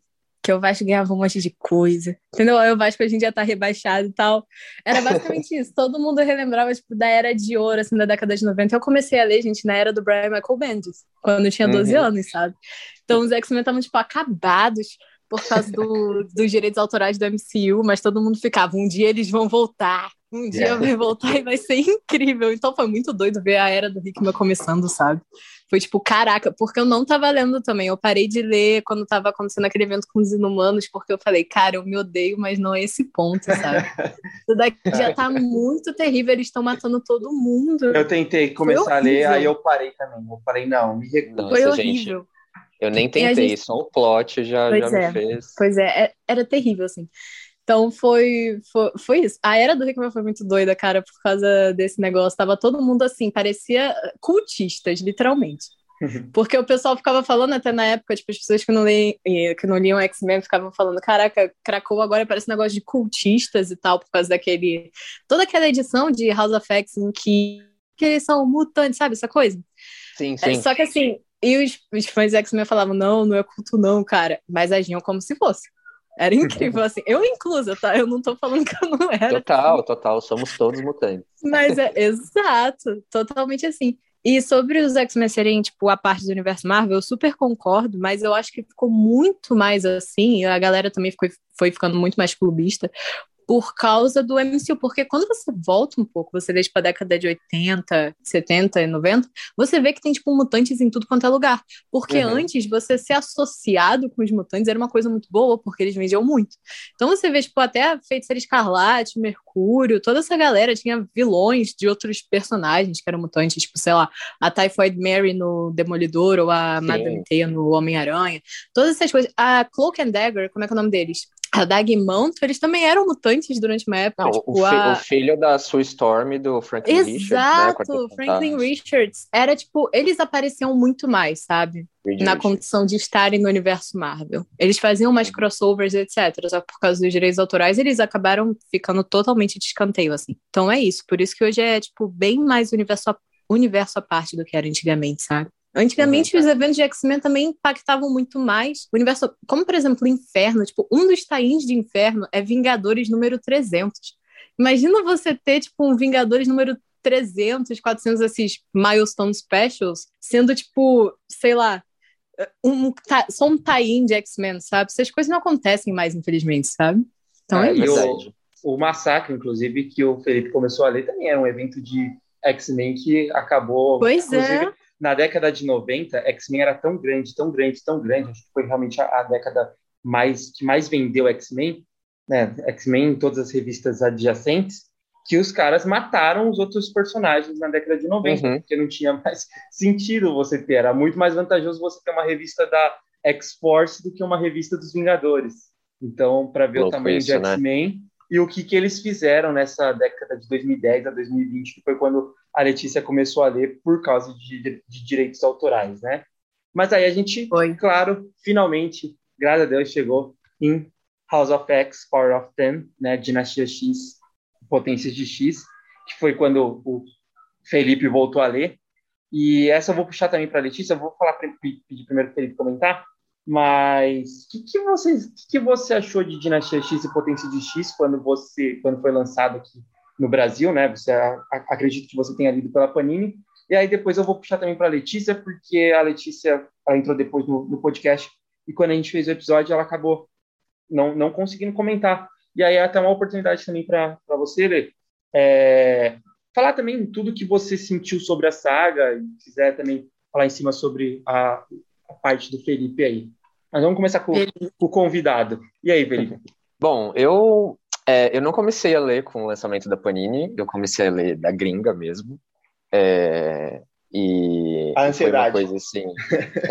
que o Vasco ganhava um monte de coisa, entendeu? Aí o Vasco hoje em dia tá rebaixado e tal. Era [LAUGHS] basicamente isso. Todo mundo relembrava, tipo, da era de ouro, assim, da década de 90. Eu comecei a ler, gente, na era do Brian Michael Bendis, quando eu tinha 12 uhum. anos, sabe? Então os X-Men estavam, tipo, acabados por causa do, [LAUGHS] dos direitos autorais do MCU, mas todo mundo ficava, um dia eles vão voltar, um dia yeah. vai voltar e vai ser [LAUGHS] incrível. Então foi muito doido ver a era do Hickman começando, sabe? Foi tipo, caraca, porque eu não tava lendo também. Eu parei de ler quando tava acontecendo aquele evento com os inumanos, porque eu falei, cara, eu me odeio, mas não é esse ponto, sabe? [LAUGHS] Isso daqui já tá muito terrível, eles estão matando todo mundo. Eu tentei começar a ler, aí eu parei também. Eu falei, não, me recuso. Foi horrível. Gente, eu nem tentei, gente... só o plot já, já é, me fez. Pois é, é, era terrível, assim. Então foi, foi, foi isso. A era do Rickman foi muito doida, cara, por causa desse negócio. Tava todo mundo assim, parecia cultistas, literalmente. Uhum. Porque o pessoal ficava falando até na época, tipo, as pessoas que não, leem, que não liam X-Men ficavam falando, caraca, Krakow agora parece um negócio de cultistas e tal, por causa daquele... Toda aquela edição de House of X em que, que eles são mutantes, sabe, essa coisa? Sim, sim. É, só que assim, e os, os fãs de X-Men falavam, não, não é culto não, cara, mas agiam como se fosse. Era incrível, assim. Eu inclusa, tá? Eu não tô falando que eu não era. Total, total. Somos todos mutantes. Mas é exato, totalmente assim. E sobre os X-Men serem, tipo, a parte do universo Marvel, eu super concordo, mas eu acho que ficou muito mais assim, a galera também ficou, foi ficando muito mais clubista, por causa do MCU, porque quando você volta um pouco, você vê tipo a década de 80, 70 e 90, você vê que tem tipo mutantes em tudo quanto é lugar. Porque uhum. antes você ser associado com os mutantes era uma coisa muito boa, porque eles vendiam muito. Então você vê tipo até a Feiticeira Escarlate, Mercúrio, toda essa galera tinha vilões de outros personagens que eram mutantes, tipo, sei lá, a Typhoid Mary no Demolidor ou a Sim. Madame Teia no Homem-Aranha. Todas essas coisas. A Cloak and Dagger, como é que é o nome deles? A Dagmanto, eles também eram mutantes durante uma época. Não, tipo, o, fi a... o, filho da Sue Storm do Franklin Exato, Richards. Né, Exato, Franklin Richards. Era tipo, eles apareciam muito mais, sabe? Na condição de estarem no universo Marvel. Eles faziam mais crossovers, etc. Só por causa dos direitos autorais, eles acabaram ficando totalmente de escanteio, assim. Então é isso. Por isso que hoje é, tipo, bem mais universo, universo à parte do que era antigamente, sabe? Antigamente, uhum. os eventos de X-Men também impactavam muito mais o universo. Como, por exemplo, o Inferno. Tipo, um dos tains de Inferno é Vingadores número 300. Imagina você ter, tipo, um Vingadores número 300, 400, esses milestone specials, sendo, tipo, sei lá, um, só um tie-in de X-Men, sabe? Essas coisas não acontecem mais, infelizmente, sabe? Então é, é isso. O, o Massacre, inclusive, que o Felipe começou a ler, também era um evento de X-Men que acabou. Pois é na década de 90, X-Men era tão grande, tão grande, tão grande, acho que foi realmente a, a década mais que mais vendeu X-Men, né? X-Men em todas as revistas adjacentes, que os caras mataram os outros personagens na década de 90, uhum. porque não tinha mais [LAUGHS] sentido você ter, era muito mais vantajoso você ter uma revista da X-Force do que uma revista dos Vingadores. Então, para ver Louco o tamanho isso, de né? X-Men, né? E o que, que eles fizeram nessa década de 2010 a 2020, que foi quando a Letícia começou a ler por causa de, de direitos autorais, né? Mas aí a gente, foi. claro, finalmente, graças a Deus, chegou em House of X, Power of Ten, né? Dinastia X, Potências de X, que foi quando o Felipe voltou a ler. E essa eu vou puxar também para a Letícia, eu vou falar pedir primeiro para o Felipe comentar, mas o que, que, você, que, que você achou de Dinastia X e Potência de X quando você quando foi lançado aqui no Brasil, né? Você acredito que você tenha lido pela Panini. E aí depois eu vou puxar também para a Letícia, porque a Letícia entrou depois no, no, podcast e quando a gente fez o episódio ela acabou não, não conseguindo comentar. E aí é até uma oportunidade também para você, Lê, é, falar também tudo que você sentiu sobre a saga e quiser também falar em cima sobre a, a parte do Felipe aí. Mas vamos começar com, com o convidado. E aí, Felipe? Bom, eu é, eu não comecei a ler com o lançamento da Panini, eu comecei a ler da gringa mesmo. É, e a ansiedade. Foi uma coisa assim.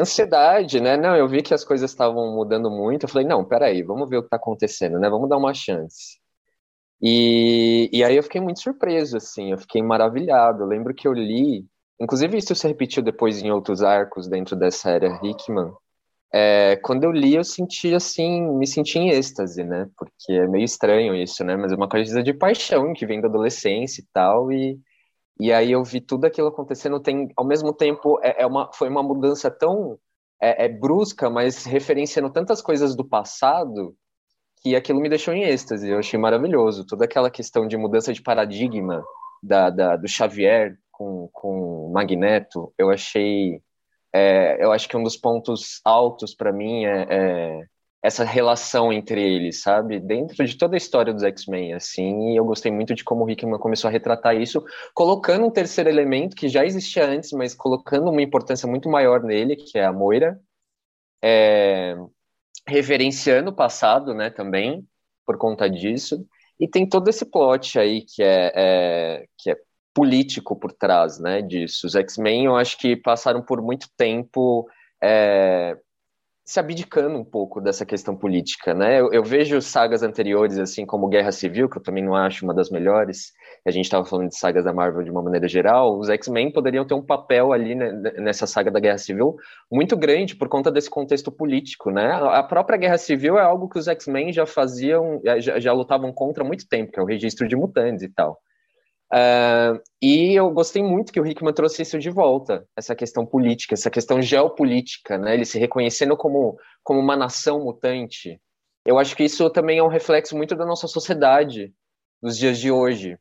ansiedade, né? Não, eu vi que as coisas estavam mudando muito. Eu falei, não, peraí, vamos ver o que está acontecendo, né? Vamos dar uma chance. E, e aí eu fiquei muito surpreso, assim, eu fiquei maravilhado. Eu lembro que eu li, inclusive isso se repetiu depois em outros arcos dentro dessa era Hickman. É, quando eu li, eu senti assim, me senti em êxtase, né? Porque é meio estranho isso, né? Mas é uma coisa de paixão que vem da adolescência e tal. E, e aí eu vi tudo aquilo acontecendo. Tem, ao mesmo tempo, é, é uma, foi uma mudança tão é, é, brusca, mas referenciando tantas coisas do passado que aquilo me deixou em êxtase. Eu achei maravilhoso. Toda aquela questão de mudança de paradigma da, da do Xavier com, com Magneto, eu achei é, eu acho que um dos pontos altos para mim é, é, essa relação entre eles, sabe? Dentro de toda a história dos X-Men, assim, e eu gostei muito de como o Hickman começou a retratar isso, colocando um terceiro elemento que já existia antes, mas colocando uma importância muito maior nele, que é a Moira, é, reverenciando o passado, né, também, por conta disso, e tem todo esse plot aí que é, é que é político por trás né, disso. Os X-Men, eu acho que passaram por muito tempo é, se abdicando um pouco dessa questão política, né? Eu, eu, vejo sagas anteriores, assim como Guerra Civil, que eu também não acho uma das melhores, a gente estava falando de sagas da Marvel de uma maneira geral, os X-Men poderiam ter um papel ali né, nessa saga da Guerra Civil muito grande por conta desse contexto político, né? A própria Guerra Civil é algo que os X-Men já faziam, já, já lutavam contra há muito tempo, que é o registro de mutantes e tal. Uh, e eu gostei muito que o Hickman trouxe isso de volta, essa questão política, essa questão geopolítica, né? Ele se reconhecendo como, como uma nação mutante. Eu acho que isso também é um reflexo muito da nossa sociedade nos dias de hoje.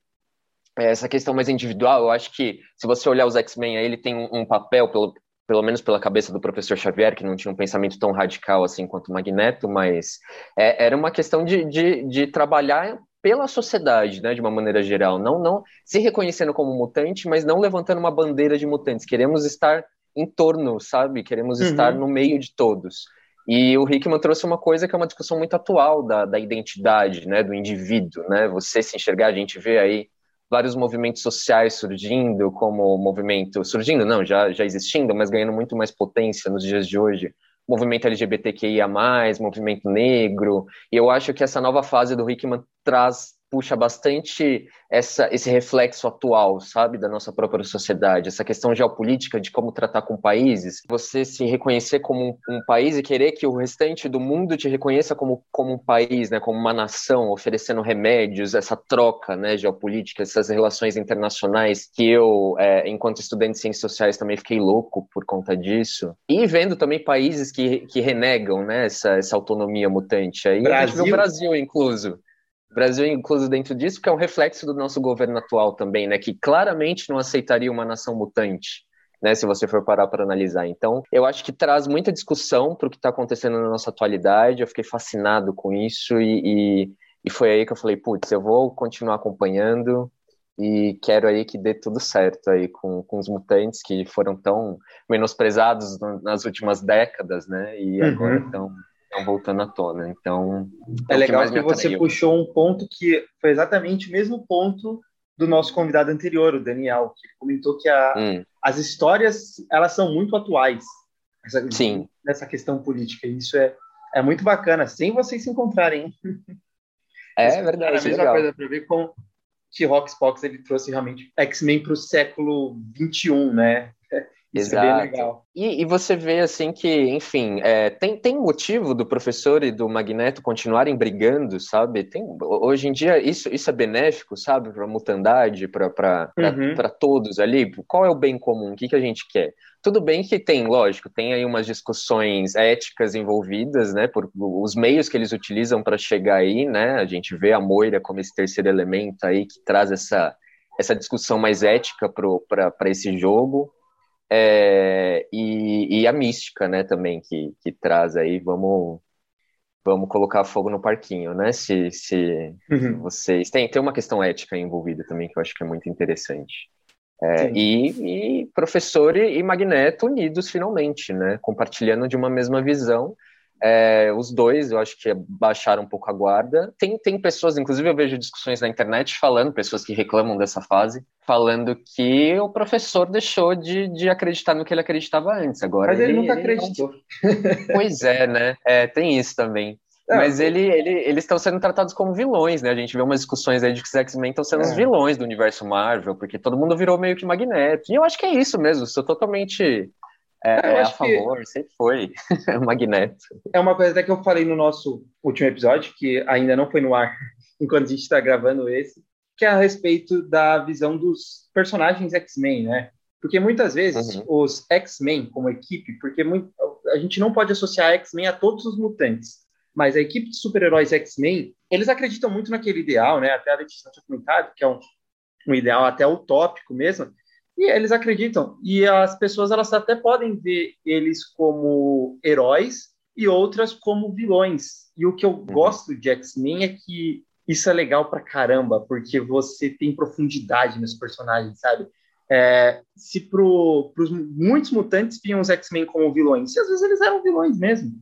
É, essa questão mais individual, eu acho que se você olhar os X-Men, ele tem um, um papel, pelo, pelo menos pela cabeça do professor Xavier, que não tinha um pensamento tão radical assim quanto o Magneto, mas é, era uma questão de, de, de trabalhar pela sociedade, né, de uma maneira geral, não não se reconhecendo como mutante, mas não levantando uma bandeira de mutantes. Queremos estar em torno, sabe? Queremos uhum. estar no meio de todos. E o Hickman trouxe uma coisa que é uma discussão muito atual da, da identidade, né, do indivíduo, né? Você se enxergar, a gente vê aí vários movimentos sociais surgindo, como movimento surgindo, não, já já existindo, mas ganhando muito mais potência nos dias de hoje movimento LGBTQIA+, movimento negro, e eu acho que essa nova fase do Hickman traz puxa bastante essa, esse reflexo atual, sabe, da nossa própria sociedade, essa questão geopolítica de como tratar com países, você se reconhecer como um, um, país e querer que o restante do mundo te reconheça como, como um país, né, como uma nação, oferecendo remédios, essa troca, né, geopolítica, essas relações internacionais que eu, é, enquanto estudante de ciências sociais, também fiquei louco por conta disso, e vendo também países que, que renegam, né, essa, essa autonomia mutante. Aí, Brasil. o Brasil incluso, Brasil incluso dentro disso, que é um reflexo do nosso governo atual também, né, que claramente não aceitaria uma nação mutante, né, se você for parar para analisar. Então, eu acho que traz muita discussão para o que está acontecendo na nossa atualidade, eu fiquei fascinado com isso e, e, e foi aí que eu falei, putz, eu vou continuar acompanhando e quero aí que dê tudo certo aí com, com os mutantes que foram tão menosprezados nas últimas décadas, né, e uhum. agora estão estão voltando à tona. Então. É, é legal que, que você puxou um ponto que foi exatamente o mesmo ponto do nosso convidado anterior, o Daniel, que comentou que a, hum. as histórias elas são muito atuais essa, Sim. nessa questão política. Isso é, é muito bacana, sem vocês se encontrarem. É, verdade. É a mesma legal. coisa para ver como que Rockspox ele trouxe realmente X-Men para o século 21, né? Isso Exato. é bem legal. E, e, você vê assim que, enfim, é, tem, tem motivo do professor e do Magneto continuarem brigando, sabe? Tem, hoje em dia isso, isso é benéfico, sabe? Para a mutandade, para uhum. todos ali. Qual é o bem comum? O que, que a gente quer? Tudo bem que tem, lógico, tem aí umas discussões éticas envolvidas, né? Por os meios que eles utilizam para chegar aí, né? A gente vê a Moira como esse terceiro elemento aí que traz essa, essa discussão mais ética para esse jogo. É, e, e, a mística, né, também, que, que traz aí, vamos, vamos colocar fogo no parquinho, né, se, se, uhum. vocês... Tem, tem uma questão ética envolvida também, que eu acho que é muito interessante. É, e, e professor e Magneto unidos finalmente, né, compartilhando de uma mesma visão, é, os dois, eu acho que baixaram um pouco a guarda. Tem, tem pessoas, inclusive eu vejo discussões na internet falando, pessoas que reclamam dessa fase, falando que o professor deixou de, de acreditar no que ele acreditava antes. Agora Mas ele, ele nunca ele acreditou. Não... [LAUGHS] pois é, né? É, tem isso também. É, Mas ele, ele, eles estão sendo tratados como vilões, né? A gente vê umas discussões aí de que os X-Men estão sendo é. os vilões do universo Marvel, porque todo mundo virou meio que Magneto. E eu acho que é isso mesmo, sou totalmente é, é, é a favor, sempre foi [LAUGHS] o Magneto. É uma coisa até que eu falei no nosso último episódio, que ainda não foi no ar [LAUGHS] enquanto a gente está gravando esse, que é a respeito da visão dos personagens X-Men, né? Porque muitas vezes uhum. os X-Men como equipe, porque muito, a gente não pode associar X-Men a todos os mutantes, mas a equipe de super-heróis X-Men, eles acreditam muito naquele ideal, né? Até a Letícia tinha comentado, que é um, um ideal até utópico mesmo, e eles acreditam. E as pessoas elas até podem ver eles como heróis e outras como vilões. E o que eu uhum. gosto de X-Men é que isso é legal pra caramba, porque você tem profundidade nos personagens, sabe? É, se para os muitos mutantes viam os X-Men como vilões, e às vezes eles eram vilões mesmo.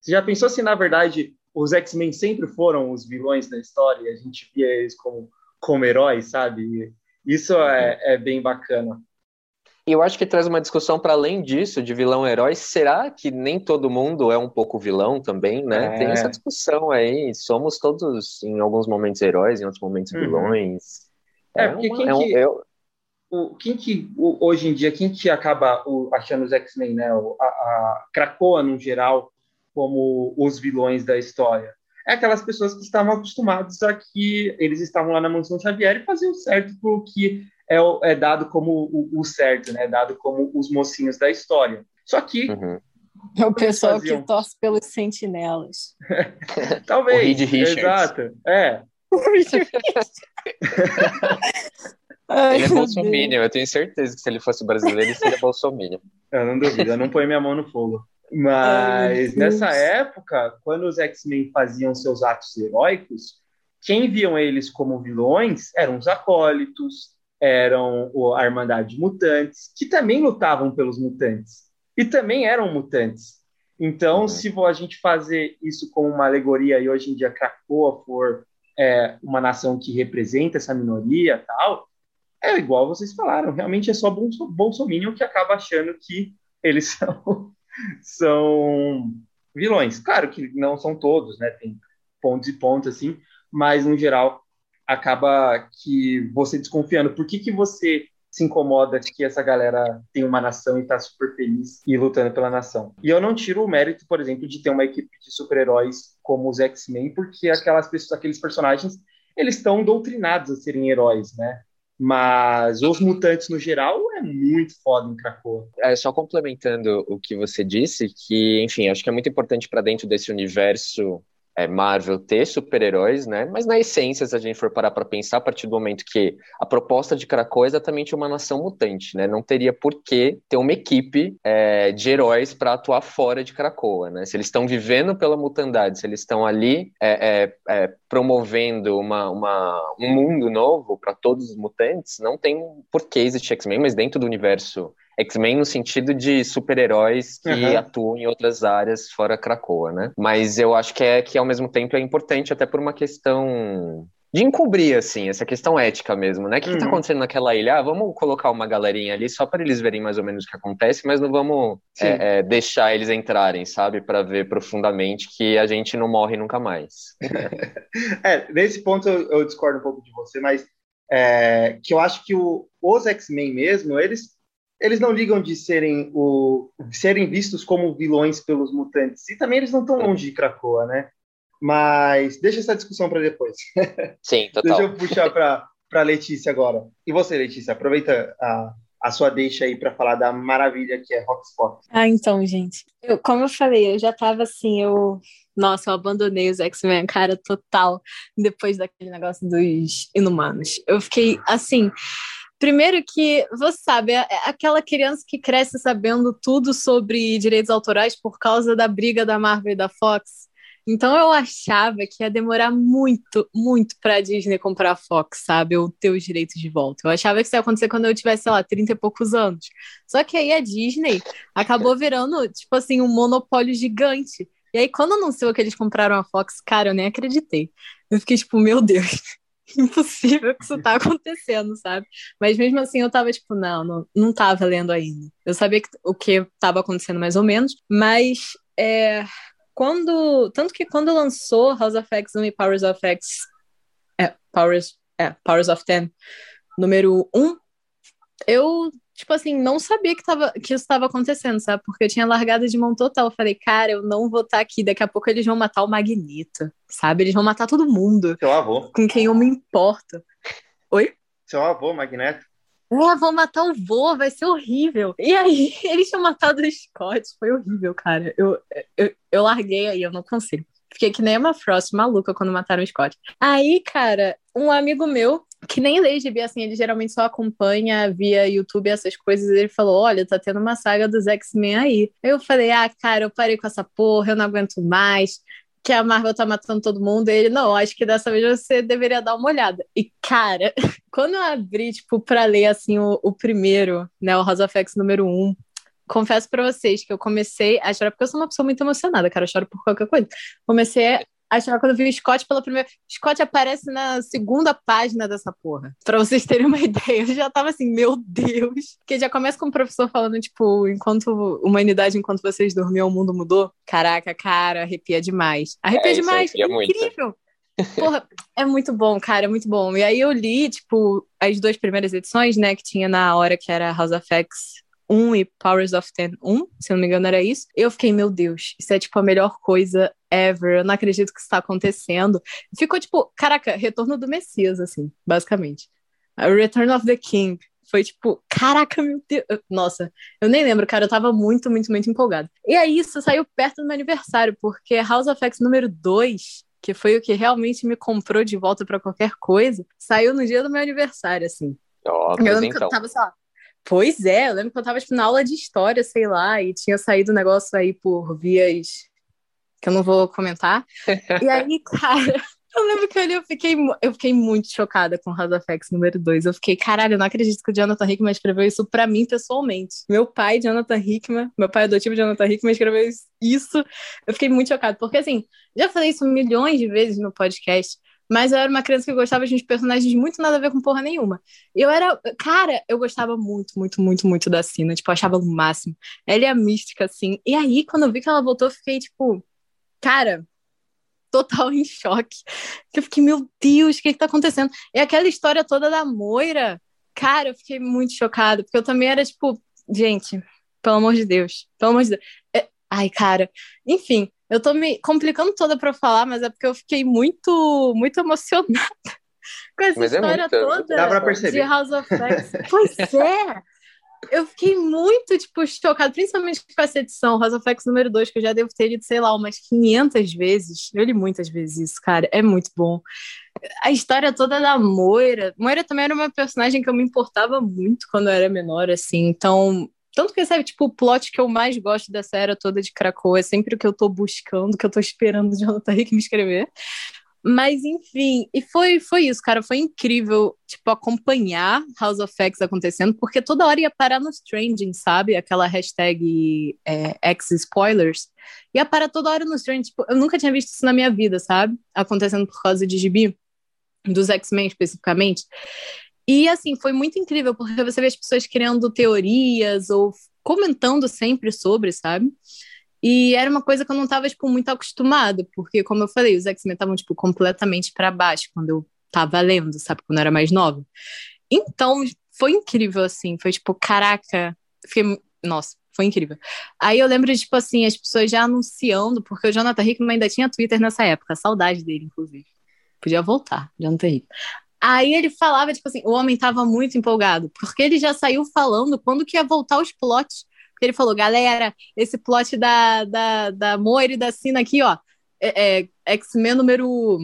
Você já pensou se, na verdade, os X-Men sempre foram os vilões da história e a gente via eles como, como heróis, sabe? Isso é, é bem bacana. E eu acho que traz uma discussão para além disso, de vilão-herói. Será que nem todo mundo é um pouco vilão também, né? É. Tem essa discussão aí. Somos todos, em alguns momentos, heróis, em outros momentos, uhum. vilões. É, é porque uma, quem, é um, que, eu... o, quem que, o, hoje em dia, quem que acaba o, achando os X-Men, né? A, a Krakoa, no geral, como os vilões da história? É aquelas pessoas que estavam acostumadas a que eles estavam lá na Mansão Xavier e faziam certo por que é, é dado como o, o, certo, né? Dado como os mocinhos da história. Só que uhum. É o pessoal faziam... que torce pelos sentinelas. [LAUGHS] Talvez. O Reed Richards. Exato. É. [LAUGHS] ele é bolsominion, eu tenho certeza que se ele fosse brasileiro, ele seria bolsominion. Eu não duvido, eu não ponho minha mão no fogo. Mas Ai, nessa época, quando os X-Men faziam seus atos heróicos, quem viam eles como vilões eram os acólitos, eram a Irmandade de Mutantes, que também lutavam pelos mutantes e também eram mutantes. Então, uhum. se a gente fazer isso como uma alegoria e hoje em dia Krakoa for é, uma nação que representa essa minoria tal, é igual vocês falaram, realmente é só Bolsonaro que acaba achando que eles [LAUGHS] são, são vilões. Claro que não são todos, né? Tem pontos e pontos assim, mas no geral acaba que você desconfiando. Por que, que você se incomoda que essa galera tem uma nação e está super feliz e lutando pela nação? E eu não tiro o mérito, por exemplo, de ter uma equipe de super-heróis como os X-Men, porque aquelas pessoas, aqueles personagens, eles estão doutrinados a serem heróis, né? Mas os mutantes no geral é muito foda em Krakoa. É, só complementando o que você disse, que, enfim, acho que é muito importante para dentro desse universo é, Marvel ter super-heróis, né? Mas na essência, se a gente for parar para pensar, a partir do momento que a proposta de Krakow é exatamente uma nação mutante, né? Não teria por que ter uma equipe é, de heróis para atuar fora de Krakoa, né? Se eles estão vivendo pela mutandade, se eles estão ali é, é, é, promovendo uma, uma, um mundo novo para todos os mutantes, não tem por que existir X-Men, mas dentro do universo X-Men no sentido de super-heróis que uhum. atuam em outras áreas fora Krakoa, né? Mas eu acho que é que ao mesmo tempo é importante até por uma questão de encobrir, assim, essa questão ética mesmo, né? O que, uhum. que tá uhum. acontecendo naquela ilha? Ah, vamos colocar uma galerinha ali só para eles verem mais ou menos o que acontece, mas não vamos é, é, deixar eles entrarem, sabe? Para ver profundamente que a gente não morre nunca mais. [LAUGHS] é, nesse ponto eu, eu, discordo um pouco de você, mas é, que eu acho que o, os X-Men mesmo, eles eles não ligam de serem, o, serem vistos como vilões pelos mutantes. E também eles não estão longe de Krakoa, né? Mas deixa essa discussão para depois. [LAUGHS] Sim, total. deixa eu puxar para Letícia agora. E você, Letícia, aproveita a, a sua deixa aí para falar da maravilha que é Hotspot. Ah, então, gente. Eu, como eu falei, eu já tava assim, eu. Nossa, eu abandonei os X-Men, cara, total, depois daquele negócio dos inumanos. Eu fiquei assim. Primeiro que, você sabe, é aquela criança que cresce sabendo tudo sobre direitos autorais por causa da briga da Marvel e da Fox. Então eu achava que ia demorar muito, muito pra Disney comprar a Fox, sabe? Ou ter os direitos de volta. Eu achava que isso ia acontecer quando eu tivesse, sei lá, 30 e poucos anos. Só que aí a Disney acabou virando, tipo assim, um monopólio gigante. E aí, quando anunciou que eles compraram a Fox, cara, eu nem acreditei. Eu fiquei tipo, meu Deus, [LAUGHS] impossível que isso tá acontecendo, sabe? Mas mesmo assim eu tava tipo, não, não, não tava lendo ainda. Eu sabia que, o que tava acontecendo mais ou menos, mas é, quando. Tanto que quando lançou House of X 1 e Powers of X. É, Powers, é, Powers of Ten, número 1, eu tipo assim, não sabia que, tava, que isso estava acontecendo, sabe? Porque eu tinha largado de mão total. Eu falei, cara, eu não vou estar tá aqui. Daqui a pouco eles vão matar o Magneto, sabe? Eles vão matar todo mundo. Seu avô. Com quem eu me importo. Oi? Seu avô, Magneto. É, vão matar o vô, vai ser horrível. E aí, [LAUGHS] eles tinham matado o Scott. Foi horrível, cara. Eu, eu, eu larguei aí, eu não consigo. Fiquei que nem uma Frost maluca quando mataram o Scott. Aí, cara, um amigo meu que nem lê gibi, assim, ele geralmente só acompanha via YouTube essas coisas, ele falou, olha, tá tendo uma saga dos X-Men aí. Eu falei, ah, cara, eu parei com essa porra, eu não aguento mais, que a Marvel tá matando todo mundo, e ele, não, acho que dessa vez você deveria dar uma olhada. E, cara, [LAUGHS] quando eu abri, tipo, pra ler, assim, o, o primeiro, né, o House of X número 1, um, confesso para vocês que eu comecei a chorar, porque eu sou uma pessoa muito emocionada, cara, eu choro por qualquer coisa. Comecei a chorar quando eu vi o Scott pela primeira Scott aparece na segunda página dessa porra. Pra vocês terem uma [LAUGHS] ideia, eu já tava assim, meu Deus. Porque já começa com o professor falando, tipo, enquanto humanidade, enquanto vocês dormiam, o mundo mudou. Caraca, cara, arrepia demais. Arrepia é, demais, é incrível. Porra, é muito bom, cara, é muito bom. E aí eu li, tipo, as duas primeiras edições, né, que tinha na hora que era House of X 1 e Powers of Ten 1, se eu não me engano era isso. Eu fiquei, meu Deus, isso é tipo a melhor coisa ever, eu não acredito que isso está acontecendo. Ficou tipo, caraca, retorno do Messias, assim, basicamente. Return of the King. Foi tipo, caraca, meu Deus. Nossa, eu nem lembro, cara, eu tava muito, muito, muito empolgado. E aí, isso saiu perto do meu aniversário, porque House of X número 2 que foi o que realmente me comprou de volta para qualquer coisa, saiu no dia do meu aniversário, assim. Oh, eu lembro então. que eu tava, sei lá, Pois é, eu lembro que eu tava tipo, na aula de história, sei lá, e tinha saído um negócio aí por vias que eu não vou comentar. e aí, [LAUGHS] cara, [LAUGHS] eu lembro que eu, eu fiquei, eu fiquei muito chocada com House of X número 2. Eu fiquei, caralho, eu não acredito que o Jonathan Hickman escreveu isso pra mim pessoalmente. Meu pai, Jonathan Hickman, meu pai adotivo, Jonathan Hickman, escreveu isso. Eu fiquei muito chocada, porque assim, já falei isso milhões de vezes no podcast. Mas eu era uma criança que gostava de uns personagens muito nada a ver com porra nenhuma. Eu era. Cara, eu gostava muito, muito, muito, muito da Cena. Tipo, eu achava o máximo. Ela é a mística, assim. E aí, quando eu vi que ela voltou, eu fiquei, tipo. Cara, total em choque. Eu fiquei, meu Deus, o que, que tá acontecendo? E aquela história toda da Moira, cara, eu fiquei muito chocada, porque eu também era tipo, gente, pelo amor de Deus, pelo amor de Deus. É... Ai, cara, enfim, eu tô me complicando toda para falar, mas é porque eu fiquei muito, muito emocionada [LAUGHS] com essa mas é história é toda dá pra perceber. de House of X. [LAUGHS] pois é! Eu fiquei muito, tipo, chocada, principalmente com essa edição, House of X número 2, que eu já devo ter lido, sei lá, umas 500 vezes. Eu li muitas vezes isso, cara. É muito bom. A história toda da Moira. Moira também era uma personagem que eu me importava muito quando eu era menor, assim. Então, tanto que, sabe, tipo, o plot que eu mais gosto dessa era toda de Krakow é sempre o que eu tô buscando, que eu tô esperando o Jonathan Hick me escrever. Mas, enfim, e foi, foi isso, cara. Foi incrível, tipo, acompanhar House of X acontecendo, porque toda hora ia parar nos trending, sabe? Aquela hashtag é, X-Spoilers. Ia parar toda hora nos trending. Tipo, eu nunca tinha visto isso na minha vida, sabe? Acontecendo por causa de gibi, dos X-Men especificamente. E assim, foi muito incrível, porque você vê as pessoas criando teorias ou comentando sempre sobre, sabe? E era uma coisa que eu não estava tipo, muito acostumada, porque, como eu falei, os X-Men estavam, tipo, completamente para baixo quando eu tava lendo, sabe? Quando eu era mais nova. Então, foi incrível, assim. Foi tipo, caraca, fiquei, nossa, foi incrível. Aí eu lembro, tipo assim, as pessoas já anunciando, porque o Jonathan Hickman ainda tinha Twitter nessa época, saudade dele, inclusive. Podia voltar, Jonathan Hickman. Aí ele falava, tipo assim, o homem tava muito empolgado, porque ele já saiu falando quando que ia voltar os plots. Porque ele falou, galera, esse plot da, da, da Moira e da Sina aqui, ó, é, é X-Men número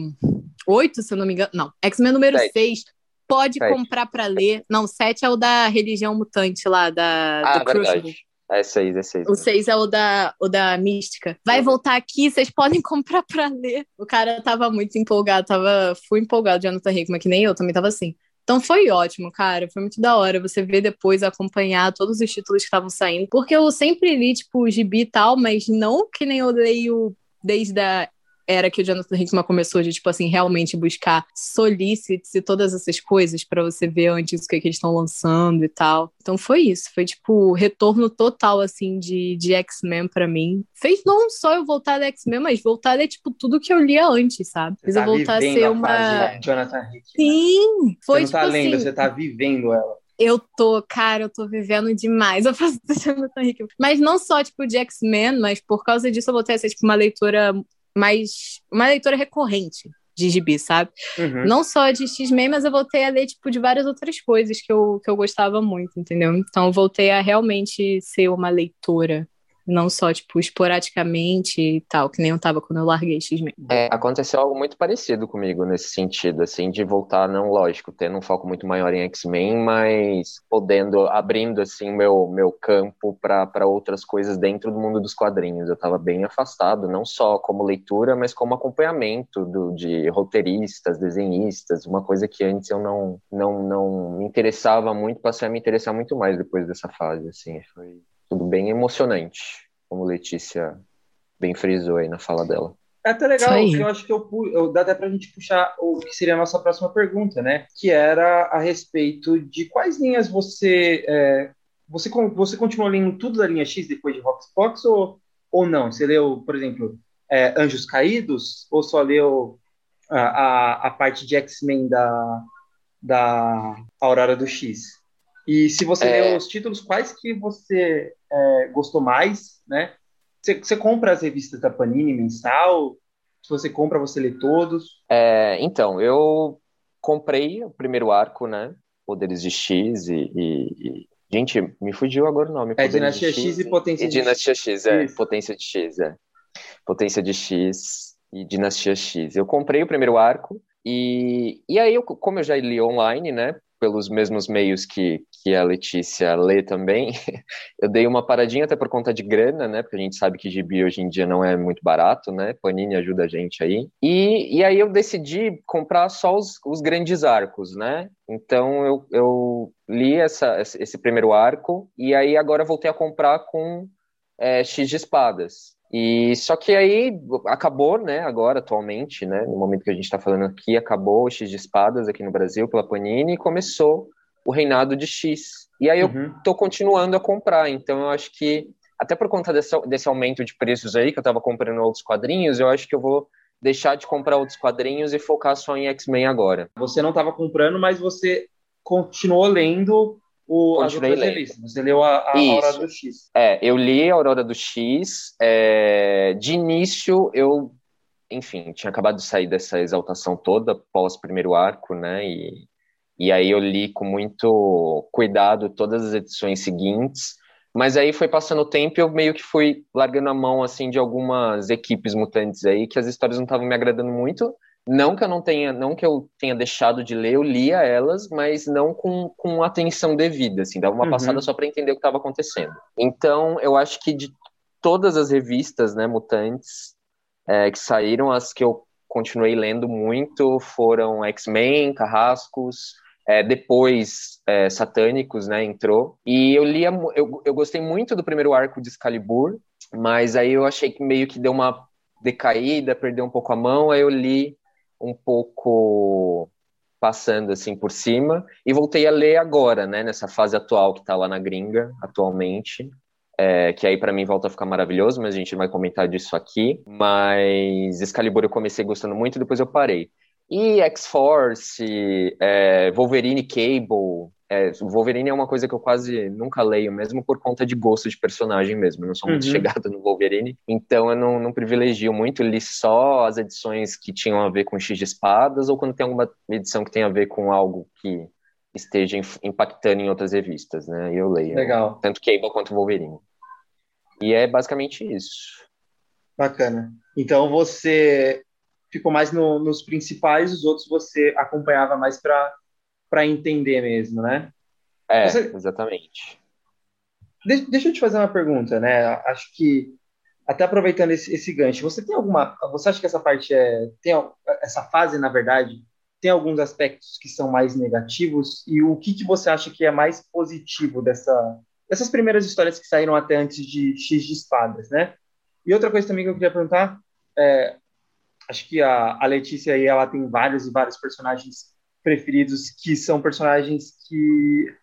8, se eu não me engano. Não, X-Men número Sete. 6. Pode Sete. comprar para ler. Não, 7 é o da religião mutante lá, da, ah, do verdade. É 6, é 6. O 6 é o da, o da mística. Vai uhum. voltar aqui, vocês podem [LAUGHS] comprar pra ler. O cara tava muito empolgado, tava fui empolgado, Jonathan Hickman, que nem eu, também tava assim. Então foi ótimo, cara. Foi muito da hora você ver depois, acompanhar todos os títulos que estavam saindo. Porque eu sempre li, tipo, o gibi e tal, mas não que nem eu leio desde a era que o Jonathan Hickman começou de, tipo assim, realmente buscar solicits e todas essas coisas para você ver antes o que, é que eles estão lançando e tal. Então foi isso, foi tipo retorno total, assim, de, de X-Men para mim. Fez não só eu voltar da X-Men, mas voltar a ler, tipo, tudo que eu lia antes, sabe? Fez tá eu voltar a ser uma. Fase, Jonathan Hickman. Sim! Foi, você não tá tipo, lendo, assim... você tá vivendo ela. Eu tô, cara, eu tô vivendo demais. Eu faço do Jonathan Hickman. Mas não só, tipo, de X-Men, mas por causa disso eu voltei a ser, tipo, uma leitora mais. uma leitora recorrente de gibi, sabe? Uhum. Não só de X-Men, mas eu voltei a ler, tipo, de várias outras coisas que eu, que eu gostava muito, entendeu? Então eu voltei a realmente ser uma leitora não só, tipo, esporadicamente e tal, que nem eu tava quando eu larguei X-Men. É, aconteceu algo muito parecido comigo nesse sentido, assim, de voltar, não, lógico, tendo um foco muito maior em X-Men, mas podendo, abrindo, assim, meu, meu campo para outras coisas dentro do mundo dos quadrinhos. Eu tava bem afastado, não só como leitura, mas como acompanhamento do, de roteiristas, desenhistas, uma coisa que antes eu não, não, não me interessava muito, passei a me interessar muito mais depois dessa fase, assim, foi tudo bem emocionante, como Letícia bem frisou aí na fala dela. É até legal, eu acho que eu, eu dá até pra gente puxar o que seria a nossa próxima pergunta, né? Que era a respeito de quais linhas você. É, você, você continuou lendo tudo da linha X depois de Roxbox ou, ou não? Você leu, por exemplo, é, Anjos Caídos? Ou só leu a, a, a parte de X-Men da, da Aurora do X? E se você é... leu os títulos, quais que você é, gostou mais, né? Você, você, compra as revistas da Panini mensal? Se você compra, você lê todos? É, então, eu comprei o primeiro arco, né? Poderes de X e, e, e... Gente, me fugiu agora o nome. É Dinastia X, X, e Potência e de Dinastia X. X, é. Isso. Potência de X, é. Potência de X e Dinastia X. Eu comprei o primeiro arco e, e aí, eu, como eu já li online, né? pelos mesmos meios que, que a Letícia lê também, [LAUGHS] eu dei uma paradinha até por conta de grana, né? Porque a gente sabe que gibi hoje em dia não é muito barato, né? Panini ajuda a gente aí. E, e aí eu decidi comprar só os, os grandes arcos, né? Então eu, eu li essa, esse primeiro arco e aí agora voltei a comprar com é, X de espadas. E só que aí acabou, né, agora, atualmente, né, no momento que a gente está falando aqui, acabou o X de espadas aqui no Brasil pela Panini e começou o reinado de X. E aí eu uhum. tô continuando a comprar, então eu acho que, até por conta desse, desse aumento de preços aí, que eu estava comprando outros quadrinhos, eu acho que eu vou deixar de comprar outros quadrinhos e focar só em X-Men agora. Você não estava comprando, mas você continuou lendo o, as outras lendo. Você leu a, a Aurora do X. É, eu li a Aurora do X. É, de início, eu, enfim, tinha acabado de sair dessa exaltação toda pós primeiro arco, né? E, e aí eu li com muito cuidado todas as edições seguintes. Mas aí foi passando o tempo e eu meio que fui largando a mão, assim, de algumas equipes mutantes aí, que as histórias não estavam me agradando muito. Não que eu não tenha, não que eu tenha deixado de ler, eu lia elas, mas não com, com atenção devida, assim, dava uma uhum. passada só para entender o que estava acontecendo. Então, eu acho que de todas as revistas, né, mutantes, é, que saíram, as que eu continuei lendo muito foram X-Men, Carrascos, é, depois é, Satânicos, né, entrou. E eu lia, eu, eu gostei muito do primeiro arco de Excalibur, mas aí eu achei que meio que deu uma decaída, perdeu um pouco a mão, aí eu li um pouco passando assim por cima e voltei a ler agora, né, nessa fase atual que está lá na gringa atualmente, é, que aí para mim volta a ficar maravilhoso, mas a gente vai comentar disso aqui. Mas Excalibur eu comecei gostando muito, depois eu parei. E X-Force, é, Wolverine Cable, É, Wolverine é uma coisa que eu quase nunca leio, mesmo por conta de gosto de personagem mesmo. Eu não sou muito uhum. chegado no Wolverine, então eu não, não privilegio muito. li só as edições que tinham a ver com X de espadas ou quando tem alguma edição que tem a ver com algo que esteja impactando em outras revistas, né? E eu leio. Legal. Tanto Cable quanto Wolverine. E é basicamente isso. Bacana. Então você ficou mais no, nos principais, os outros você acompanhava mais para entender mesmo, né? É, você... exatamente. De, deixa eu te fazer uma pergunta, né? Acho que até aproveitando esse, esse gancho, você tem alguma, você acha que essa parte é tem essa fase, na verdade, tem alguns aspectos que são mais negativos e o que que você acha que é mais positivo dessa dessas primeiras histórias que saíram até antes de X de espadas, né? E outra coisa também que eu queria perguntar é, acho que a, a Letícia aí ela tem vários e vários personagens preferidos que são personagens que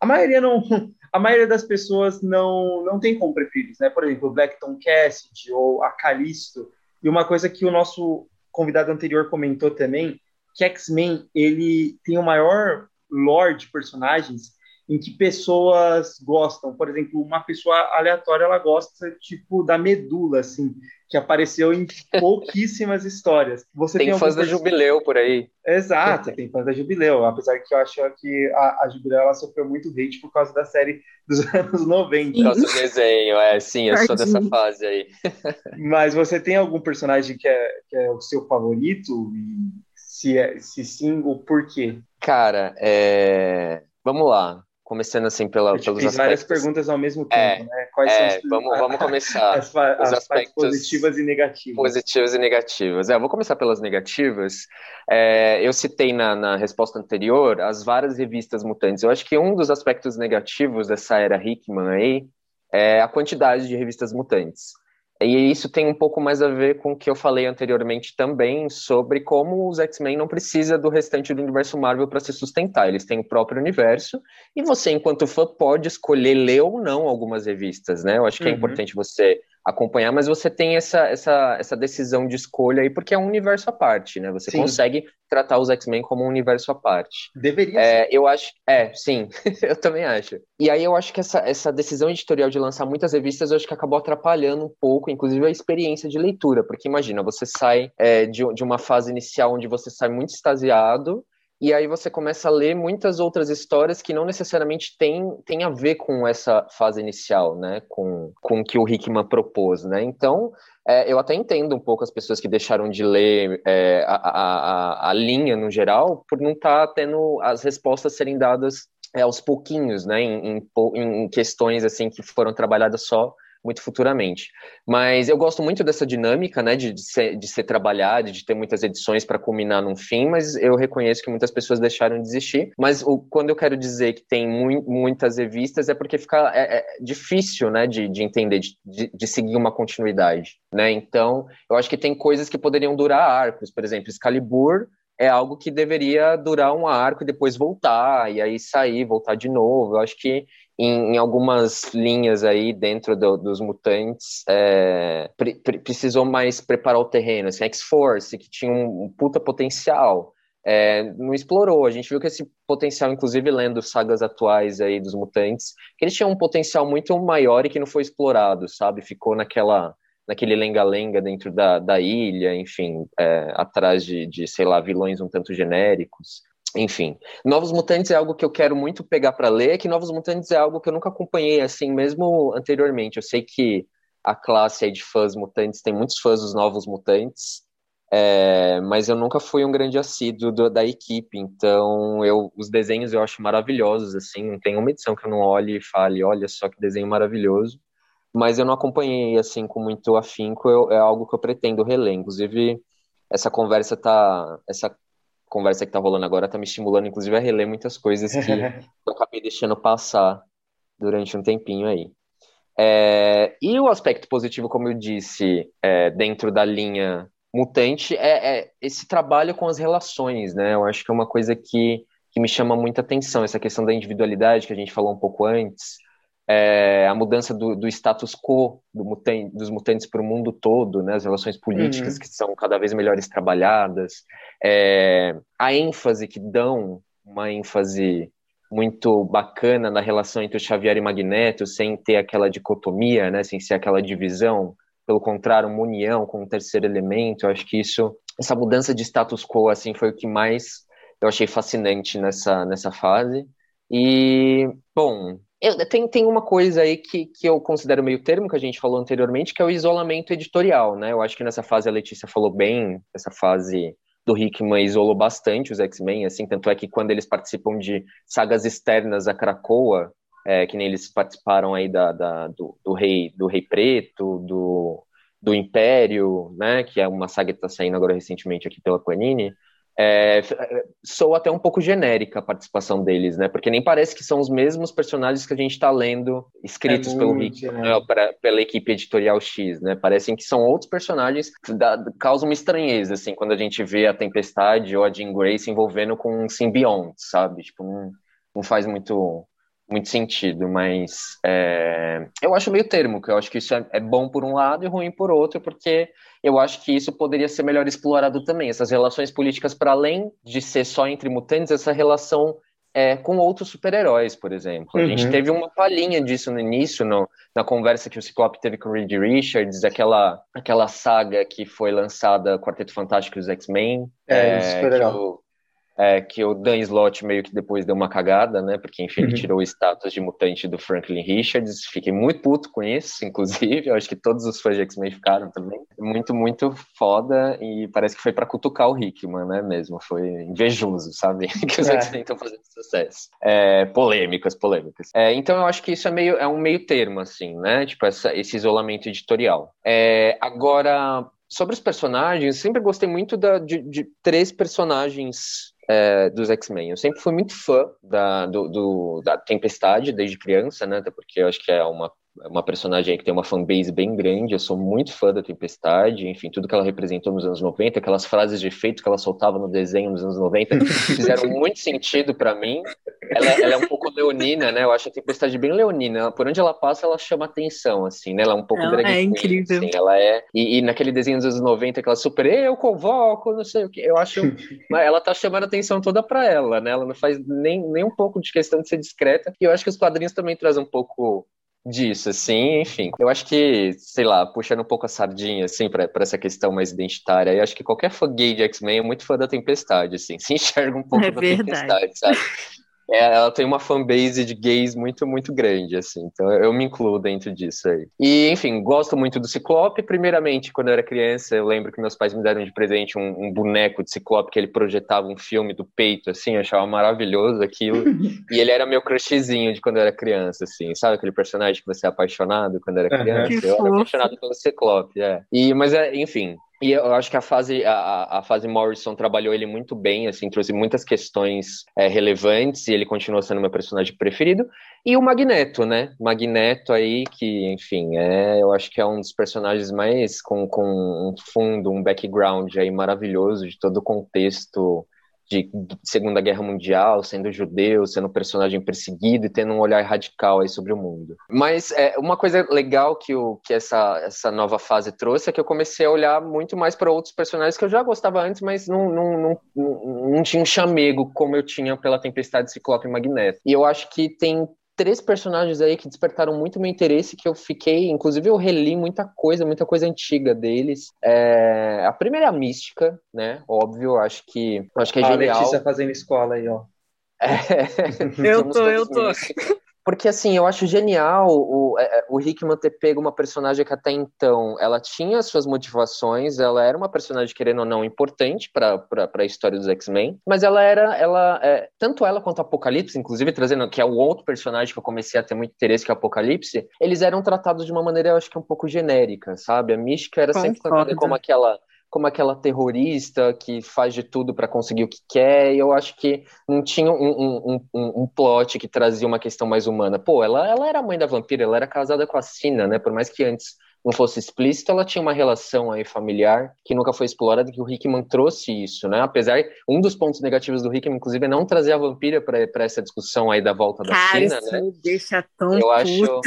a maioria não [LAUGHS] a maioria das pessoas não não tem como preferidos né? Por exemplo Blackton Cassidy ou a Callisto. E uma coisa que o nosso convidado anterior comentou também que X-Men ele tem o maior lore de personagens em que pessoas gostam. Por exemplo, uma pessoa aleatória ela gosta tipo da medula, assim, que apareceu em [LAUGHS] pouquíssimas histórias. Você tem, tem fãs da Jubileu por aí. Exato, tem fãs da Jubileu, apesar que eu acho que a, a Jubileu ela sofreu muito hate por causa da série dos [LAUGHS] anos 90. Nosso desenho, é, sim, eu sou dessa fase aí. [LAUGHS] Mas você tem algum personagem que é, que é o seu favorito? E se, é, se sim, o porquê? Cara, é... vamos lá começando assim pela, Eu pelos aspectos. várias perguntas ao mesmo tempo, é, né? Quais é, são os, vamos, vamos começar. As, as aspectos positivas e negativas. Positivas e negativas. É, vou começar pelas negativas. É, eu citei na, na resposta anterior as várias revistas mutantes. Eu acho que um dos aspectos negativos dessa era Hickman aí é a quantidade de revistas mutantes. E isso tem um pouco mais a ver com o que eu falei anteriormente também sobre como os X-Men não precisa do restante do universo Marvel para se sustentar. Eles têm o próprio universo e você, enquanto fã, pode escolher ler ou não algumas revistas, né? Eu acho que é uhum. é importante você acompanhar, mas você tem essa, essa, essa decisão de escolha aí, porque é um universo à parte, né? Você sim. consegue tratar os X-Men como um universo à parte. Deveria é, Eu acho, é, sim, [LAUGHS] eu também acho. E aí eu acho que essa, essa decisão editorial de lançar muitas revistas, eu acho que acabou atrapalhando um pouco, inclusive, a experiência de leitura, porque imagina, você sai é, de, de uma fase inicial onde você sai muito extasiado, e aí você começa a ler muitas outras histórias que não necessariamente têm tem a ver com essa fase inicial, né? Com, com o que o Hickman propôs, né? Então, é, eu até entendo um pouco as pessoas que deixaram de ler é, a, a, a, linha no geral por não estar tá tendo as respostas serem dadas é, aos pouquinhos, né? Em, em, em questões assim que foram trabalhadas só muito futuramente. Mas eu gosto muito dessa dinâmica, né, de, de, ser, de ser trabalhada, de ter muitas edições para culminar num fim, mas eu reconheço que muitas pessoas deixaram de existir. Mas o, quando eu quero dizer que tem mu muitas revistas, é porque fica é, é difícil, né, de, de entender, de, de, seguir uma continuidade, né? Então, eu acho que tem coisas que poderiam durar arcos, por exemplo, Excalibur é algo que deveria durar um arco e depois voltar, e aí sair, voltar de novo. Eu acho que em, em algumas linhas aí dentro do, dos mutantes é, pre, pre, precisou mais preparar o terreno. Assim, X-Force, que tinha um, um puta potencial, é, não explorou. A gente viu que esse potencial, inclusive lendo sagas atuais aí dos mutantes, que eles tinham um potencial muito maior e que não foi explorado, sabe? Ficou naquela naquele lenga-lenga dentro da, da ilha, enfim, é, atrás de, de, sei lá, vilões um tanto genéricos. Enfim, Novos Mutantes é algo que eu quero muito pegar para ler, que Novos Mutantes é algo que eu nunca acompanhei assim, mesmo anteriormente. Eu sei que a classe de fãs mutantes tem muitos fãs dos Novos Mutantes, é, mas eu nunca fui um grande assíduo do, da equipe, então eu, os desenhos eu acho maravilhosos, assim, não tem uma edição que eu não olhe e fale, olha só que desenho maravilhoso, mas eu não acompanhei, assim, com muito afinco, eu, é algo que eu pretendo reler, inclusive essa conversa tá, essa conversa que tá rolando agora tá me estimulando, inclusive, a reler muitas coisas que [LAUGHS] eu acabei deixando passar durante um tempinho aí. É, e o aspecto positivo, como eu disse, é, dentro da linha mutante, é, é, esse trabalho com as relações, né? Eu acho que é uma coisa que, que me chama muita atenção, essa questão da individualidade que a gente falou um pouco antes, é, a mudança do, do, status quo do mutan dos mutantes para o mundo todo, né, as relações políticas uhum. que são cada vez melhores trabalhadas, é, a ênfase que dão, uma ênfase muito bacana na relação entre o Xavier e Magneto, sem ter aquela dicotomia, né, sem ser aquela divisão, pelo contrário, uma união com um terceiro elemento. Eu acho que isso, essa mudança de status quo, assim, foi o que mais eu achei fascinante nessa, nessa fase. E, bom, eu, tem, tem uma coisa aí que, que eu considero meio termo, que a gente falou anteriormente, que é o isolamento editorial, né? Eu acho que nessa fase a Letícia falou bem, essa fase do Hickman isolou bastante os X-Men, assim, tanto é que quando eles participam de sagas externas a Krakoa, é, que nem eles participaram aí da, da do, do, Rei do Rei Preto, do, do Império, né, que é uma saga que está saindo agora recentemente aqui pela Panini, é, sou até um pouco genérica a participação deles, né? Porque nem parece que são os mesmos personagens que a gente está lendo escritos é pelo Rick, né? pra, pela equipe editorial X, né? Parecem que são outros personagens que dá, causam uma estranheza, assim, quando a gente vê a Tempestade ou a Jean Grey se envolvendo com um simbionte, sabe? Tipo, não, não faz muito muito sentido, mas é, eu acho meio termo, que eu acho que isso é, é, bom por um lado e ruim por outro, porque eu acho que isso poderia ser melhor explorado também, essas relações políticas para além de ser só entre mutantes, essa relação é, com outros super-heróis, por exemplo. Uhum. A gente uhum. teve uma palhinha disso no início, no, na conversa que o Ciclope teve com o Reed Richards, aquela, aquela saga que foi lançada, Quarteto Fantástico e os X-Men. É, isso foi legal é, que o Dan Slott meio que depois deu uma cagada, né? Porque, enfim, uhum. ele tirou o status de mutante do Franklin Richards. Fiquei muito puto com isso, inclusive. Eu acho que todos os fãs de X-Men ficaram também. Muito, muito foda. E parece que foi para cutucar o Hickman, né? Mesmo. Foi invejoso, sabe? [LAUGHS] que os é. X-Men estão fazendo sucesso. É, polêmicas, polêmicas. É, então, eu acho que isso é, meio, é um meio termo, assim, né? Tipo, essa, esse isolamento editorial. É, agora, sobre os personagens, sempre gostei muito da, de, de três personagens é, dos X-Men. Eu sempre fui muito fã da, do, do, da Tempestade desde criança, né? Até porque eu acho que é uma uma personagem que tem uma fanbase bem grande. Eu sou muito fã da Tempestade, enfim, tudo que ela representou nos anos 90, aquelas frases de efeito que ela soltava no desenho nos anos 90 [LAUGHS] fizeram muito sentido para mim. Ela, ela, é um pouco leonina, né? Eu acho a Tempestade bem leonina. Por onde ela passa, ela chama atenção, assim, né? Ela é um pouco ela drag é queen, incrível. Assim, ela é. E, e, naquele desenho dos anos 90, aquela super, eu convoco, não sei o que. Eu acho. [LAUGHS] ela tá chamando atenção toda para ela, né? Ela não faz nem, nem um pouco de questão de ser discreta. E eu acho que os quadrinhos também trazem um pouco disso, assim, enfim. Eu acho que, sei lá, puxando um pouco a sardinha, assim, para essa questão mais identitária, eu acho que qualquer fã gay de X-Men é muito fã da Tempestade, assim, [LAUGHS] se enxerga um pouco é da verdade. Tempestade, sabe? É, ela tem uma fanbase de gays muito, muito grande, assim. Então eu me incluo dentro disso aí. E, enfim, gosto muito do Ciclope. Primeiramente, quando eu era criança, eu lembro que meus pais me deram de presente um, um boneco de Ciclope que ele projetava um filme do peito, assim. Eu achava maravilhoso aquilo. [LAUGHS] e ele era meu crushzinho de quando eu era criança, assim. Sabe aquele personagem que você é apaixonado quando era criança? Uhum. Eu era apaixonado pelo Ciclope, é. E, mas, é, enfim, e eu acho que a fase, a, a fase Morrison trabalhou ele muito bem, assim, trouxe muitas questões é, relevantes e ele continua sendo meu personagem preferido. E o Magneto, né? Magneto aí, que, enfim, é, eu acho que é um dos personagens mais com, com um fundo, um background aí maravilhoso de todo o contexto de Segunda Guerra Mundial, sendo judeu, sendo um personagem perseguido e tendo um olhar radical aí sobre o mundo. Mas é, uma coisa legal que, o, que essa, essa nova fase trouxe é que eu comecei a olhar muito mais para outros personagens que eu já gostava antes, mas não, não, não, não, não tinha um chamego como eu tinha pela Tempestade Ciclope e Magneto. E eu acho que tem três personagens aí que despertaram muito meu interesse, que eu fiquei, inclusive eu reli muita coisa, muita coisa antiga deles. É, a primeira é a Mística, né? Óbvio, acho que acho que é a genial. A Letícia fazendo escola aí, ó. É, eu tô, eu tô. Porque, assim, eu acho genial o, é, é, o Hickman ter pego uma personagem que até então ela tinha suas motivações, ela era uma personagem, querendo ou não, importante para a história dos X-Men, mas ela era, ela, é, tanto ela quanto Apocalipse, inclusive trazendo que é o outro personagem que eu comecei a ter muito interesse, que é o Apocalipse, eles eram tratados de uma maneira, eu acho que um pouco genérica, sabe? A Mística era sempre tratada como aquela como aquela terrorista que faz de tudo para conseguir o que quer, e eu acho que não tinha um, um, um, um, plot que trazia uma questão mais humana. Pô, ela, ela era mãe da vampira, ela era casada com a Sina, né? Por mais que antes não fosse explícito, ela tinha uma relação aí familiar que nunca foi explorada, que o Hickman trouxe isso, né? Apesar, um dos pontos negativos do Hickman, inclusive, é não trazer a vampira para essa discussão aí da volta da Cara, Sina, isso né? Me deixa tão eu puta. acho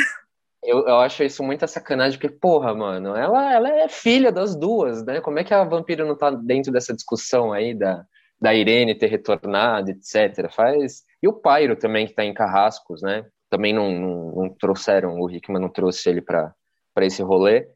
eu, eu acho isso muita sacanagem, porque, porra, mano, ela, ela é filha das duas, né? Como é que a vampira não tá dentro dessa discussão aí da, da Irene ter retornado, etc. Faz, E o Pyro também, que está em Carrascos, né? Também não, não, não trouxeram, o Hickman não trouxe ele para esse rolê.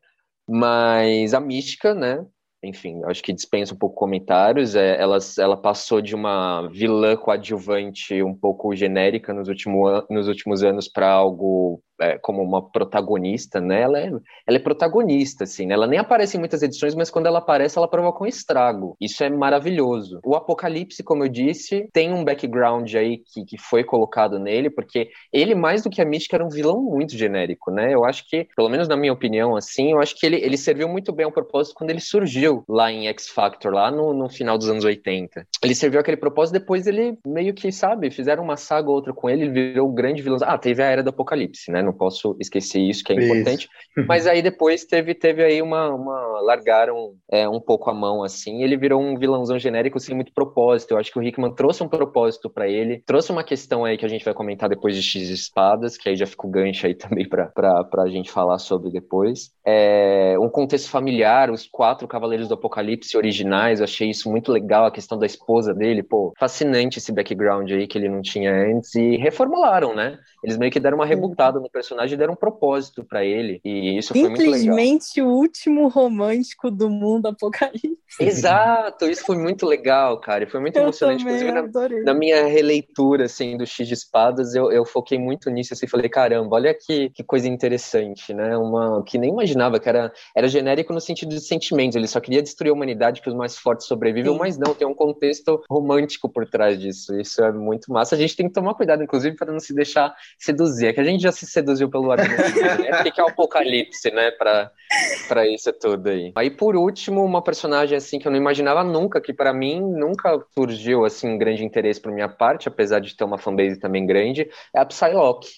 Mas a Mística, né? enfim, acho que dispensa um pouco comentários. É, ela, ela passou de uma vilã coadjuvante um pouco genérica nos, último, nos últimos anos para algo é, como uma protagonista, né? Ela é, ela é protagonista, assim, né? Ela nem aparece em muitas edições, mas quando ela aparece, ela provoca um estrago. Isso é maravilhoso. O Apocalipse, como eu disse, tem um background aí que, que foi colocado nele, porque ele, mais do que a Mística, era um vilão muito genérico, né? Eu acho que, pelo menos na minha opinião, assim, eu acho que ele, ele serviu muito bem ao propósito quando ele surgiu lá em X Factor, lá no, no final dos anos 80. Ele serviu aquele propósito, depois ele meio que, sabe, fizeram uma saga ou outra com ele, ele virou um grande vilão. Ah, teve a Era do Apocalipse, né? Não posso esquecer isso, que é isso. importante. [LAUGHS] Mas aí depois teve, teve aí uma, uma largaram é, um pouco a mão assim, ele virou um vilãozão genérico sem muito propósito. Eu acho que o Hickman trouxe um propósito para ele, trouxe uma questão aí que a gente vai comentar depois de X espadas, que aí já fica o gancho aí [LAUGHS] também para a gente falar sobre depois. É, um contexto familiar, os quatro Cavaleiros do Apocalipse originais, eu achei isso muito legal, a questão da esposa dele, pô, fascinante esse background aí que ele não tinha antes e reformularam, né? Eles meio que deram uma rebutada no personagem deram um propósito para ele. E isso foi muito legal. Simplesmente o último romântico do mundo apocalipse. [LAUGHS] Exato, isso foi muito legal, cara. E foi muito eu emocionante. Inclusive, na, na, minha releitura assim, do X de Espadas, eu, eu foquei muito nisso assim, falei, caramba, olha que, que coisa interessante, né? Uma que nem imaginava que era, era genérico no sentido de sentimentos. Ele só queria destruir a humanidade que os mais fortes sobrevivam, Sim. mas não, tem um contexto romântico por trás disso. Isso é muito massa. A gente tem que tomar cuidado, inclusive, para não se deixar seduzir. É que a gente já se seduz seduziu pelo argumento, né? O que é o apocalipse, né? Pra, pra isso tudo aí. Aí, por último, uma personagem assim que eu não imaginava nunca, que para mim nunca surgiu assim um grande interesse por minha parte, apesar de ter uma fanbase também grande, é a Psylocke.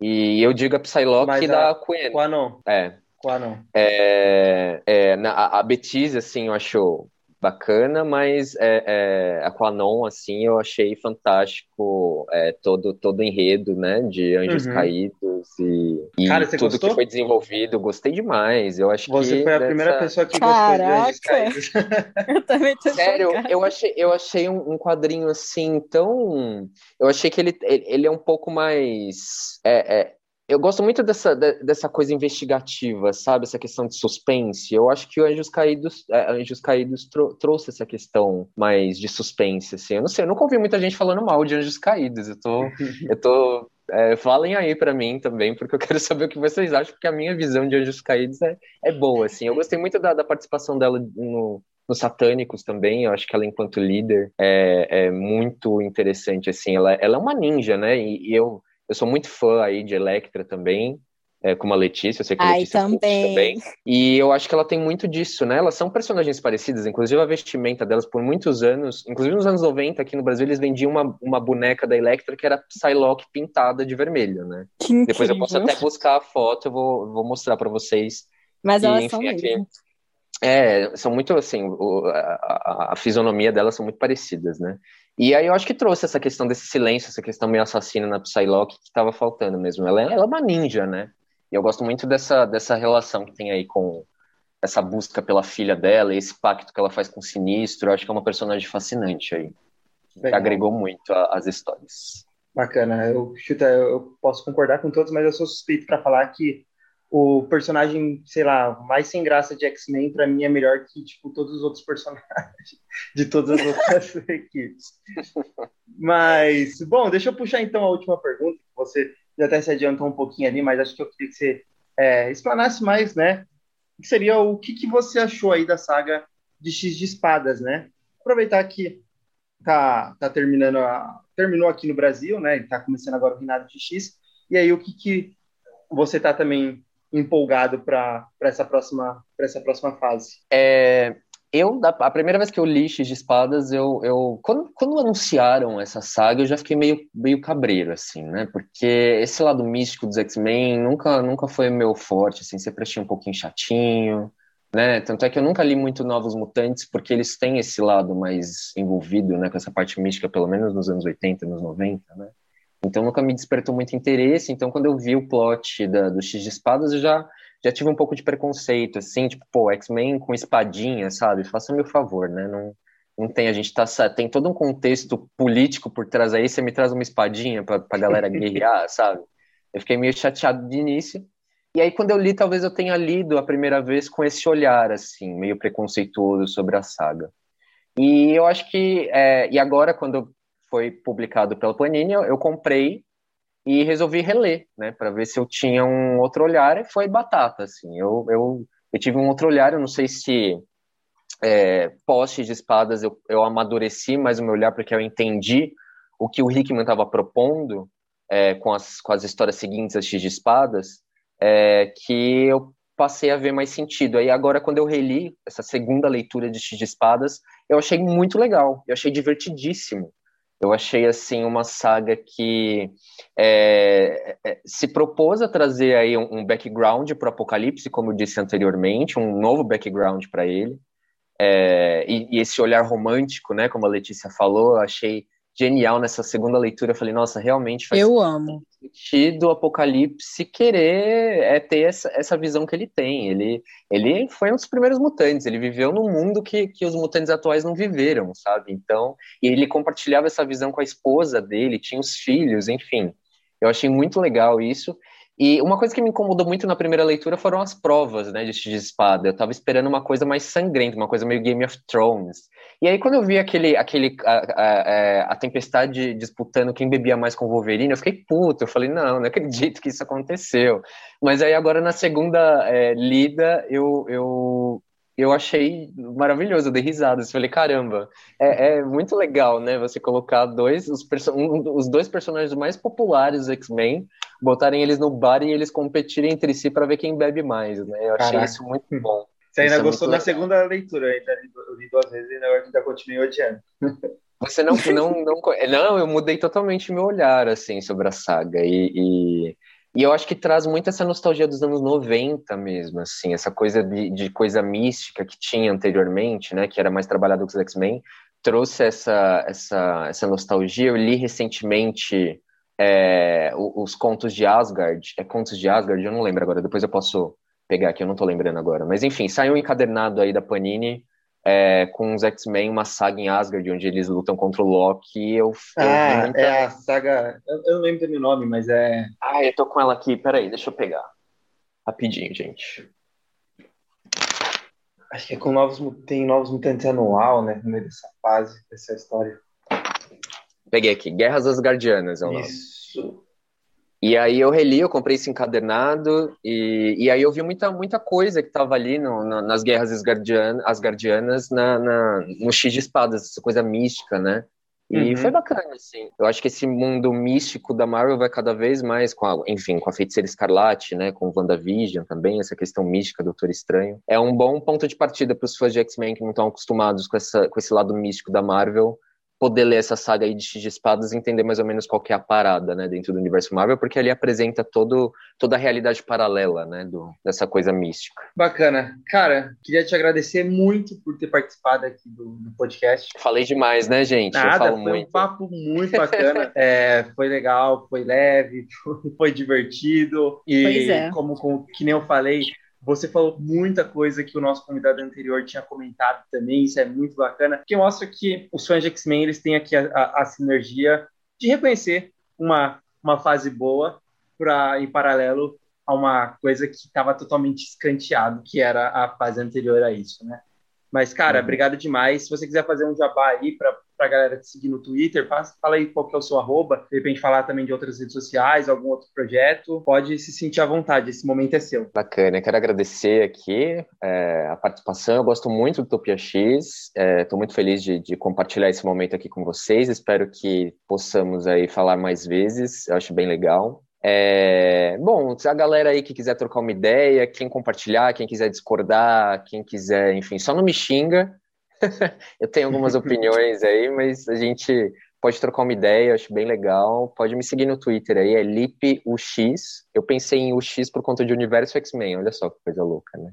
E eu digo a Psylocke da Queen. Quanon. É. Quanon. É, é, na, a Betis, assim, eu acho bacana, mas é, é, a Quanon, assim, eu achei fantástico é, todo, todo o enredo, né, de Anjos uhum. Caídos e, e Cara, tudo gostou? que foi desenvolvido, gostei demais, eu acho você que... Você foi a dessa... primeira pessoa que Caraca. gostou de Anjos Caídos. [LAUGHS] eu também tô Sério, eu achei, eu achei um, um, quadrinho, assim, tão... Eu achei que ele, ele é um pouco mais... É, é, eu gosto muito dessa, dessa coisa investigativa, sabe? Essa questão de suspense. Eu acho que o Anjos Caídos, é, Anjos Caídos trou trouxe essa questão mais de suspense, assim. Eu não sei, eu nunca ouvi muita gente falando mal de Anjos Caídos. Eu tô, [LAUGHS] eu tô é, falem aí para mim também, porque eu [LAUGHS] quero saber o que vocês acham, porque a minha visão de Anjos Caídos é, é boa, assim. Eu gostei muito da, da participação dela no, nos Satânicos também, eu acho que ela, enquanto líder, é, é muito interessante, assim. Ela, ela é uma ninja, né? E, e eu eu sou muito fã aí de Electra também, é, como a Letícia, eu sei que a Ai, Letícia também. também. E eu acho que ela tem muito disso, né? Elas são personagens parecidas, inclusive a vestimenta delas por muitos anos, inclusive nos anos 90 aqui no Brasil, eles vendiam uma, uma boneca da Electra que era Psylocke pintada de vermelho, né? Que Depois eu posso até buscar a foto, eu vou, vou mostrar para vocês. Mas e, elas enfim, são aqui, É, são muito assim, o, a, a, a, fisionomia delas são muito parecidas, né? E aí eu acho que trouxe essa questão desse silêncio, essa questão meio assassina na Psylocke que estava faltando mesmo. Ela é, ela é uma ninja, né? E eu gosto muito dessa, dessa relação que tem aí com essa busca pela filha dela, esse pacto que ela faz com o Sinistro. Eu acho que é uma personagem fascinante aí. Que agregou muito às histórias. Bacana. Eu, chuta, eu posso concordar com todos, mas eu sou suspeito para falar que o personagem, sei lá, mais sem graça de X-Men, para mim é melhor que, tipo, todos os outros personagens [LAUGHS] de todas as outras [LAUGHS] equipes. Mas, bom, deixa eu puxar então a última pergunta. Você já até se adiantou um pouquinho ali, mas acho que eu queria que você é, explanasse mais, né? Que seria o que, que você achou aí da saga de X de Espadas, né? Aproveitar que tá, tá terminando a, terminou aqui no Brasil, né? Tá começando agora o Reinado de X. E aí, o que, que você tá também empolgado para essa próxima para essa próxima fase? É, eu a primeira vez que eu li X de Espadas, eu, eu quando, quando anunciaram essa saga, eu já fiquei meio meio cabreiro assim, né? Porque esse lado místico dos X-Men nunca nunca foi meu forte, assim, sempre achei um pouquinho chatinho. Né? Tanto é que eu nunca li muito Novos Mutantes, porque eles têm esse lado mais envolvido, né, com essa parte mística, pelo menos nos anos 80, nos 90, né? Então nunca me despertou muito interesse. Então quando eu vi o plot da, do X de Espadas, eu já, já tive um pouco de preconceito, assim, tipo, pô, X-Men com espadinha, sabe? Faça-me o favor, né? Não, Não tem, a gente tá, tem todo um contexto político por trás aí, você me traz uma espadinha pra, pra galera guerrear, [LAUGHS] sabe? Eu fiquei meio chateado de início. E aí, quando eu li, talvez eu tenha lido a primeira vez com esse olhar, assim, meio preconceituoso sobre a saga. E eu acho que, é, e agora, quando foi publicado pela Panini, eu, eu comprei e resolvi reler, né, para ver se eu tinha um outro olhar, e foi batata, assim, eu, eu, eu tive um outro olhar, eu não sei se é, postes de espadas eu, eu amadureci mais o meu olhar, porque eu entendi o que o Hickman estava propondo é, com, as, com as histórias seguintes, as X de espadas, é, que eu passei a ver mais sentido. Aí agora, quando eu reli essa segunda leitura de X de espadas, eu achei muito legal, eu achei divertidíssimo. Eu achei assim uma saga que é, se propôs a trazer aí um, um background para o Apocalipse, como eu disse anteriormente, um novo background para ele. É, e, e, esse olhar romântico, né, como a Letícia falou, eu achei genial nessa segunda leitura. Eu falei, nossa, realmente faz eu amo. sentido o Apocalipse querer é, ter essa, essa visão que ele tem. Ele, ele foi um dos primeiros mutantes, ele viveu num mundo que, que os mutantes atuais não viveram, sabe? Então, e ele compartilhava essa visão com a esposa dele, tinha os filhos, enfim. Eu achei muito legal isso. E uma coisa que me incomodou muito na primeira leitura foram as provas, né, de X de espada. Eu tava esperando uma coisa mais sangrenta, uma coisa meio Game of Thrones. E aí quando eu vi aquele, aquele a, a, a, a Tempestade disputando quem bebia mais com o Wolverine, eu fiquei puto. Eu falei, não, não acredito que isso aconteceu. Mas aí agora na segunda é, lida, eu, eu, eu achei maravilhoso, eu dei risadas. Falei, caramba, é, é, muito legal, né? Você colocar dois, os, um, os dois personagens mais populares do X-Men, botarem eles no bar e eles competirem entre si para ver quem bebe mais, né? Eu achei Caraca. isso muito bom. Você ainda isso é gostou é da segunda leitura, ainda eu li duas vezes e ainda, ainda continuei odiando. [LAUGHS] Você não, não, não, não, eu mudei totalmente meu olhar, assim, sobre a saga, e, e e eu acho que traz muito essa nostalgia dos anos 90 mesmo, assim, essa coisa de, de coisa mística que tinha anteriormente, né, que era mais trabalhado com os X-Men, trouxe essa, essa, essa nostalgia. Eu li recentemente é, os, contos de Asgard, é contos de Asgard, eu não lembro agora, depois eu posso pegar aqui, eu não tô lembrando agora. Mas enfim, saiu um encadernado aí da Panini, é, com os X-Men, uma saga em Asgard, onde eles lutam contra o Loki. Eu, ah, muita... é a saga. Eu, eu não lembro do meu nome, mas é. Ah, eu tô com ela aqui, peraí, deixa eu pegar. Rapidinho, gente. Acho que é com novos, tem novos mutantes anual, né? No meio dessa fase, dessa história. Peguei aqui, Guerras Asgardianas é o nome. Isso. E aí eu reli, eu comprei esse encadernado, e, e aí eu vi muita, muita coisa que estava ali no, no, nas guerras asgardianas, asgardianas na, na, no X de espadas, essa coisa mística, né? E uhum. foi bacana, assim. Eu acho que esse mundo místico da Marvel vai cada vez mais com a, enfim, com a Feiticeira Escarlate, né, com WandaVision também, essa questão mística do Doutor Estranho. É um bom ponto de partida para os fãs de X-Men que não estão acostumados com, essa, com esse lado místico da Marvel, poder ler essa saga aí de X de Espadas e entender mais ou menos qual que é a parada, né, dentro do universo Marvel, porque ali apresenta todo, toda a realidade paralela, né, do, dessa coisa mística. Bacana. Cara, queria te agradecer muito por ter participado aqui do, do podcast. Falei demais, né, gente? Nada, foi muito. um papo muito bacana. [LAUGHS] é, foi legal, foi leve, [LAUGHS] foi divertido. E pois é. como, como que nem eu falei, você falou muita coisa que o nosso convidado anterior tinha comentado também, isso é muito bacana, que mostra que os fãs de X-Men eles têm aqui a, a, a, sinergia de reconhecer uma, uma fase boa para em paralelo a uma coisa que estava totalmente escanteado, que era a fase anterior a isso, né? Mas, cara, uhum. obrigado demais. Se você quiser fazer um jabá aí para a galera te seguir no Twitter, fala aí qual que é o seu arroba, de repente falar também de outras redes sociais, algum outro projeto, pode se sentir à vontade, esse momento é seu. Bacana, quero agradecer aqui é, a participação, eu gosto muito do Topia X, estou é, muito feliz de, de, compartilhar esse momento aqui com vocês, espero que possamos aí falar mais vezes, eu acho bem legal. É, bom, a galera aí que quiser trocar uma ideia, quem compartilhar, quem quiser discordar, quem quiser, enfim, só não me xinga. [LAUGHS] eu tenho algumas opiniões aí, mas a gente pode trocar uma ideia, acho bem legal. Pode me seguir no Twitter aí, é LipUX. Eu pensei em UX por conta de Universo X-Men, olha só que coisa louca, né?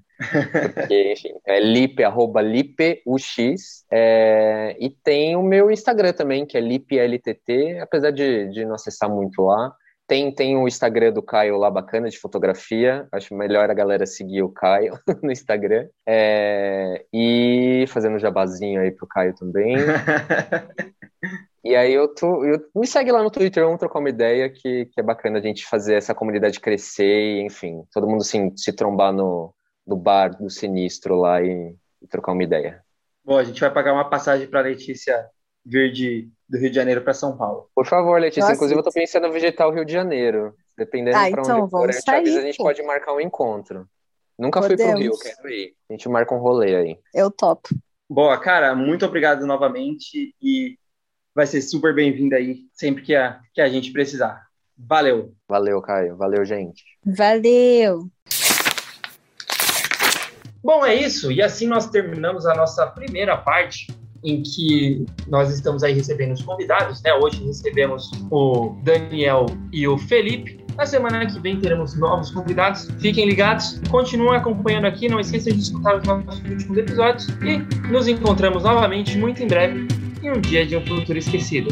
Porque, [LAUGHS] enfim, é Lip, arroba LipUX. É, e tem o meu Instagram também, que é LipLTT, apesar de, de não acessar muito lá Tem, tem o Instagram do Caio lá bacana de fotografia. Acho melhor a galera seguir o Caio [LAUGHS] no Instagram. É, e fazendo um jabazinho aí pro Caio também. [LAUGHS] E aí eu tô. Eu, me segue lá no Twitter, vamos trocar uma ideia que, que é bacana a gente fazer essa comunidade crescer, e, enfim, todo mundo assim, se trombar no, no bar do sinistro lá e, e trocar uma ideia. Bom, a gente vai pagar uma passagem para Letícia vir de, do Rio de Janeiro para São Paulo. Por favor, Letícia. Nossa, Inclusive, eu tô pensando em visitar o Rio de Janeiro. Dependendo ah, pra então, onde for, a gente avisa, a gente pode marcar um encontro. Nunca Podemos. fui pro Rio, quero ir. A gente marca um rolê aí. Eu topo. Boa, cara, muito obrigado novamente e vai ser super bem-vindo aí sempre que a, que a gente precisar. Valeu. Valeu, Caio. Valeu, gente. Valeu. Bom, é isso. E assim nós terminamos a nossa primeira parte em que nós estamos aí recebendo os convidados, né? Hoje recebemos o Daniel e o Felipe. Na semana que vem teremos novos convidados. Fiquem ligados, continuem acompanhando aqui. Não esqueçam de escutar os nossos últimos episódios e nos encontramos novamente muito em breve em um dia de um futuro esquecido.